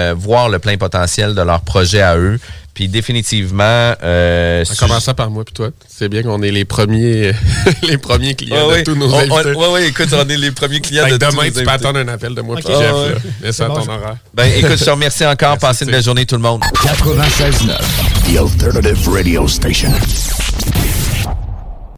Euh, voir le plein potentiel de leur projet à eux. Puis définitivement... Euh, en commençant par moi puis toi. C'est bien qu'on est les premiers les premiers clients ouais, de oui. tous nos on, invités. Oui, oui, écoute, on est les premiers clients de que tous demain, nos tu peux attendre un appel de moi Ok. puis Jeff. Ouais. ça ton bon. horaire. Ben écoute, je te remercie encore. Passez une belle journée tout le monde. 96.9, The Alternative Radio Station.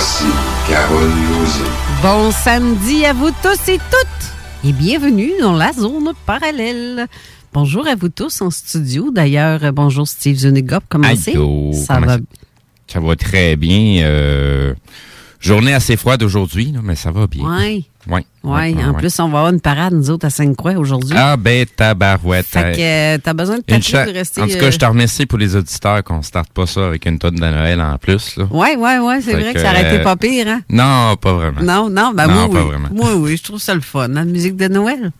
Voici Carole Lozé. Bon samedi à vous tous et toutes et bienvenue dans la zone parallèle. Bonjour à vous tous en studio. D'ailleurs, bonjour Steve Zunigop, comment c'est? Allô, Ça comment va Ça va très bien. euh, journée assez froide aujourd'hui, mais ça va bien. Ouais. Ouais. Ouais, en plus, on va avoir une parade, nous autres, à Sainte-Croix aujourd'hui. Ah ben tabarouette. Fait que euh, t'as besoin de papier cha- pour rester... En tout euh, cas, je te remercie pour les auditeurs qu'on starte pas ça avec une tonne de Noël en plus. Là. Ouais, ouais, ouais, c'est vrai que, que, ça aurait été euh, pas pire, hein? Non, pas vraiment. Non, non, ben Non, moi, pas oui. vraiment. Moi, oui, je trouve ça le fun. La musique de Noël,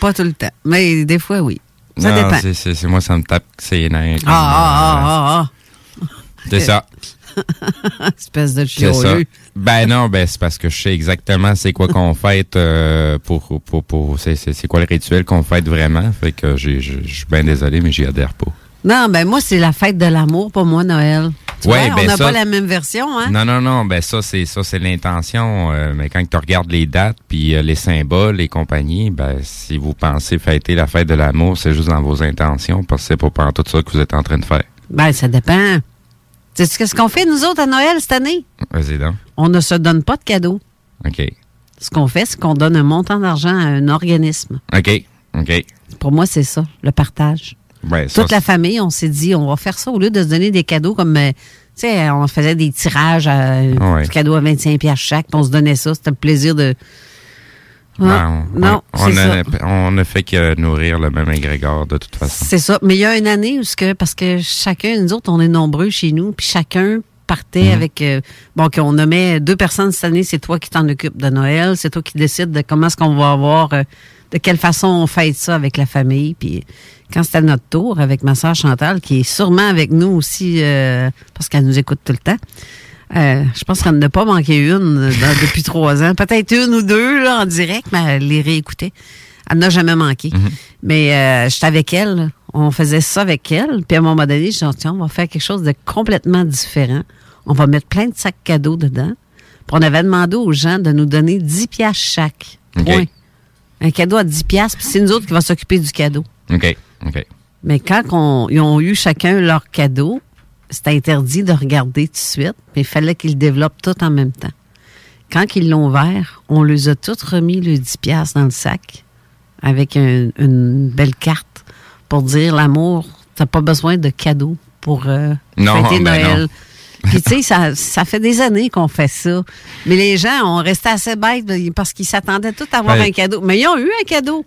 pas tout le temps. Mais des fois, oui. Ça Non, dépend. c'est- C'est c'est moi, ça me tape ses nerfs. Ah, ah, ah, ah, C'est ça. Espèce de chioleux. Ben non, ben c'est parce que je sais exactement c'est quoi qu'on fête euh, pour pour pour c'est c'est c'est quoi le rituel qu'on fête vraiment. Fait que je suis bien désolé mais j'y adhère pas. Non, ben moi, c'est la fête de l'amour pour moi, Noël. Tu Ouais, vois, ben on n'a ça- pas la même version, hein? Non non non, ben ça c'est ça c'est l'intention. euh, mais quand tu regardes les dates puis euh, les symboles et compagnie, ben si vous pensez fêter la fête de l'amour, c'est juste dans vos intentions parce que c'est pas pendant tout ça que vous êtes en train de faire. Ben, ça dépend. Tu sais qu'est-ce qu'on fait, nous autres, à Noël, cette année? Vas-y donc. On ne se donne pas de cadeaux. OK. Ce qu'on fait, c'est qu'on donne un montant d'argent à un organisme. OK. OK. Pour moi, c'est ça, le partage. Ouais, ça, Toute la famille, on s'est dit, on va faire ça au lieu de se donner des cadeaux comme, euh, tu sais, on faisait des tirages à Ouais. des cadeaux à 25 pièces chaque, puis on se donnait ça. C'était le plaisir de. Ben, on, non, on, a, on ne fait que nourrir le même égrégore de toute façon. C'est ça. Mais il y a une année où, ce que, parce que chacun, nous autres, on est nombreux chez nous, puis chacun partait avec, euh, bon, qu'on nommait deux personnes cette année, c'est toi qui t'en occupes de Noël, c'est toi qui décides de comment est-ce qu'on va avoir, euh, de quelle façon on fête ça avec la famille. Puis quand c'était notre tour avec ma soeur Chantal, qui est sûrement avec nous aussi, euh, parce qu'elle nous écoute tout le temps. Euh, je pense qu'elle n'a pas manqué une euh, dans- depuis trois ans. Peut-être une ou deux là, en direct, mais elle les réécoutait. Elle n'a jamais manqué. Mais euh, j'étais avec elle. On faisait ça avec elle. Puis à un moment donné, je dis, tiens, on va faire quelque chose de complètement différent. On va mettre plein de sacs cadeaux dedans. Puis on avait demandé aux gens de nous donner 10 piastres chaque. Point. Un cadeau à 10 piastres, puis c'est nous autres qui va s'occuper du cadeau. OK. OK. Mais quand on- ils ont eu chacun leur cadeau, c'était interdit de regarder tout de suite, mais il fallait qu'ils le développent tout en même temps. Quand ils l'ont ouvert, on les a tous remis le 10$ piastres dans le sac avec un- une belle carte pour dire l'amour, t'as pas besoin de cadeaux pour euh, Non, fêter ben Noël. non. Puis tu sais, ça, ça fait des années qu'on fait ça. Mais les gens ont resté assez bêtes parce qu'ils s'attendaient tous à avoir Ouais. un cadeau. Mais ils ont eu un cadeau.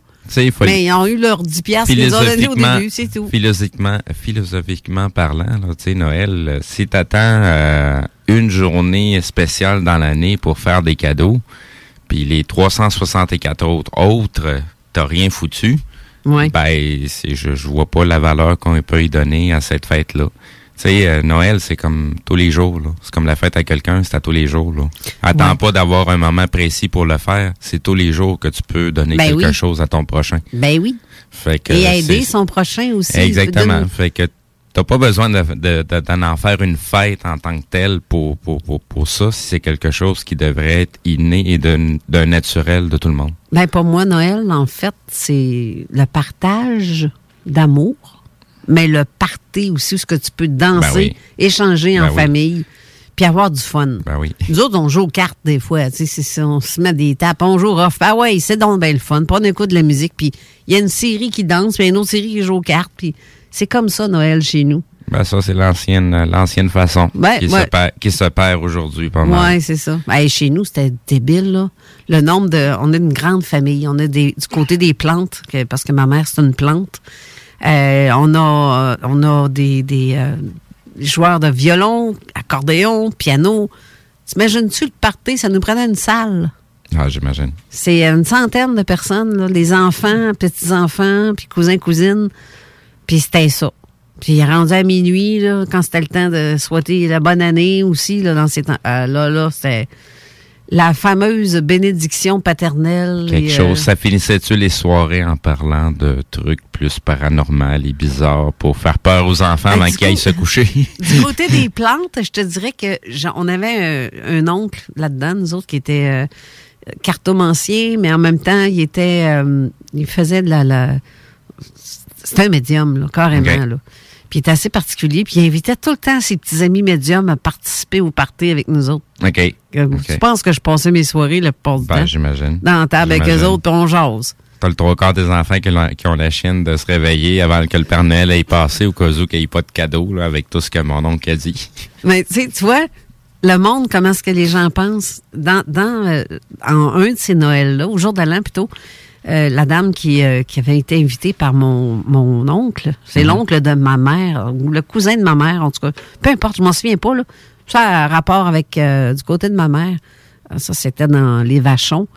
Mais ils ont eu leur 10 piastres qu'ils ont donné au philosophiquement, début, c'est tout. philosophiquement, philosophiquement parlant, là, tu sais, Noël, euh, si t'attends euh, une journée spéciale dans l'année pour faire des cadeaux, puis les 364 autres, autres, t'as rien foutu, Ouais. ben, je, je vois pas la valeur qu'on peut y donner à cette fête-là. Tu sais, euh, Noël, c'est comme tous les jours. C'est comme la fête à quelqu'un, c'est à tous les jours, là. Attends Ouais. pas d'avoir un moment précis pour le faire. C'est tous les jours que tu peux donner Ben quelque oui. chose à ton prochain. Ben oui. Fait que Et aider son prochain aussi. Exactement. Fait que t'as pas besoin de, de- de- d'en en faire une fête en tant que telle pour, pour, pour, pour ça, si c'est quelque chose qui devrait être inné et d'un, d'un naturel de tout le monde. Ben pour moi, Noël, en fait, c'est le partage d'amour, mais le party aussi, où ce que tu peux danser, Ben oui. échanger en Ben oui. famille, puis avoir du fun. Ben oui. Nous autres, on joue aux cartes des fois. Tu sais, on se met des tapes, on joue off. Ah ouais, c'est donc bien le fun. Puis on écoute de la musique, puis il y a une série qui danse, puis il y a une autre série qui joue aux cartes, puis c'est comme ça, Noël, chez nous. Ben ça, c'est l'ancienne, l'ancienne façon Ben, qui, ouais. se perd, qui se perd aujourd'hui pas mal. Oui, c'est ça. Hey, chez nous, c'était débile, là. Le nombre de. On a une grande famille. On a des, du côté des plantes, que- parce que ma mère, c'est une plante. Euh, on a, euh, on a des, des euh, joueurs de violon, accordéon, piano. T'imagines-tu le party? Ça nous prenait une salle. Ah, j'imagine. C'est une centaine de personnes, là, les enfants, petits-enfants, puis cousins, cousines. Puis c'était ça. Puis rendu à minuit, là, quand c'était le temps de souhaiter la bonne année aussi, là, dans ces temps. euh, là, là, c'était la fameuse bénédiction paternelle. Quelque et, chose. euh, Ça finissait-tu les soirées en parlant de trucs plus paranormaux et bizarres pour faire peur aux enfants Ben, avant qu'ils aillent se coucher? Du côté des plantes, je te dirais que on avait un, un oncle là-dedans, nous autres, qui était euh, cartomancier, mais en même temps, il était, euh, il faisait de la, la c'était un médium, là, carrément, là. Puis il était assez particulier, puis il invitait tout le temps ses petits amis médiums à participer au party avec nous autres. OK. Je pense que je passais mes soirées le du Ben, j'imagine. dans la table avec eux autres, puis on jase. T'as le trois quarts des enfants qui, ont la chienne de se réveiller avant que le Père Noël ait passé au cas où qu'il n'y ait pas de cadeau, là, avec tout ce que mon oncle a dit. Mais tu sais, tu vois, le monde, comment est-ce que les gens pensent? Dans, dans euh, en un de ces Noëls-là, au jour de l'an plutôt, euh, la dame qui, euh, qui avait été invitée par mon, mon oncle, c'est Mhm. l'oncle de ma mère, ou le cousin de ma mère, en tout cas. Peu importe, je m'en souviens pas, là. Ça a rapport avec euh, du côté de ma mère. Euh, Ça, c'était dans les Vachons.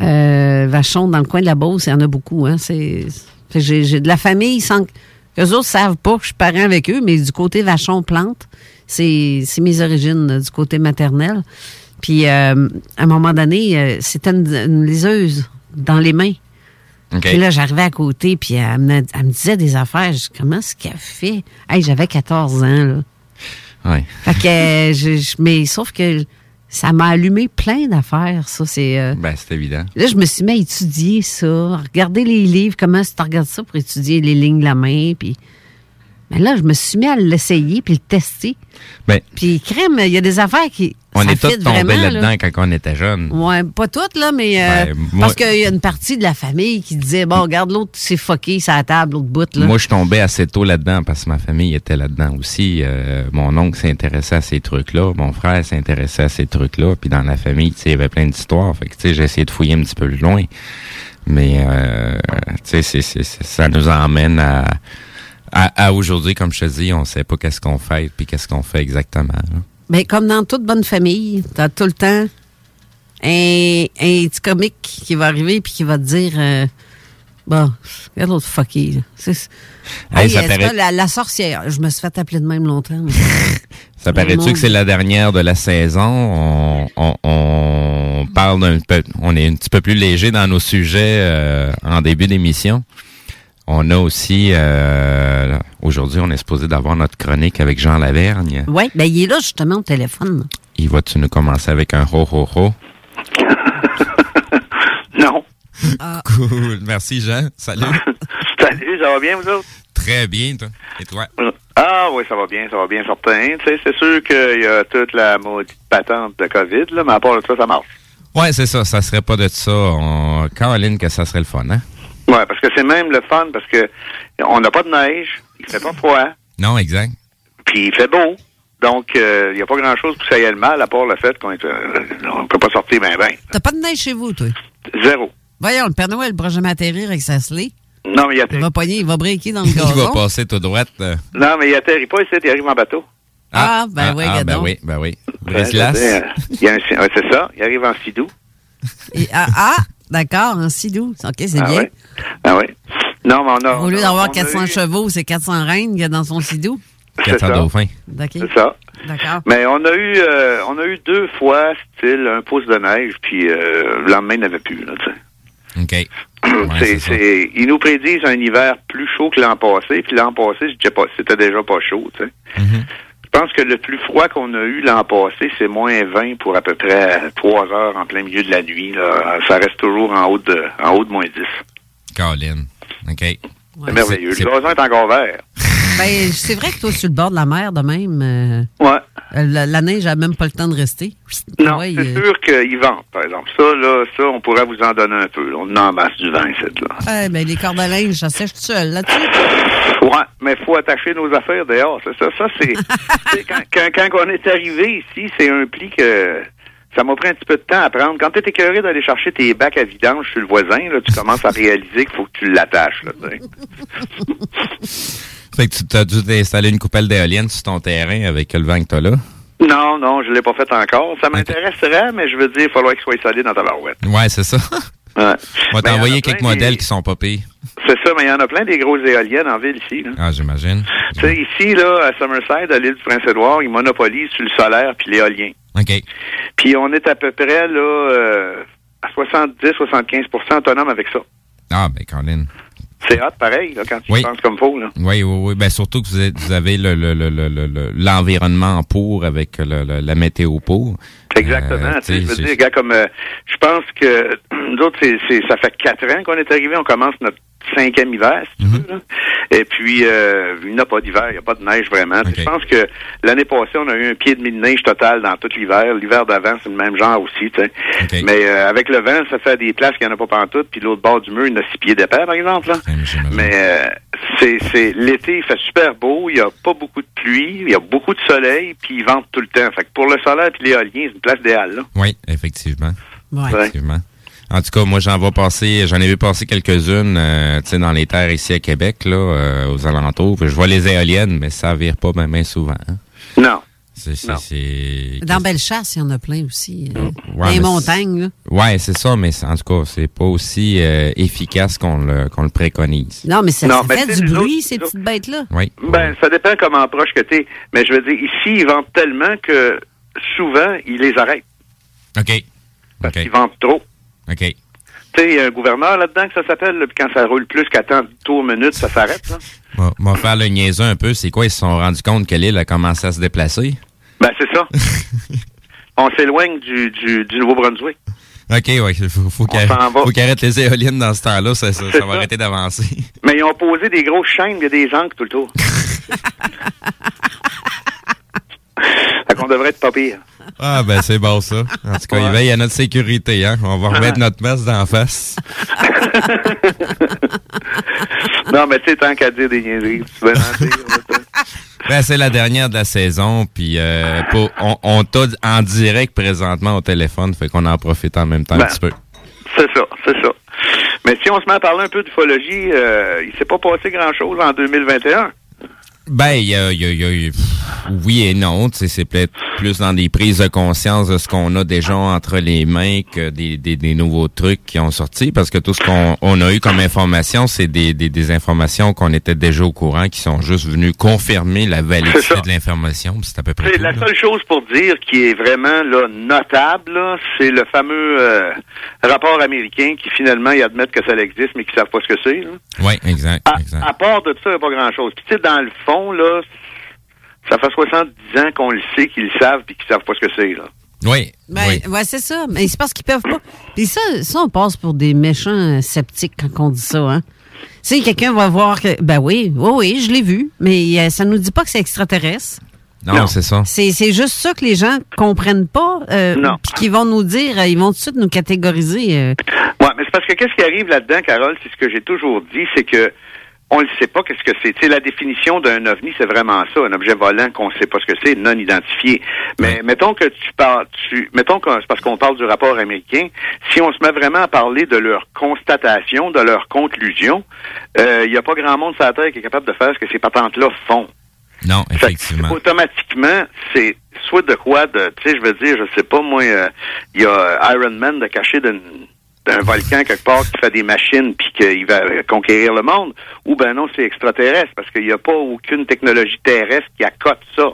Euh, Vachon, dans le coin de la Beauce, il y en a beaucoup. Hein. C'est, j'ai, j'ai de la famille sans que les autres savent pas que je suis parent avec eux, mais du côté Vachon Plante, c'est, c'est mes origines du côté maternel. Puis euh, à un moment donné, c'était une, une liseuse dans les mains. Puis là, j'arrivais à côté, puis elle me, elle me disait des affaires. Je comment est-ce qu'elle fait? Hey, j'avais 14 ans, là. Ouais. Fait que, euh, je, je- mais sauf que ça m'a allumé plein d'affaires, ça. C'est, euh, Ben, c'est évident. Là, je me suis mis à étudier ça, regarder les livres, comment tu regardes ça pour étudier les lignes de la main, puis... Mais là, je me suis mis à l'essayer puis le tester. Ben, Puis crème, il y a des affaires qui on ça est tous tombés là. là-dedans quand on était jeunes. Ouais, pas toutes, là, mais euh, Ben, moi- parce qu'il y a une partie de la famille qui disait Bon, regarde, l'autre s'est fucké sur la table, l'autre bout, là. Moi, je tombais assez tôt là-dedans parce que ma famille était là-dedans aussi. Euh, mon oncle s'intéressait à ces trucs-là. Mon frère s'intéressait à ces trucs-là. Puis dans la famille, tu sais, il y avait plein d'histoires. Fait que, tu sais, j'ai essayé de fouiller un petit peu plus loin. Mais, euh, tu sais, ça nous emmène à, à, à aujourd'hui, comme je te dis, on sait pas qu'est-ce qu'on fait puis qu'est-ce qu'on fait exactement. là. Mais comme dans toute bonne famille, t'as tout le temps un, un petit comique qui va arriver puis qui va te dire euh, Bon, regarde l'autre. C'est- Hey, Hey, la, la sorcière, je me suis fait appeler de même longtemps. mais- Ça paraît-tu que c'est la dernière de la saison? On, on, on parle d'un peu, on est un petit peu plus léger dans nos sujets euh, en début d'émission. On a aussi, euh, aujourd'hui, on est supposé d'avoir notre chronique avec Jean Lavergne. Oui, ben il est là justement au téléphone. Il va-tu nous commencer avec un ho ho ho? Non. Ah. Cool. Merci, Jean. Salut. Salut, ça va bien, vous autres? très bien, toi. Et toi? Ah oui, ça va bien, ça va bien, certain. Tu sais, c'est sûr qu'il y a toute la maudite patente de COVID, là, mais à part de ça, ça marche. Ouais, c'est ça. Ça serait pas de ça. On... Caroline, que ça serait le fun, hein? Ouais, parce que c'est même le fun, parce que on n'a pas de neige, il fait pas froid, Non, exact. puis il fait beau. Donc, euh, il n'y a pas grand-chose pour que ça aille le mal, à part le fait qu'on est, euh, on peut pas sortir ben ben. T'as pas de neige chez vous, toi? Zéro. Voyons, le Père Noël pourra jamais atterrir avec sa slé. Non, mais il Il atterrit. va pogner, il va breaker dans le Il va gazon. passer tout droit. euh. Non, mais il atterrit pas ici, il arrive en bateau. Ah, ben oui, ah, ben oui, ben oui. Brise-glace. il y ouais, c'est ça, il arrive en sidou. Et- ah, ah, d'accord, un sidou. OK, c'est Ah bien. ouais. Ah oui. Non, mais on a. Au lieu d'avoir on a 400 eu- chevaux, c'est 400 reines qu'il y a dans son sidou. C'est 400 ça. dauphins. OK. C'est ça. D'accord. Mais on a eu euh, on a eu deux fois, style, un pouce de neige, puis euh, le lendemain, il n'y en avait plus. Là, tu sais. OK. C'est- c'est- ils nous prédisent un hiver plus chaud que l'an passé, puis l'an passé, c'était déjà pas chaud. tu sais. Je pense que le plus froid qu'on a eu l'an passé, c'est moins 20 pour à peu près 3 heures en plein milieu de la nuit. Là. Ça reste toujours en haut de en haut de moins 10. Caroline. OK. C'est merveilleux. Le gazon est encore vert. Ben, c'est vrai que toi, sur le bord de la mer, de même, euh, Ouais. la, la neige n'a même pas le temps de rester. Non, Ouais, c'est euh, sûr qu'ils vendent, par exemple. Ça, là, ça, on pourrait vous en donner un peu. là. On en masse du vin, ici, là. ouais, ben, les cordes à linge, ça sèche tout seul là-dessus. Ouais, mais il faut attacher nos affaires dehors. C'est ça. Ça, c'est. c'est quand, quand, quand on est arrivé ici, c'est un pli que. Ça m'a pris un petit peu de temps à prendre. Quand tu es écœuré d'aller chercher tes bacs à vidange chez le voisin, là, tu commences à réaliser qu'il faut que tu l'attaches. Fait que tu t'as dû t'installer une coupelle d'éolienne sur ton terrain avec le vent que t'as là? Non, non, je l'ai pas fait encore. Ça m'intéresserait, mais je veux dire, il faudrait qu'il soit solide dans ta barouette. Ouais, c'est ça. Ouais. On va t'envoyer quelques modèles des- qui sont pas pires. C'est ça, mais il y en a plein des grosses éoliennes en ville ici. Là. Ah, j'imagine. Tu sais, ici, là, à Summerside, à l'île du Prince-Édouard, ils monopolisent sur le solaire puis l'éolien. OK. Puis on est à peu près, là, euh, à 70-75% autonome avec ça. Ah, ben, Caroline. C'est hot, pareil, là, quand tu Oui. penses comme faut, là. Oui, oui, oui. Ben, surtout que vous êtes- vous avez le- le- le- le- l'environnement pour avec le- le- la météo pour. Exactement. Euh, tu sais, je veux dire, gars, comme euh, je pense que nous autres, c'est, c'est- ça fait quatre ans qu'on est arrivé. On commence notre cinquième hiver, si tu veux. Là. Et puis, euh, il n'y a pas d'hiver, il n'y a pas de neige vraiment. Je pense que l'année passée, on a eu un pied et demi de neige total dans tout l'hiver. L'hiver d'avant, c'est le même genre aussi. Mais euh, avec le vent, ça fait des places qu'il n'y en a pas pantoute. Puis l'autre bord du mur, il y en a six pieds d'épais, par exemple. Là. Mais euh, c'est, c'est l'été, il fait super beau. Il n'y a pas beaucoup de pluie. Il y a beaucoup de soleil. Puis il vente tout le temps. Fait que pour le solaire et l'éolien, c'est une place idéale. Là. Oui, effectivement. Ouais. Effectivement. En tout cas, moi, j'en vois passer, j'en ai vu passer quelques-unes, euh, tu sais, dans les terres ici à Québec, là, euh, aux alentours. Puis Je vois les éoliennes, mais ça vire pas même souvent. hein. Non. C'est, c'est, c'est- Dans Bellechasse, il y en a plein aussi. euh, Ouais, les montagnes, là. Ouais, c'est ça, mais c'est- en tout cas, c'est pas aussi euh, efficace qu'on le, qu'on le préconise. Non, mais ça, Non, ça fait du bruit, autres- ces petites bêtes-là. Oui. Ben, ça dépend comment proche que t'es. Mais je veux dire, ici, ils vendent tellement que souvent, ils les arrêtent. OK. Parce qu'ils vendent trop. OK. Tu sais, il y a un gouverneur là-dedans que ça s'appelle, puis quand ça roule plus qu'à tant de tours minutes, ça s'arrête. On va faire le niaiseux un peu. C'est quoi? Ils se sont rendus compte que l'île a commencé à se déplacer? Ben, c'est ça. On s'éloigne du, du, du Nouveau-Brunswick. OK, ouais. Faut, faut faut qu'il arrête les éoliennes dans ce temps-là. Ça, ça, C'est ça va ça. arrêter d'avancer. Mais ils ont posé des grosses chaînes, il y a des ancres tout le tour. fait qu'on devrait être pas pire. Ah, ben, c'est bon, ça. En tout cas, il veille à notre sécurité, hein. On va remettre notre masque d'en face. Non, mais tu sais, tant qu'à dire des niaiseries, tu vas en dire. Ben, c'est la dernière de la saison, puis euh, pour- on, on t'a en direct présentement au téléphone, fait qu'on en profite en même temps Ben, un petit peu. C'est ça, c'est ça. Mais si on se met à parler un peu d'ufologie, euh, il s'est pas passé grand-chose en 2021. Ben, il y a, y a- y a oui et non. tu sais, C'est peut-être plus dans des prises de conscience de ce qu'on a déjà entre les mains que des, des, des nouveaux trucs qui ont sorti. Parce que tout ce qu'on on a eu comme information, c'est des, des, des informations qu'on était déjà au courant, qui sont juste venues confirmer la validité de l'information. C'est à peu près tout. la là. seule chose pour dire qui est vraiment là, notable, là, c'est le fameux euh, rapport américain qui finalement ils admettent que ça existe, mais qui savent pas ce que c'est. Oui, exact, exact. À part de ça, il n'y a pas grand-chose. Puis tu sais, dans le fond, là, ça fait 70 ans qu'on le sait, qu'ils le savent, puis qu'ils savent pas ce que c'est. là. Oui. Ben, ouais, c'est ça. Mais c'est parce qu'ils peuvent pas. Puis ça, ça, on passe pour des méchants euh, sceptiques quand on dit ça, hein. sais, quelqu'un va voir que, ben oui, oui, oui, je l'ai vu, mais euh, ça nous dit pas que c'est extraterrestre. Non, c'est ça. C'est c'est juste ça que les gens comprennent pas, euh, Non. puis qu'ils vont nous dire, euh, ils vont tout de suite nous catégoriser. euh. Ouais, mais c'est parce que qu'est-ce qui arrive là-dedans, Carole, c'est ce que j'ai toujours dit, c'est que on ne sait pas qu'est-ce que c'est. Tu sais, la définition d'un ovni, c'est vraiment ça, un objet volant qu'on ne sait pas ce que c'est, non identifié. Mais mettons que tu parles, tu, mettons que c'est parce qu'on parle du rapport américain. Si on se met vraiment à parler de leur constatation, de leur conclusion, euh, il n'y a pas grand monde sur la Terre qui est capable de faire ce que ces patentes-là font. Non, effectivement. automatiquement, c'est soit de quoi de, tu sais, je veux dire, je sais pas, moi, euh, il y a Iron Man de caché d'une- d'un volcan quelque part qui fait des machines puis qu'il va conquérir le monde, ou ben non, c'est extraterrestre parce qu'il n'y a pas aucune technologie terrestre qui accote ça.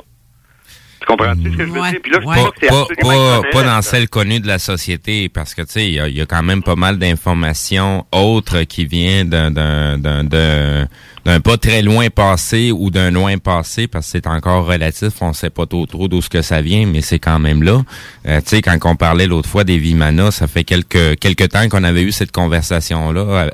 Tu comprends-tu ce que je veux dire? Puis là, je pas que Pas, pas, pas dans celle connue de la société, parce que tu sais, il y a, il y a quand même pas mal d'informations autres qui viennent d'un d'un d'un d'un d'un pas très loin passé ou d'un loin passé, parce que c'est encore relatif, on sait pas trop trop d'où ce que ça vient, mais c'est quand même là. Euh, tu sais, quand on parlait l'autre fois des Vimana, ça fait quelques quelques temps qu'on avait eu cette conversation là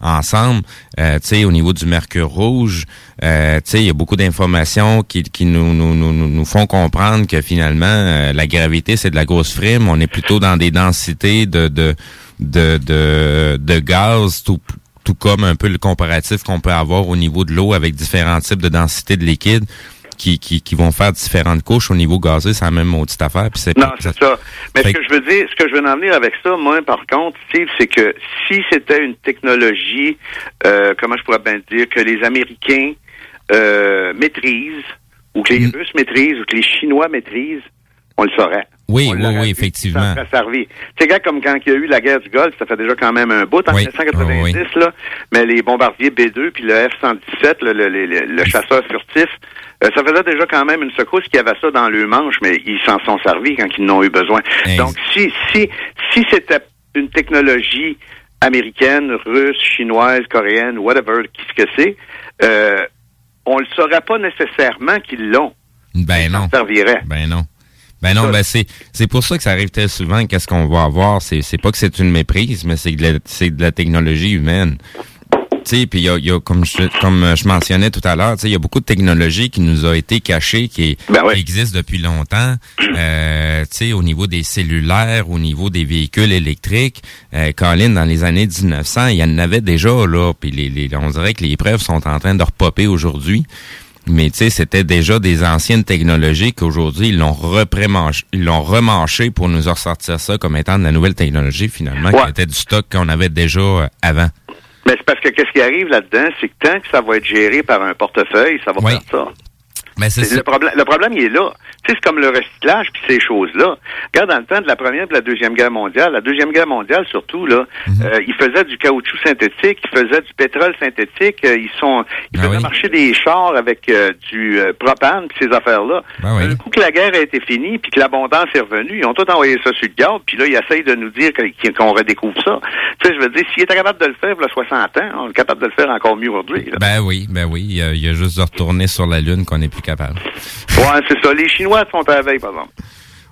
ensemble. Euh, tu sais, au niveau du mercure rouge, euh, tu sais, il y a beaucoup d'informations qui, qui nous, nous, nous, nous font comprendre que finalement, euh, la gravité, c'est de la grosse frime. On est plutôt dans des densités de, de, de, de, de gaz, tout, tout comme un peu le comparatif qu'on peut avoir au niveau de l'eau avec différents types de densités de liquide. Qui, qui, qui vont faire différentes couches au niveau gazeux, c'est la même maudite affaire. Puis c'est Non, c'est ça. Mais Fait ce que je veux dire, ce que je veux en venir avec ça, moi, par contre, Steve, c'est que si c'était une technologie, euh, comment je pourrais bien dire, que les Américains euh, maîtrisent, ou que les Mm. Russes maîtrisent, ou que les Chinois maîtrisent, on le saurait. Oui, On oui, oui, effectivement. Ça serait servi. C'est gars comme quand il y a eu la guerre du Golfe, ça fait déjà quand même un bout en Oui, 1990, oui, là. Mais les bombardiers B2 puis le F-117, le, le, le- le- le chasseur furtif, euh, ça faisait déjà quand même une secousse qui avait ça dans le manche, mais ils s'en sont servis quand ils n'ont eu besoin. Donc, si, si, si c'était une technologie américaine, russe, chinoise, coréenne, whatever, qu'est-ce que c'est, euh, on ne le saurait pas nécessairement qu'ils l'ont. Ben non. servirait. Ben non. Ben non, ben c'est c'est pour ça que ça arrive très souvent. Qu'est-ce qu'on va avoir? C'est c'est pas que c'est une méprise, mais c'est de la, c'est de la technologie humaine. Tu sais, puis il y a, y a, comme je comme je mentionnais tout à l'heure, tu sais, il y a beaucoup de technologie qui nous a été cachée, qui, qui existe depuis longtemps. Euh, tu sais, au niveau des cellulaires, au niveau des véhicules électriques, euh, Colin, dans les années 1900, il y en avait déjà là. Puis les, les, on dirait que les preuves sont en train de repopper aujourd'hui. Mais tu sais, c'était déjà des anciennes technologies qu'aujourd'hui, ils l'ont ils l'ont remanché pour nous ressortir ça comme étant de la nouvelle technologie, finalement, Ouais. qui était du stock qu'on avait déjà euh, avant. Mais c'est parce que qu'est-ce qui arrive là-dedans, c'est que tant que ça va être géré par un portefeuille, ça va faire ça. Mais c'est le problème. Le problème, il est là. Tu sais, c'est comme le recyclage puis ces choses-là. Regarde, dans le temps de la première et de la deuxième guerre mondiale, la deuxième guerre mondiale surtout là, Mhm. euh, ils faisaient du caoutchouc synthétique, ils faisaient du pétrole synthétique, euh, ils sont, ils Ah faisaient marcher des chars avec euh, du propane puis ces affaires-là. Ben oui. Coup que la guerre a été finie puis que l'abondance est revenue, ils ont tout envoyé ça sur le garde puis là ils essayent de nous dire qu'on redécouvre ça. Tu sais, je veux dire, s'ils étaient capables de le faire il y a 60 ans, on est capable de le faire encore mieux aujourd'hui. Ben oui, ben oui. Il y a, il y a juste de retourner sur la Lune qu'on n'est plus capable. Ouais, c'est ça. Les Chinois sont à la veille, par exemple.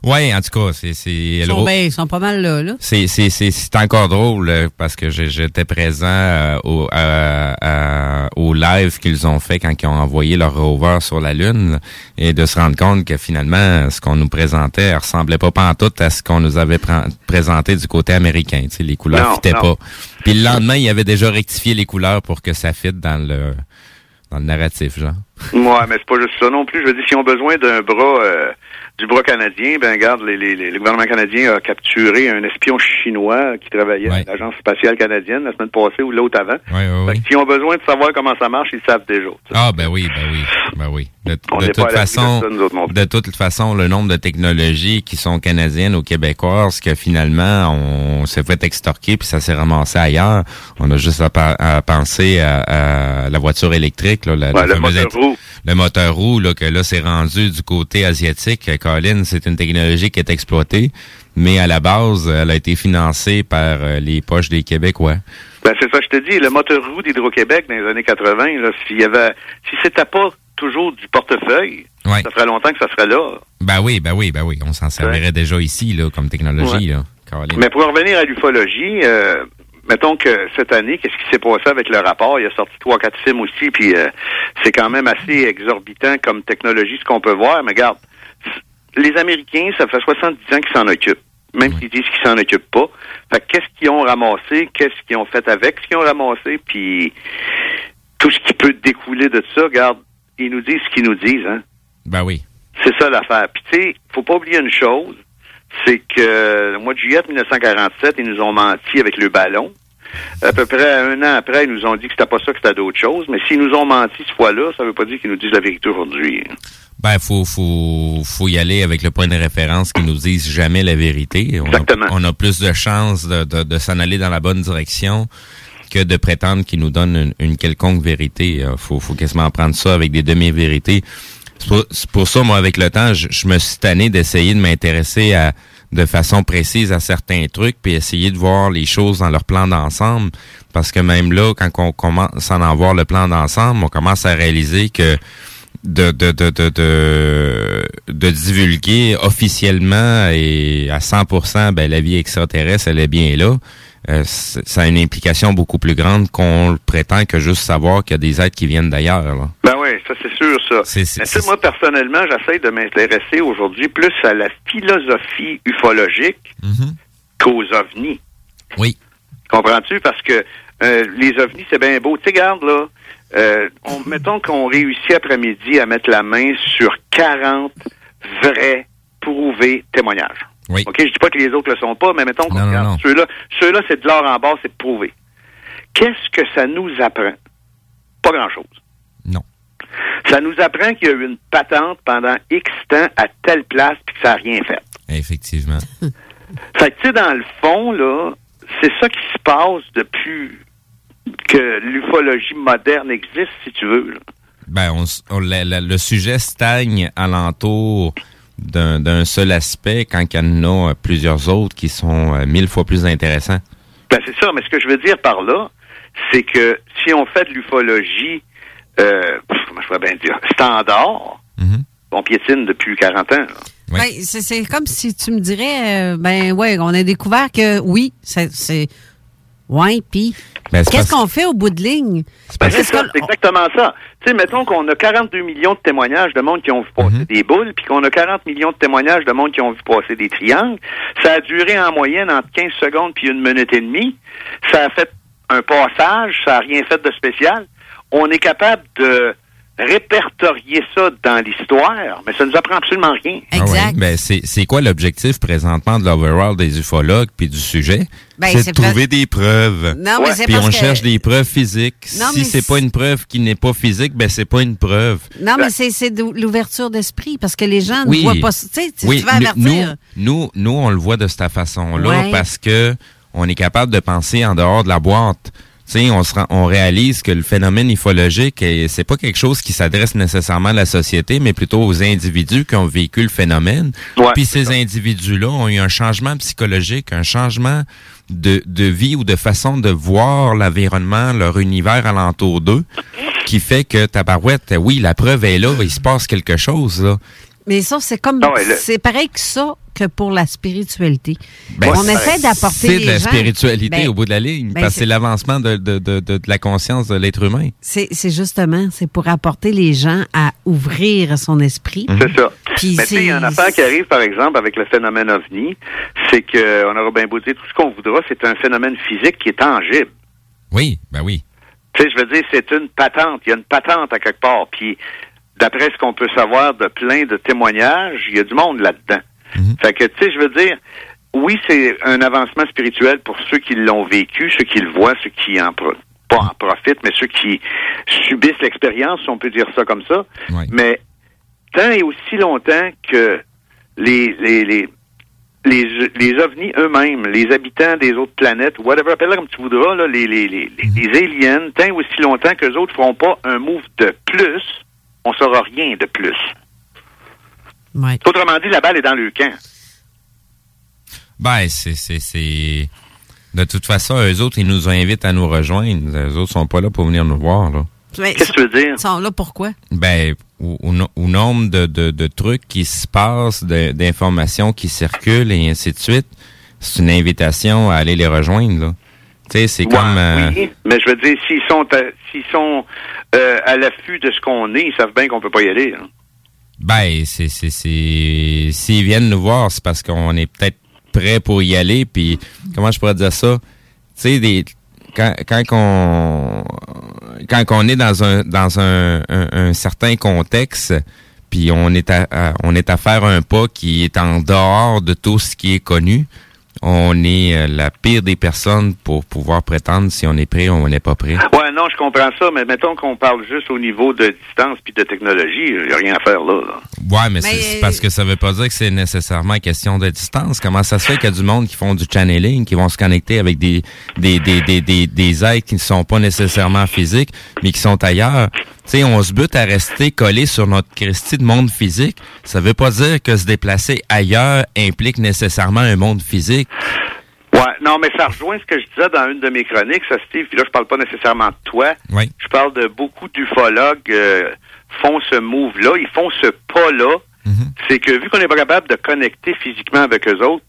Ouais, en tout cas, c'est c'est Ils sont, ben, ils sont pas mal là, là. C'est c'est c'est c'est encore drôle euh, parce que j'étais présent euh, au euh, euh, au live qu'ils ont fait quand ils ont envoyé leur rover sur la lune là, et de se rendre compte que finalement ce qu'on nous présentait ressemblait pas pantoute à ce qu'on nous avait pr- présenté du côté américain, tu sais les couleurs Non, fitaient non. pas. Puis le lendemain, il avait déjà rectifié les couleurs pour que ça fitte dans le dans le narratif, genre. Ouais, mais c'est pas juste ça non plus. Je veux dire, s'ils ont besoin d'un bras, euh, du bras canadien, ben regarde, les, les, les- le gouvernement canadien a capturé un espion chinois qui travaillait à l'agence spatiale canadienne la semaine passée ou l'autre avant. Ouais, ouais, Fait que s'ils ont besoin de savoir comment ça marche, ils savent déjà. Ah ben oui, ben oui, ben oui. De, toute façon, de ça, toute façon, le nombre de technologies qui sont canadiennes ou québécoises que finalement on s'est fait extorquer puis ça s'est ramassé ailleurs. On a juste à, penser à, à la voiture électrique, là, la, Ouais, la le fameuse moteur int- roue. Le moteur roue, là, que là c'est rendu du côté asiatique. Colin, c'est une technologie qui est exploitée, mais à la base, elle a été financée par euh, les poches des Québécois. Ben c'est ça, je te dis, le moteur roue d'Hydro-Québec dans les années 80, là, s'il y avait, si c'était pas toujours du portefeuille, Ouais. ça ferait longtemps que ça serait là. Ben oui, ben oui, ben oui. On s'en servirait déjà ici, là, comme technologie, Ouais. là. Caroline. Mais pour en revenir à l'ufologie, euh, mettons que cette année, qu'est-ce qui s'est passé avec le rapport? Il a sorti trois, quatre films aussi, puis euh, c'est quand même assez exorbitant comme technologie, ce qu'on peut voir. Mais regarde, les Américains, ça fait 70 ans qu'ils s'en occupent. Même s'ils disent qu'ils s'en occupent pas. Fait que qu'est-ce qu'ils ont ramassé? Qu'est-ce qu'ils ont fait avec ce qu'ils ont ramassé? Puis tout ce qui peut découler de ça, regarde, ils nous disent ce qu'ils nous disent, hein. Ben oui. C'est ça l'affaire. Puis tu sais, faut pas oublier une chose, c'est que le mois de juillet 1947, ils nous ont menti avec le ballon. À peu près un an après, ils nous ont dit que c'était pas ça, que c'était d'autres choses. Mais s'ils nous ont menti cette fois-là, ça veut pas dire qu'ils nous disent la vérité aujourd'hui. Ben, faut, faut, faut y aller avec le point de référence qui nous disent jamais la vérité. On Exactement. A, on a plus de chances de, de, de s'en aller dans la bonne direction que de prétendre qu'ils nous donnent une, une quelconque vérité. Euh, Faut, faut quasiment prendre ça avec des demi-vérités. C'est pour, pour ça, moi, avec le temps, je, je me suis tanné d'essayer de m'intéresser à de façon précise à certains trucs, puis essayer de voir les choses dans leur plan d'ensemble. Parce que même là, quand on commence à en voir le plan d'ensemble, on commence à réaliser que de, de, de, de, de, de divulguer officiellement et à 100% ben, la vie extraterrestre, elle est bien là. Euh, c- ça a une implication beaucoup plus grande qu'on le prétend que juste savoir qu'il y a des êtres qui viennent d'ailleurs. là. Ben oui, ça c'est sûr, ça. Tu sais, moi, personnellement, j'essaie de m'intéresser aujourd'hui plus à la philosophie ufologique qu'aux ovnis. Oui. Comprends-tu? Parce que euh, les ovnis, c'est bien beau. Tu sais, regarde, là, euh, on- mettons qu'on réussit après-midi à mettre la main sur 40 vrais, prouvés témoignages. Oui. OK, je dis pas que les autres le sont pas, mais mettons qu'on non. ceux-là. Ceux-là, c'est de l'or en bas, c'est prouvé. Qu'est-ce que ça nous apprend? Pas grand-chose. Non. Ça nous apprend qu'il y a eu une patente pendant X temps à telle place puis que ça n'a rien fait. Effectivement. Fait que, tu sais, dans le fond, là, c'est ça qui se passe depuis que l'ufologie moderne existe, si tu veux. là. Ben, on, s- on- la- la- le sujet stagne alentour d'un d'un seul aspect quand il y en a euh, plusieurs autres qui sont euh, mille fois plus intéressants? Ben, c'est ça, mais ce que je veux dire par là, c'est que si on fait de l'ufologie, euh, je pourrais bien dire, standard, on piétine depuis 40 ans. là. Ben, c'est c'est comme si tu me dirais, euh, ben ouais, on a découvert que oui, c'est. Ouais, puis. Ben, Qu'est-ce qu'on fait au bout de ligne? Ben, c'est ça, c'est exactement ça. Tu sais, mettons qu'on a 42 millions de témoignages de monde qui ont vu passer des boules, puis qu'on a 40 millions de témoignages de monde qui ont vu passer des triangles. Ça a duré en moyenne entre 15 secondes puis une minute et demie. Ça a fait un passage, ça a rien fait de spécial. On est capable de répertorier ça dans l'histoire, mais ça nous apprend absolument rien. Ah ouais. Ben, c'est c'est quoi l'objectif présentement de l'overall des ufologues puis du sujet? Ben, c'est de trouver des preuves. Non, mais c'est Puis on que- cherche des preuves physiques. Non, si mais c'est pas une preuve qui n'est pas physique, ben c'est pas une preuve. Non, mais c'est c'est de l'ouverture d'esprit parce que les gens Oui. ne voient pas. ça. Tu sais, Oui, tu vas nous- avertir. Nous, nous, nous, on le voit de cette façon-là Ouais. parce que on est capable de penser en dehors de la boîte. Sais, on, se rend- on réalise que le phénomène ufologique, c'est pas quelque chose qui s'adresse nécessairement à la société, mais plutôt aux individus qui ont vécu le phénomène. Puis ces individus-là ont eu un changement psychologique, un changement de, de vie ou de façon de voir l'environnement, leur univers alentour d'eux, qui fait que tabarouette, oui, la preuve est là, il se passe quelque chose là. Mais ça, c'est comme. Le- C'est pareil que ça que pour la spiritualité. Ben, on essaie d'apporter C'est de la gens- spiritualité Ben, au bout de la ligne, ben, parce que c'est- l'avancement de, de, de, de, de la conscience de l'être humain. C'est c'est justement, c'est pour apporter les gens à ouvrir son esprit. C'est ça. Puis Mais tu sais, il y a une c'est- affaire qui arrive, par exemple, avec le phénomène ovni, c'est qu'on aura bien beau dire tout ce qu'on voudra, c'est un phénomène physique qui est tangible. Oui, ben oui. Tu sais, je veux dire, c'est une patente. Il y a une patente à quelque part. Puis, d'après ce qu'on peut savoir de plein de témoignages, il y a du monde là-dedans. Fait que, tu sais, je veux dire, oui, c'est un avancement spirituel pour ceux qui l'ont vécu, ceux qui le voient, ceux qui en pro- pas en profitent, mais ceux qui subissent l'expérience, si on peut dire ça comme ça. Mais tant et aussi longtemps que les, les, les, les, les ovnis eux-mêmes, les habitants des autres planètes, whatever, appelle-le comme tu voudras, là, les, les, les, les- les aliens, tant et aussi longtemps que les autres feront pas un move de plus, on saura rien de plus. Autrement dit, la balle est dans le camp. Ben, c'est, c'est, c'est... De toute façon, eux autres, ils nous invitent à nous rejoindre. Eux autres sont pas là pour venir nous voir, là. Qu'est-ce que tu veux dire? Ils sont là pourquoi? Ben, au, au no- au nombre de, de, de trucs qui se passent, de- d'informations qui circulent et ainsi de suite, c'est une invitation à aller les rejoindre, là. Tu sais, c'est Ouais, comme... euh, Oui, mais je veux dire, s'ils sont à, s'ils sont euh, à l'affût de ce qu'on est, ils savent bien qu'on peut pas y aller. hein. Ben, c'est, c'est, c'est, s'ils viennent nous voir, c'est parce qu'on est peut-être prêt pour y aller. Puis, comment je pourrais dire ça? Tu sais, des, quand, quand on, quand on est dans un, dans un, un, un certain contexte, puis on est à, à- on est à faire un pas qui est en dehors de tout ce qui est connu, on est euh, la pire des personnes pour pouvoir prétendre si on est prêt ou on n'est pas prêt. Ouais, non, je comprends ça, mais mettons qu'on parle juste au niveau de distance puis de technologie, il n'y a rien à faire là. là. Ouais, mais, c'est- parce que ça veut pas dire que c'est nécessairement question de distance. Comment ça se fait qu'il y a du monde qui font du channeling, qui vont se connecter avec des des des des des, des êtres qui ne sont pas nécessairement physiques, mais qui sont ailleurs? Sais, on se bute à rester collé sur notre Christie de monde physique. Ça veut pas dire que se déplacer ailleurs implique nécessairement un monde physique. Ouais, non, mais ça rejoint ce que je disais dans une de mes chroniques, ça, Steve, puis là, je parle pas nécessairement de toi. Oui. Je parle de beaucoup d'ufologues euh, font ce move-là, ils font ce pas-là. C'est que vu qu'on n'est pas capable de connecter physiquement avec eux autres,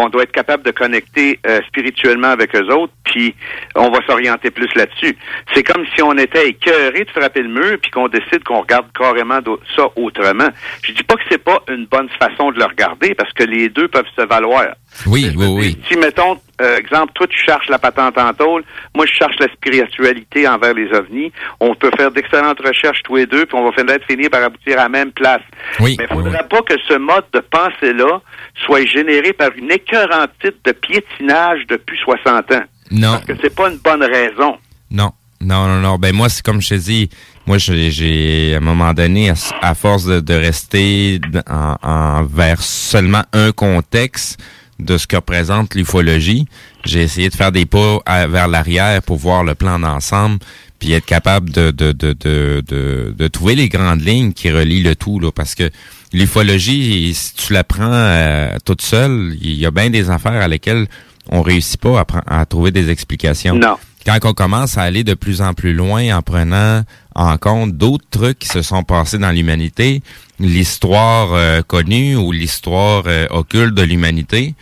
on doit être capable de connecter euh, spirituellement avec eux autres, puis on va s'orienter plus là-dessus. C'est comme si on était écœuré de frapper le mur, puis qu'on décide qu'on regarde carrément ça autrement. Je dis pas que c'est pas une bonne façon de le regarder, parce que les deux peuvent se valoir. Oui, oui, oui. Si, mettons, euh, exemple, toi, tu cherches la patente en tôle, moi, je cherche la spiritualité envers les ovnis, on peut faire d'excellentes recherches tous les deux, puis on va peut-être finir par aboutir à la même place. Oui, Mais il ne faudrait pas que ce mode de pensée-là soit généré par une écœurante de piétinage depuis 60 ans. Non. Parce que c'est pas une bonne raison. Non, non, non, non. Ben moi, c'est comme je te dis, moi, j'ai- à un moment donné, à, à force de, de rester en- vers seulement un contexte de ce que représente l'ufologie, j'ai essayé de faire des pas à- vers l'arrière pour voir le plan d'ensemble, puis être capable de de, de, de, de, de trouver les grandes lignes qui relient le tout, là, parce que l'ufologie, si tu la prends euh, toute seule, il y a bien des affaires à lesquelles on réussit pas à, à trouver des explications. Non. Quand on commence à aller de plus en plus loin en prenant en compte d'autres trucs qui se sont passés dans l'humanité, l'histoire euh, connue ou l'histoire euh, occulte de l'humanité,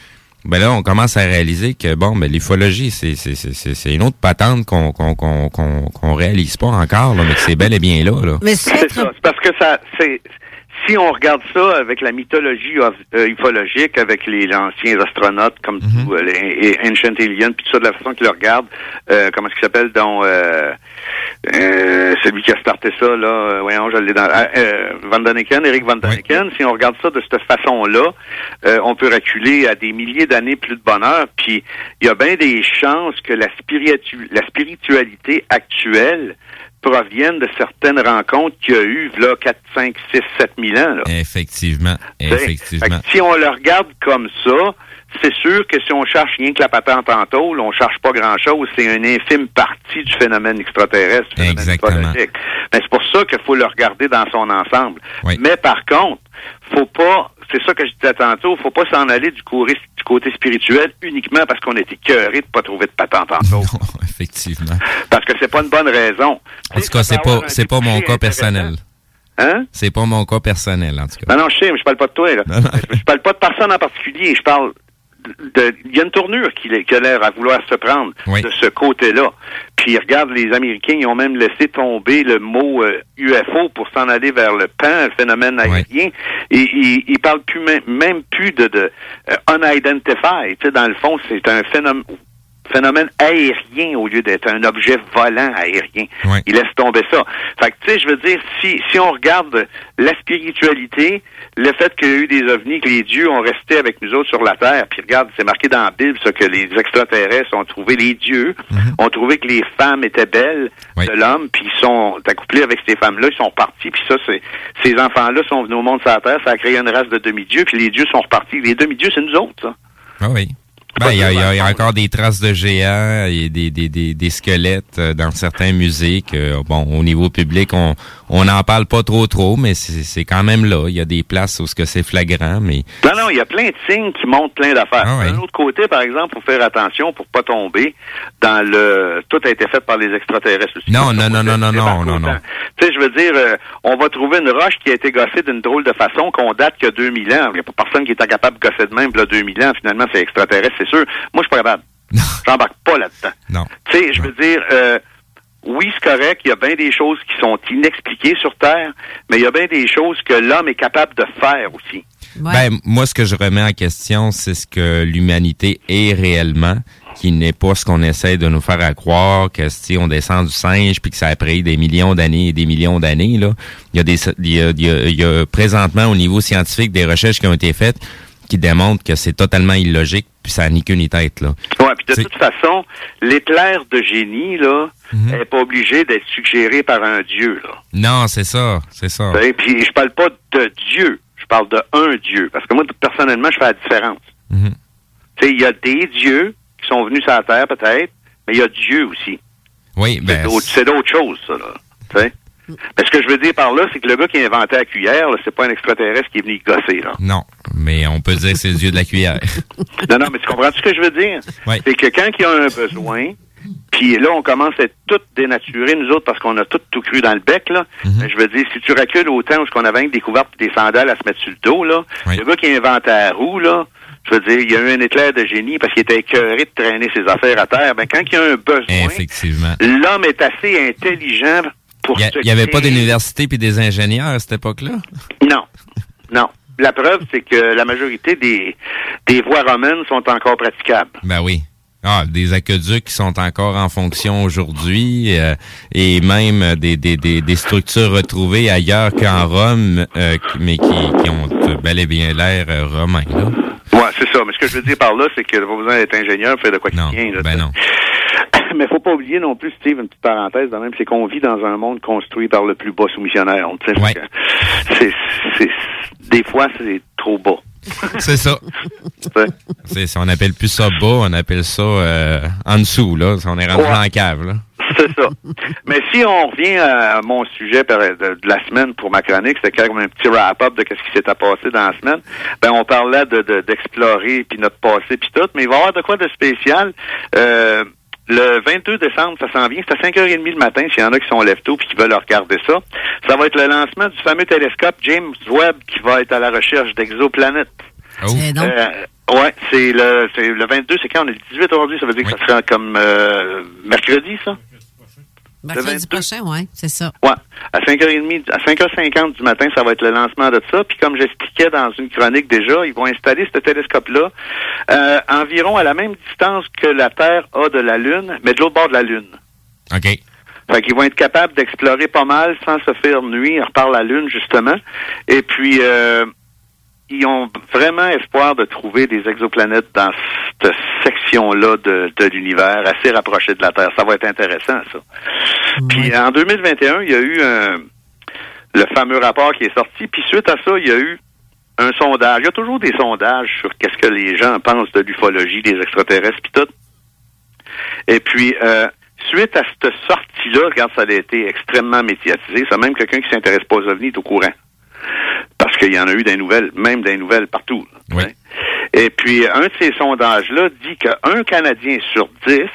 ben là, on commence à réaliser que bon, ben l'ufologie, c'est c'est c'est c'est- c'est une autre patente qu'on qu'on qu'on qu'on qu'on réalise pas encore, là, mais que c'est bel et bien là. là. Mais C'est ça. C'est parce que ça, c'est si on regarde ça avec la mythologie euh, ufologique, avec les anciens astronautes comme tout, euh, les, Ancient Aliens, puis tout ça de la façon qu'ils le regardent, euh, comment est-ce qu'il s'appelle donc euh, euh, celui qui a starté ça là, voyons, je l'ai dans euh, euh, Van Daniken, Eric Van Daniken. Si on regarde ça de cette façon-là, euh, on peut reculer à des milliers d'années plus de bonheur. Puis il y a bien des chances que la, spiritu la spiritualité actuelle provienne de certaines rencontres qu'il y a eu là 4, 5, 6, 7 000 ans. Là. Effectivement, effectivement. si on le regarde comme ça, c'est sûr que si on cherche rien que la patente en tôle, on cherche pas grand-chose. C'est une infime partie du phénomène extraterrestre, du phénomène Exactement. Mais c'est pour ça qu'il faut le regarder dans son ensemble. Oui. Mais par contre, faut pas, c'est ça que je disais tantôt, faut pas s'en aller du, côté- du côté spirituel uniquement parce qu'on est écœuré de pas trouver de patente en tôle. Effectivement. Parce que c'est pas une bonne raison. En tout cas, c'est pas c'est pas mon cas personnel. Hein? C'est pas mon cas personnel, en tout cas. Non, non, je sais, mais je parle pas de toi, là. je, je parle pas de personne en particulier. Je parle. Il y a une tournure qui, qui a l'air à vouloir se prendre Oui. de ce côté-là. Puis regarde, les Américains, ils ont même laissé tomber le mot euh, UFO pour s'en aller vers le PAN, le phénomène aérien. Et ils, parlent plus même, même plus de, de euh, unidentified. Tu sais, dans le fond, c'est un phénomène phénomène aérien au lieu d'être un objet volant aérien. Il laisse tomber ça. Fait que, tu sais, je veux dire, si, si on regarde la spiritualité, le fait qu'il y a eu des ovnis, que les dieux ont resté avec nous autres sur la Terre, puis regarde, c'est marqué dans la Bible, ça, que les extraterrestres ont trouvé les dieux, ont trouvé que les femmes étaient belles de l'homme, puis ils sont accouplés avec ces femmes-là, ils sont partis, puis ça, c'est, ces enfants-là sont venus au monde sur la Terre, ça a créé une race de demi-dieux, puis les dieux sont repartis. Les demi-dieux, c'est nous autres, ça. Ah oui. Ben, il y, y a encore des traces de géants et des, des, des, des squelettes euh, dans certains musées que, bon, au niveau public, on on n'en parle pas trop trop, mais c'est quand même là. Il y a des places où ce que c'est flagrant, mais Non, non, il y a plein de signes qui montrent plein d'affaires. Ah D'un autre côté, par exemple, faut faire attention pour pas tomber dans le tout a été fait par les extraterrestres aussi. non, non, non, non, non, non, non, non. Tu sais, je veux dire, euh, on va trouver une roche qui a été gossée d'une drôle de façon qu'on date qu'il y a 2000 ans. Il n'y a pas personne qui est capable de gosser de même, là, 2000 ans. Finalement, c'est extraterrestre, c'est sûr. Moi, je suis pas capable. J'embarque pas là-dedans. Non. Tu sais, je veux dire, euh, oui, c'est correct, il y a bien des choses qui sont inexpliquées sur Terre, mais il y a bien des choses que l'homme est capable de faire aussi. Ben, moi, ce que je remets en question, c'est ce que l'humanité est réellement, qui n'est pas ce qu'on essaie de nous faire à croire, que si on descend du singe, puis que ça a pris des millions d'années et des millions d'années, là. Il y a des, il y a, il y a- il y a présentement, au niveau scientifique, des recherches qui ont été faites qui démontrent que c'est totalement illogique, puis ça n'a ni tête, là. Ouais, puis de toute façon, l'éclair de génie, là, n'est pas obligé d'être suggéré par un dieu, là. Non, c'est ça, c'est ça. Et puis, je parle pas de Dieu, je parle de un Dieu. Parce que moi, personnellement, je fais la différence. Mhm. Tu sais, il y a des dieux qui sont venus sur la Terre, peut-être, mais il y a Dieu aussi. Oui, ben, C'est d'autres choses, ça, là. Tu sais? Mais ce que je veux dire par là, c'est que le gars qui a inventé la cuillère, c'est pas un extraterrestre qui est venu gosser, là. non. Mais on peut dire que c'est le dieu de la cuillère. Non, non, mais tu comprends ce que je veux dire? C'est que quand il y a un besoin, puis là, on commence à être tout dénaturés, nous autres, parce qu'on a tout tout cru dans le bec, là. Mhm. Je veux dire, si tu recules au temps où on avait une découverte des sandales à se mettre sur le dos, là, le gars qui a inventé la roue, là, je veux dire, il y a eu un éclair de génie parce qu'il était écœuré de traîner ses affaires à terre. Ben, quand il y a un besoin, l'homme est assez intelligent pour Il n'y avait pas d'université puis des ingénieurs à cette époque-là? Non. Non. La preuve, c'est que la majorité des, des voies romaines sont encore praticables. Ben oui. Ah, des aqueducs qui sont encore en fonction aujourd'hui euh, et même des, des, des, des structures retrouvées ailleurs qu'en Rome, euh, mais qui, qui ont bel et bien l'air euh, romain. Là. Ouais, c'est ça. Mais ce que je veux dire par là, c'est que pas besoin d'être ingénieur faire de quoi qu'il Ben non. Mais faut pas oublier non plus, Steve, une petite parenthèse de même, c'est qu'on vit dans un monde construit par le plus bas soumissionnaire. que C'est, c'est, des fois, c'est trop bas. C'est ça. C'est, si on appelle plus ça bas, on appelle ça euh, en dessous. Là. On est rendu Ouais. dans la cave. Là. C'est ça. Mais si on revient à mon sujet de, de la semaine pour ma chronique, c'était quand même un petit wrap-up de ce qui s'était passé dans la semaine. Ben, on parlait de, de- d'explorer puis notre passé puis tout, mais il va y avoir de quoi de spécial. Euh, le 22 décembre, ça s'en vient. C'est à 5h30 le matin, s'il y en a qui sont lève-tôt puis qui veulent regarder ça. Ça va être le lancement du fameux télescope James Webb qui va être à la recherche d'exoplanètes. Donc. Euh, ouais, c'est le, c'est le 22, c'est quand? On est le 18 aujourd'hui, ça veut dire que ça sera comme euh, mercredi, ça? Mercredi prochain, oui, c'est ça. Ouais. À 5h30, à 5h50 du matin, ça va être le lancement de ça. Puis comme j'expliquais dans une chronique déjà, ils vont installer ce télescope-là euh, environ à la même distance que la Terre a de la Lune, mais de l'autre bord de la Lune. OK. Fait qu'ils vont être capables d'explorer pas mal sans se faire nuire par la Lune, justement. Et puis, euh, ils ont vraiment espoir de trouver des exoplanètes dans cette section-là de, de l'univers, assez rapprochée de la Terre. Ça va être intéressant, ça. Puis en 2021, il y a eu un- le fameux rapport qui est sorti. Puis suite à ça, il y a eu un sondage. Il y a toujours des sondages sur qu'est-ce que les gens pensent de l'ufologie, des extraterrestres, puis tout. Et puis, euh, suite à cette sortie-là, regarde, ça a été extrêmement médiatisé. Ça, même quelqu'un qui s'intéresse pas aux ovnis est au courant. Parce qu'il y en a eu des nouvelles, même des nouvelles partout. hein. Et puis, un de ces sondages-là dit qu'un Canadien sur dix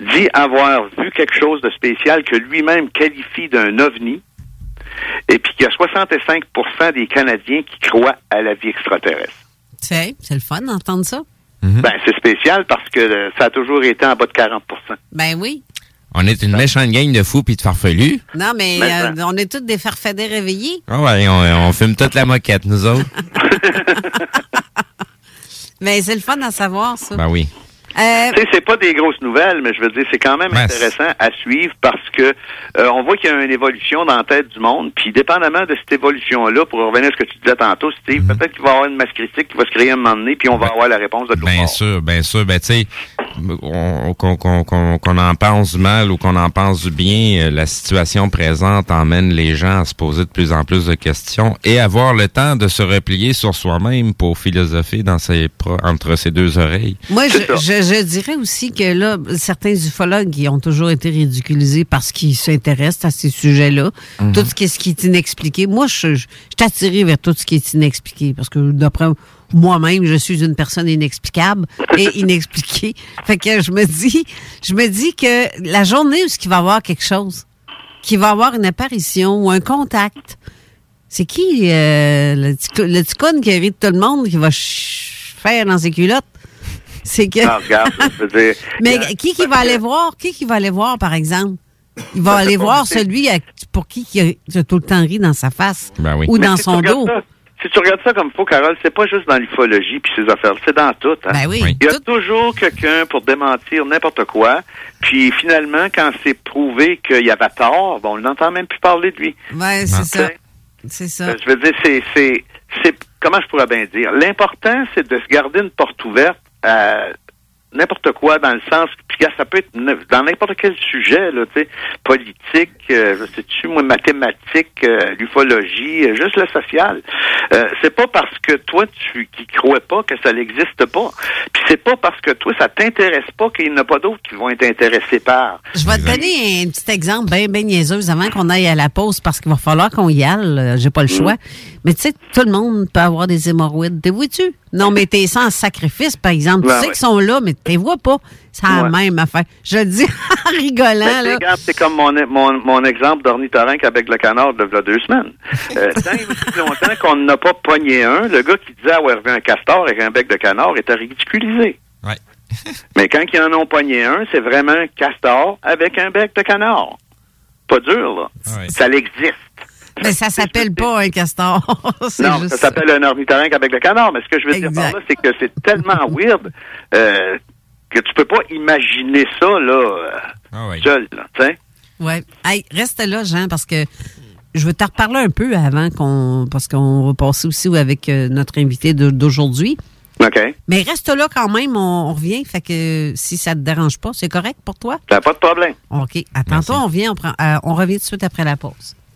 dit avoir vu quelque chose de spécial que lui-même qualifie d'un ovni, et puis qu'il y a 65% des Canadiens qui croient à la vie extraterrestre. C'est, c'est le fun d'entendre ça. Ben, c'est spécial parce que euh, ça a toujours été en bas de 40% Ben oui. On est une méchante gang de fous puis de farfelus. Non, mais Ben, euh, on est tous des farfadets réveillés. Ah ouais, on, on fume toute la moquette, nous autres. Mais c'est le fun à savoir, ça. ben oui. Euh, Tu sais, c'est pas des grosses nouvelles, mais je veux dire, c'est quand même intéressant à suivre parce que euh, on voit qu'il y a une évolution dans la tête du monde, puis dépendamment de cette évolution-là, pour revenir à ce que tu disais tantôt, Steve, peut-être qu'il va y avoir une masse critique qui va se créer un moment donné, puis on va avoir la réponse de l'autre Bien sûr, bien sûr. Ben, tu sais, on- qu'on qu'on- qu'on- qu'on en pense du mal ou qu'on en pense du bien, euh, la situation présente emmène les gens à se poser de plus en plus de questions et avoir le temps de se replier sur soi-même pour philosopher dans ses pro- entre ses deux oreilles. Moi, je, je, dirais aussi que là, certains ufologues qui ont toujours été ridiculisés parce qu'ils s'intéressent à ces sujets-là. Mhm. Tout ce qui, ce qui est inexpliqué. Moi, je, je, je suis attirée vers tout ce qui est inexpliqué parce que d'après moi-même, je suis une personne inexplicable et inexpliquée. Fait que je me dis, je me dis que la journée où il va y avoir quelque chose, qu'il va y avoir une apparition ou un contact, c'est qui euh, le, con qui hérite tout le monde qui va faire dans ses culottes? C'est que. Non, regarde, je veux dire. Mais qui qui va aller voir? Qui qui va aller voir, par exemple? Il va Ça, aller voir celui à- pour qui qui a, tout le temps ri dans sa face. Ben oui. Ou Mais dans si son regardes dos. ça- si tu regardes ça comme il faut, Carole, c'est pas juste dans l'ufologie puis ces affaires, c'est dans tout. Hein? Ben oui. Oui. Il y a toujours quelqu'un pour démentir n'importe quoi. Puis finalement, quand c'est prouvé qu'il y avait tort, bon, on n'entend même plus parler de lui. Ouais, c'est ça. C'est ça. Euh, Je veux dire, c'est, c'est, c'est, comment je pourrais bien dire? L'important, c'est de se garder une porte ouverte à n'importe quoi dans le sens, puis ça peut être dans n'importe quel sujet, là, tu sais, politique, euh, je sais-tu, moi, mathématiques, euh, l'ufologie, euh, juste le social. Euh, c'est pas parce que toi, tu qui crois pas que ça n'existe pas. Puis c'est pas parce que toi, ça t'intéresse pas qu'il n'y en a pas d'autres qui vont être intéressés par. Je vais te donner un petit exemple bien, bien niaiseux avant qu'on aille à la pause parce qu'il va falloir qu'on y aille. J'ai pas le choix. Mais tu sais, tout le monde peut avoir des hémorroïdes. T'es vois-tu? Non, mais t'es sans sacrifice, par exemple. Ben tu sais ouais. qu'ils sont là, mais t'es vois pas. C'est la Ouais. même affaire. Je le dis en rigolant, là. regarde, c'est comme mon, mon, mon exemple d'ornithorynque avec le canard de v'là deux semaines. Euh, tant et aussi longtemps qu'on n'a pas pogné un, le gars qui disait avoir vu un castor avec un bec de canard était ridiculisé. Ouais. Mais quand ils en ont pogné un, c'est vraiment un castor avec un bec de canard. Pas dur, là. Ouais. Ça l'existe. Mais ça s'appelle pas un castor. Non, juste ça s'appelle un ornithorynque avec le canard, mais ce que je veux dire par là, c'est que c'est tellement weird euh, que tu peux pas imaginer ça, là, Ah ouais. seul, là, tu sais. Ouais. Hey, reste là, Jean, parce que je veux te reparler un peu avant qu'on. Parce qu'on va passer aussi avec euh, notre invité d'aujourd'hui. OK. Mais reste là quand même, on, on revient. Fait que si ça te dérange pas, c'est correct pour toi? T'as pas de problème. OK. Attends, toi, on vient, on, prend, euh, on revient tout de suite après la pause.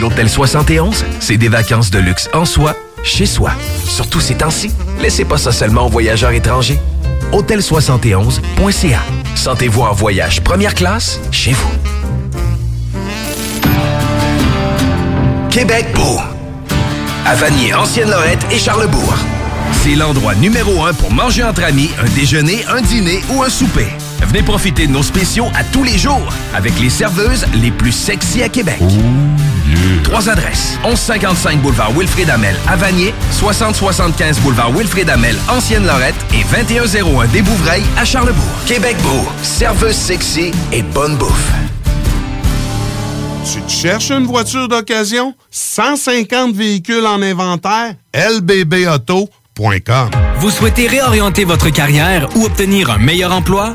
L'Hôtel 71, c'est des vacances de luxe en soi, chez soi. Surtout ces temps-ci, laissez pas ça seulement aux voyageurs étrangers. Hôtel71.ca. Sentez-vous en voyage première classe chez vous. Québec beau. À Vanier, Ancienne-Lorette et Charlebourg. C'est l'endroit numéro un pour manger entre amis, un déjeuner, un dîner ou un souper. Venez profiter de nos spéciaux à tous les jours avec les serveuses les plus sexy à Québec. Trois adresses. 1155 boulevard Wilfrid Amel à Vanier, 6075 boulevard Wilfrid Amel, Ancienne-Lorette et 2101 des Bouvrailles à Charlebourg. Québec beau, serveuse sexy et bonne bouffe. Tu te cherches une voiture d'occasion? 150 véhicules en inventaire? lbbauto.com Vous souhaitez réorienter votre carrière ou obtenir un meilleur emploi?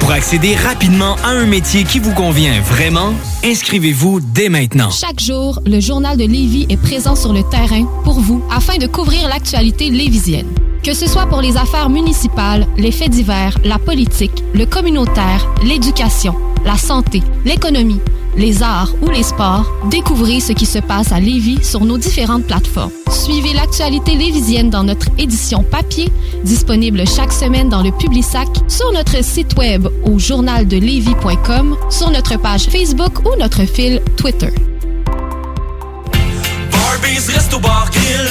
Pour accéder rapidement à un métier qui vous convient vraiment, inscrivez-vous dès maintenant. Chaque jour, le journal de Lévis est présent sur le terrain pour vous afin de couvrir l'actualité lévisienne. Que ce soit pour les affaires municipales, les faits divers, la politique, le communautaire, l'éducation, la santé, l'économie, les arts ou les sports, découvrez ce qui se passe à Lévis sur nos différentes plateformes. Suivez l'actualité lévisienne dans notre édition papier, disponible chaque semaine dans le Publisac, sur notre site web au journaldelevis.com, sur notre page Facebook ou notre fil Twitter.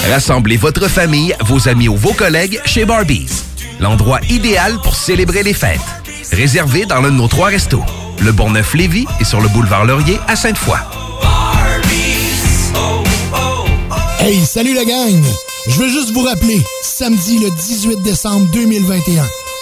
Rassemblez votre famille, vos amis ou vos collègues chez Barbies. L'endroit idéal pour célébrer les fêtes. Réservé dans l'un de nos trois restos. Le Bonneuf-Lévis et sur le boulevard Laurier à Sainte-Foy. Hey, salut la gang! Je veux juste vous rappeler, samedi le 18 décembre 2021,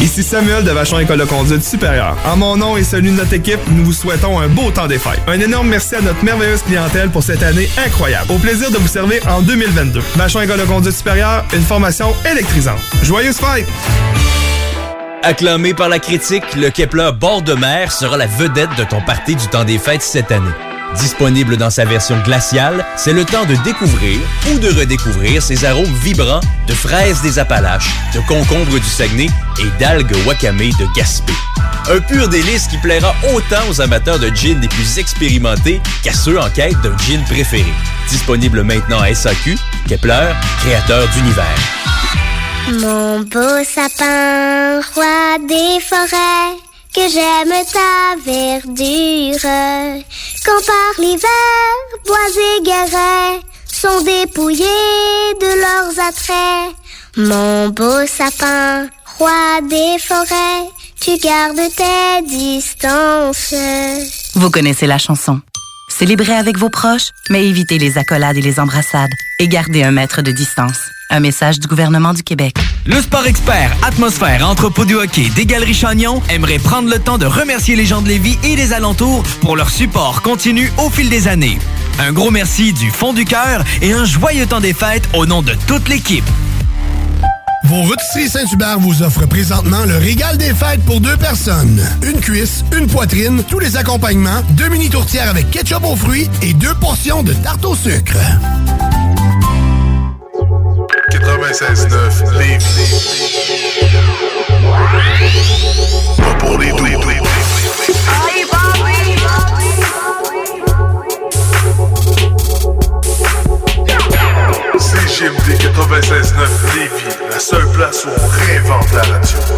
Ici Samuel de Vachon École de conduite supérieure. En mon nom et celui de notre équipe, nous vous souhaitons un beau temps des fêtes. Un énorme merci à notre merveilleuse clientèle pour cette année incroyable. Au plaisir de vous servir en 2022. Vachon École de conduite supérieure, une formation électrisante. Joyeuses fêtes! Acclamé par la critique, le Kepler bord de mer sera la vedette de ton party du temps des fêtes cette année. Disponible dans sa version glaciale, c'est le temps de découvrir ou de redécouvrir ses arômes vibrants de fraises des Appalaches, de concombres du Saguenay et d'algues wakame de Gaspé. Un pur délice qui plaira autant aux amateurs de gin les plus expérimentés qu'à ceux en quête d'un gin préféré. Disponible maintenant à SAQ, Kepler, créateur d'univers. Mon beau sapin, roi des forêts, que j'aime ta verdure. Quand par l'hiver, bois et guérets sont dépouillés de leurs attraits. Mon beau sapin, roi des forêts, tu gardes tes distances. Vous connaissez la chanson. Célébrez avec vos proches, mais évitez les accolades et les embrassades et gardez un mètre de distance. Un message du gouvernement du Québec. Le sport expert Atmosphère Entrepôt du hockey des Galeries Chagnon aimerait prendre le temps de remercier les gens de Lévis et des alentours pour leur support continu au fil des années. Un gros merci du fond du cœur et un joyeux temps des fêtes au nom de toute l'équipe. Vos rôtisseries Saint-Hubert vous offrent présentement le régal des fêtes pour deux personnes. Une cuisse, une poitrine, tous les accompagnements, deux mini tourtières avec ketchup aux fruits et deux portions de tarte au sucre. 96.9 Lévis. Pas pour les doux. CGMD 96.9 Lévis, la seule place où on réinvente la radio.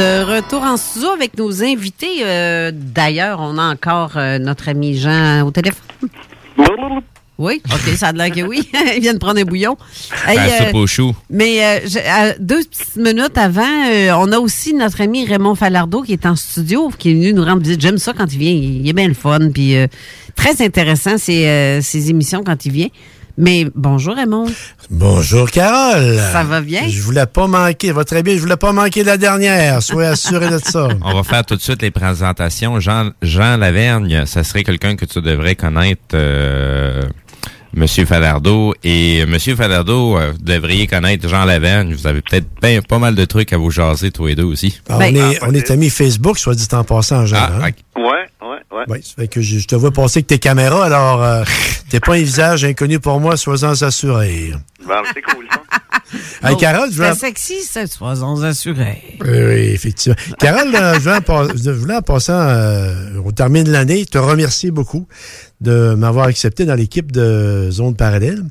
De retour en studio avec nos invités. Euh, D'ailleurs, on a encore euh, notre ami Jean au téléphone. Oui, OK, ça a l'air que oui. Il vient de prendre un bouillon. Hey, La euh, aux choux. mais euh, je- à deux petites minutes avant, on a aussi notre ami Raymond Falardeau qui est en studio, qui est venu nous rendre visite. J'aime ça quand il vient. Il est bien le fun. Puis très intéressant, ces, ces émissions quand il vient. Mais bonjour Raymond. Bonjour Carole. Ça va bien? Je voulais pas manquer, va très bien, je voulais pas manquer la dernière, soyez assuré de ça. On va faire tout de suite les présentations. Jean, Jean Lavergne, ça serait quelqu'un que tu devrais connaître, euh, Monsieur Falardeau. Et Monsieur Falardeau, euh, vous devriez connaître Jean Lavergne. Vous avez peut-être ben, pas mal de trucs à vous jaser, tous les deux aussi. Ah, on, est, on est amis Facebook, soit dit en passant, Jean. Ah, hein? Ouais, ouais. Oui, ça fait que je, je te vois passer avec tes caméras, alors euh, t'es pas un visage inconnu pour moi, sois-en assuré. Bon, c'est cool, ça. Hey, Carole, je. C'est sexy, ça, sois-en assuré. Oui, oui, effectivement. Carole, euh, je voulais en, passant, euh, au terme de l'année, te remercier beaucoup de m'avoir accepté dans l'équipe de Zone Parallèle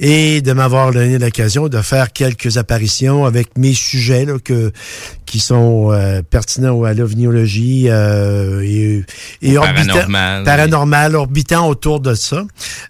et de m'avoir donné l'occasion de faire quelques apparitions avec mes sujets là, que, qui sont euh, pertinents à l'ovniologie euh, et, et orbitant- Paranormal. paranormal, orbitant autour de ça.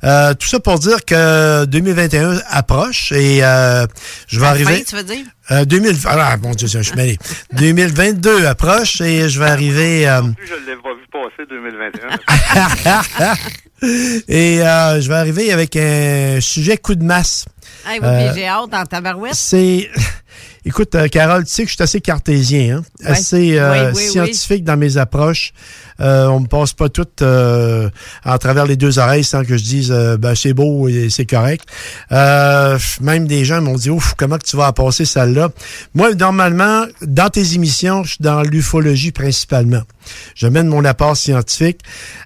Euh, tout ça pour dire que 2021 approche et euh, je vais arriver... fin, tu veux dire? Euh, 2000, ah, mon Dieu, je suis mêlé. 2022 approche et je vais arriver. euh, Plus je l'ai pas vu passer 2021. et euh, je vais arriver avec un sujet coup de masse. Ah oui, Euh, j'ai hâte dans ta barouette. C'est. Écoute, euh, Carole, tu sais que je suis assez cartésien, hein? assez euh, Oui, oui, oui. scientifique dans mes approches. Euh, on me passe pas tout euh, à travers les deux oreilles sans que je dise euh, ben, c'est beau et c'est correct. Euh, même des gens m'ont dit ouf comment que tu vas passer celle-là? Moi normalement dans tes émissions je suis dans l'ufologie principalement. Je mène mon apport scientifique.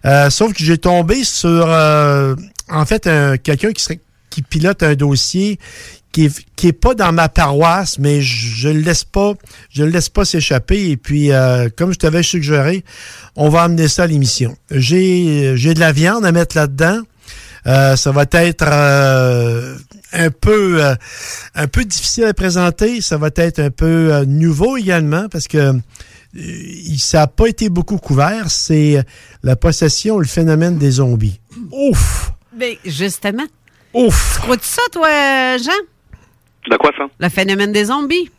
Euh, sauf que j'ai tombé sur euh, en fait un- quelqu'un qui serait qui pilote un dossier qui est, qui est pas dans ma paroisse, mais je, le laisse pas, je le laisse pas s'échapper. Et puis, euh, comme je t'avais suggéré, on va amener ça à l'émission. J'ai, j'ai de la viande à mettre là-dedans. Euh, ça va être euh, un peu, euh, un peu difficile à présenter. Ça va être un peu euh, nouveau également parce que euh, ça n'a pas été beaucoup couvert. C'est la possession, le phénomène des zombies. Ouf! Ben, justement. Ouf! Crois-tu ça, toi, Jean? De quoi ça? Le phénomène des zombies?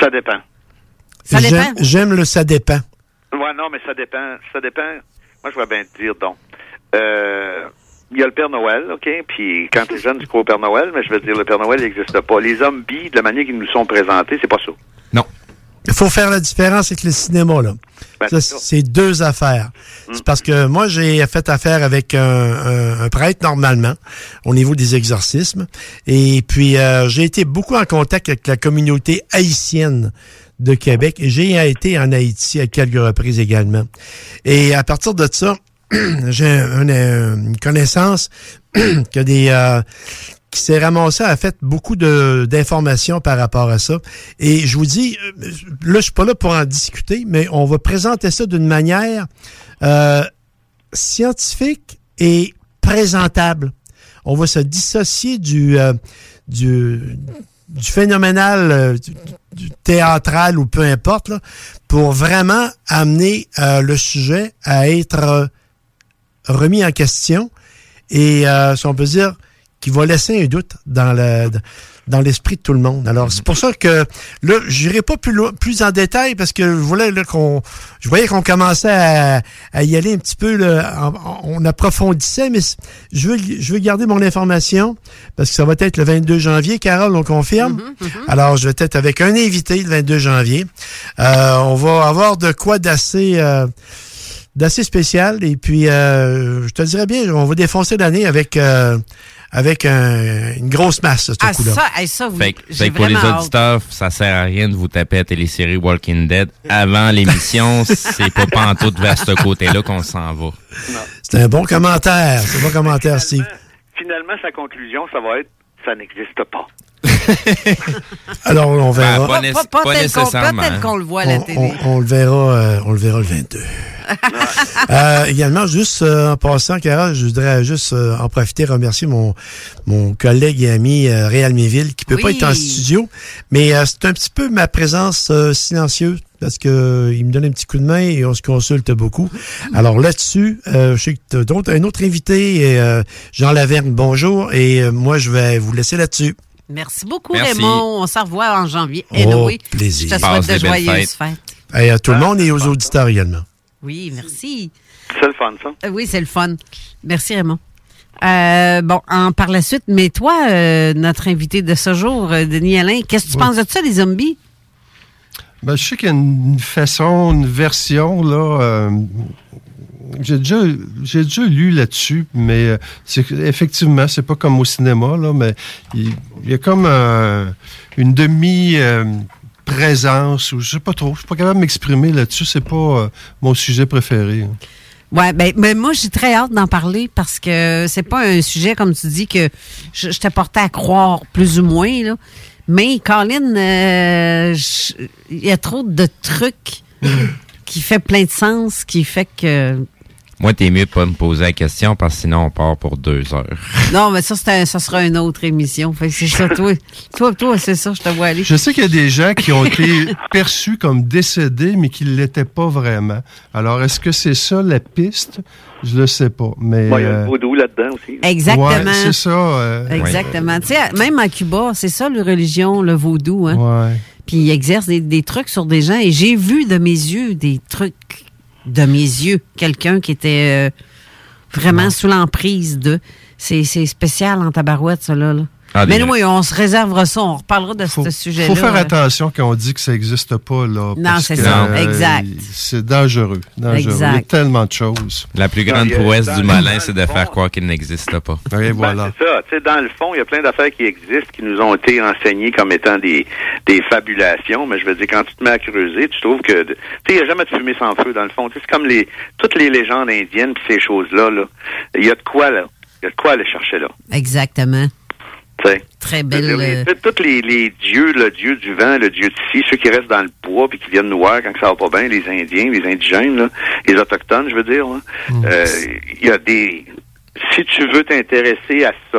Ça dépend. Ça dépend. J'aime- le ça dépend. Ouais, non, mais ça dépend. Ça dépend. Moi, je vais bien te dire, donc. Euh, il y a le Père Noël, OK? Puis quand t'es jeune, tu crois au Père Noël, mais je veux dire, le Père Noël n'existe pas. Les zombies, de la manière qu'ils nous sont présentés, c'est pas ça. Il faut faire la différence avec le cinéma, là. Ben, c'est deux affaires. C'est parce que moi, j'ai fait affaire avec un, un- un prêtre normalement au niveau des exorcismes. Et puis, euh, j'ai été beaucoup en contact avec la communauté haïtienne de Québec. Et j'ai été en Haïti à quelques reprises également. Et à partir de ça, j'ai un- un- une connaissance que des... euh, qui s'est ramassé a fait beaucoup d'informations par rapport à ça. Et je vous dis, euh, là, je suis pas là pour en discuter, mais on va présenter ça d'une manière euh, scientifique et présentable. On va se dissocier du euh, du, du phénoménal, euh, du, théâtral ou peu importe, là, pour vraiment amener le sujet à être remis en question et, si on peut dire, qui va laisser un doute dans le dans l'esprit de tout le monde. Alors, c'est pour ça que là, j'irai pas plus loin, plus en détail parce que je voulais là, qu'on je voyais qu'on commençait à, à y aller un petit peu là, on approfondissait mais je veux je veux garder mon information parce que ça va être le 22 janvier, Carole, on confirme? Alors, je vais être avec un invité le 22 janvier. Euh, on va avoir de quoi d'assez euh, d'assez spécial. Et puis, euh, je te dirais bien, on va défoncer l'année avec, euh, avec un- une grosse masse, ce Ah, coup-là. ça, hey, ça, oui. Fait, fait que pour les hâte. auditeurs, ça sert à rien de vous taper à télésérie Walking Dead avant l'émission. c'est pas pantoute vers ce côté-là qu'on s'en va. C'est un bon commentaire. C'est un bon commentaire, Steve. Finalement, sa conclusion, ça va être ça n'existe pas. Alors, on verra. Pas, pas, pas tel qu'on- pas tel qu'on le voit à la On, télé. on- on le verra, euh, on le verra le 22. Euh, également, juste euh, en passant, Carole, je voudrais juste euh, en profiter, remercier mon, mon collègue et ami euh, Réal Méville, qui peut pas être en studio, mais euh, c'est un petit peu ma présence euh, silencieuse parce que euh, il me donne un petit coup de main et on se consulte beaucoup. Alors là-dessus, euh, je sais que t'as d'autres, un autre invité, et, euh, Jean Laverne, bonjour, et euh, moi je vais vous laisser là-dessus. Merci beaucoup, Merci. Raymond. On se revoit en janvier. Oh, Anyway, plaisir. Je te Passe souhaite de joyeuses fêtes. fêtes. Et à tout le monde et aux auditeurs également. Oui, merci. C'est le fun, ça. Euh, oui, c'est le fun. Merci, Raymond. Euh, bon, en, par la suite, mais toi, euh, notre invité de ce jour, Denis Alain, qu'est-ce que tu Oui. penses de ça, les zombies? Ben, je sais qu'il y a une façon, une version, là. J'ai déjà, j'ai déjà lu là-dessus, mais euh, c'est effectivement, c'est pas comme au cinéma, là, mais il, il y a comme un- une demi euh, présence ou je sais pas trop. Je suis pas capable de m'exprimer là-dessus. C'est pas euh, mon sujet préféré. hein. Ouais, ben, ben, moi, j'ai très hâte d'en parler parce que c'est pas un sujet, comme tu dis, que je, je t'ai porté à croire plus ou moins, là. Mais, Colin, euh, il y a trop de trucs qui fait plein de sens, qui fait que... Moi, t'es mieux de pas me poser la question parce que sinon on part pour deux heures. Non, mais ça, un- ça sera une autre émission. Fait que c'est ça, toi. Toi, toi, c'est ça, je te vois aller. Je sais qu'il y a des gens qui ont été perçus comme décédés, mais qui ne l'étaient pas vraiment. Alors, est-ce que c'est ça la piste? Je le sais pas. Mais, il y a euh, le vaudou là-dedans aussi. Exactement. Ouais, c'est ça. euh, Exactement. Tu sais, même à Cuba, c'est ça, la religion, le vaudou. Hein? Ouais. Puis ils exercent des, des trucs sur des gens. Et j'ai vu de mes yeux des trucs, de mes yeux, quelqu'un qui était euh, vraiment sous l'emprise de. C'est c'est spécial en tabarouette, ça, là. là. Ah, Mais nous, oui, on se réservera ça. On reparlera de ce Il sujet-là. faut faire attention quand on dit que ça n'existe pas. Là, Non, c'est ça. euh, Exact. C'est dangereux. dangereux. Il y a tellement de choses. La plus grande prouesse du malin, c'est de faire croire qu'il n'existe pas. Et Ben, voilà. c'est ça. Tu sais, dans le fond, il y a plein d'affaires qui existent, qui nous ont été enseignées comme étant des, des fabulations. Mais je veux dire, quand tu te mets à creuser, tu trouves que, tu sais, il n'y a jamais de fumée sans feu, dans le fond. Tu sais, C'est comme les, toutes les légendes indiennes puis ces choses-là, là. Il y a de quoi, là. Il y a de quoi aller chercher, là. Exactement. Tu sais. Très belle. euh, les- Tous les, les dieux, le dieu du vent, le dieu de scie, ceux qui restent dans le bois puis qui viennent nous voir quand ça va pas bien, les Indiens, les indigènes, là, les autochtones, je veux dire. là. Euh, Il y a des. Si tu veux t'intéresser à ça,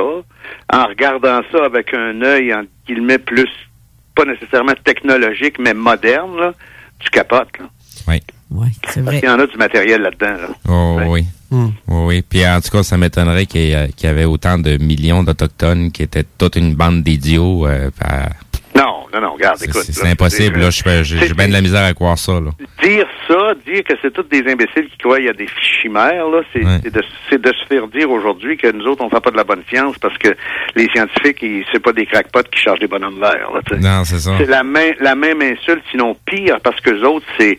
en regardant ça avec un œil en guillemets plus, pas nécessairement technologique, mais moderne, là, tu capotes. Là. Oui. Oui, c'est Parce qu'il y en a du matériel là-dedans. Là. Oh, oui. Oui, oui. Puis en tout cas, ça m'étonnerait qu'il y, y avait autant de millions d'Autochtones qui étaient toute une bande d'idiots. euh, à- Non, non, non, regarde, c'est écoute. c'est impossible. Là, j'ai bien de la misère à croire ça. Là. dire ça, dire que c'est tous des imbéciles qui croient qu'il y a des chimères, là, c'est de, se faire dire aujourd'hui que nous autres, on fait pas de la bonne science parce que les scientifiques, c'est pas des crackpots qui chargent des bonhommes verts. Là, tu sais. Non, c'est ça. c'est la, même la même insulte, sinon pire, parce que les autres, c'est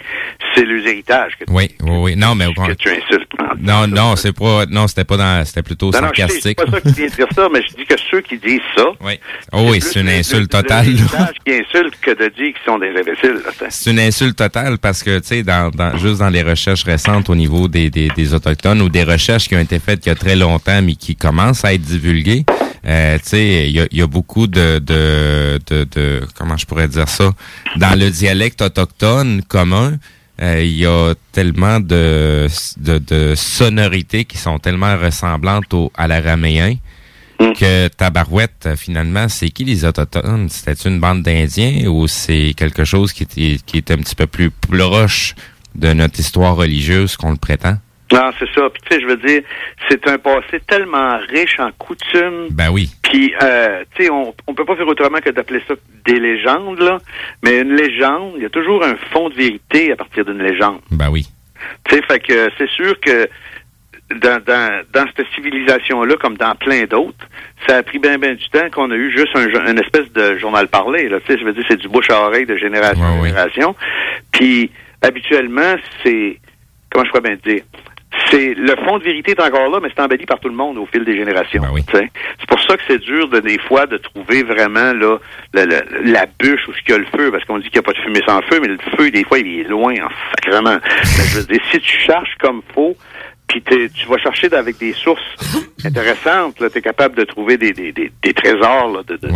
leurs héritages que, Oui, oui, oui. Non, mais au que tu insultes. Non, non, c'est pas. Non, c'était pas dans. C'était plutôt Non, non, je sais, sarcastique. pas ça qui vient de dire ça, mais je dis que ceux qui disent ça, Oui. Oh oui, c'est une insulte totale. Insulte que de dire qu'ils sont des. C'est une insulte totale parce que, tu sais, dans, dans- juste dans les recherches récentes au niveau des, des, des Autochtones ou des recherches qui ont été faites il y a très longtemps mais qui commencent à être divulguées, euh, il y a, y a beaucoup de, de, de, de- Comment je pourrais dire ça? Dans le dialecte autochtone commun, euh, il y a tellement de, de, de sonorités qui sont tellement ressemblantes au, à l'araméen que Tabarouette, euh, finalement, c'est qui les Autochtones? C'était une bande d'Indiens ou c'est quelque chose qui est, qui est un petit peu plus proche de notre histoire religieuse qu'on le prétend? Non, c'est ça. Puis tu sais, je veux dire, c'est un passé tellement riche en coutumes. Ben oui. Puis, euh, tu sais, on, on peut pas faire autrement que d'appeler ça des légendes, là. Mais une légende, il y a toujours un fond de vérité à partir d'une légende. Ben oui. Tu sais, fait que c'est sûr que dans, dans, dans cette civilisation-là, comme dans plein d'autres, ça a pris bien, bien du temps qu'on a eu juste un, une espèce de journal parlé. Là. Tu sais, je veux dire, c'est du bouche à oreille de génération en génération. Puis, habituellement, c'est... Comment je pourrais bien dire? C'est le fond de vérité est encore là, mais c'est embelli par tout le monde au fil des générations. tu sais. C'est pour ça que c'est dur de, des fois de trouver vraiment là la, la, la bûche où il y a le feu, parce qu'on dit qu'il n'y a pas de fumée sans feu, mais le feu, des fois, il est loin en sacrement. Mais je veux dire, si tu cherches comme faut, puis tu vas chercher avec des sources intéressantes, tu es capable de trouver des, des, des, des trésors là, de, de,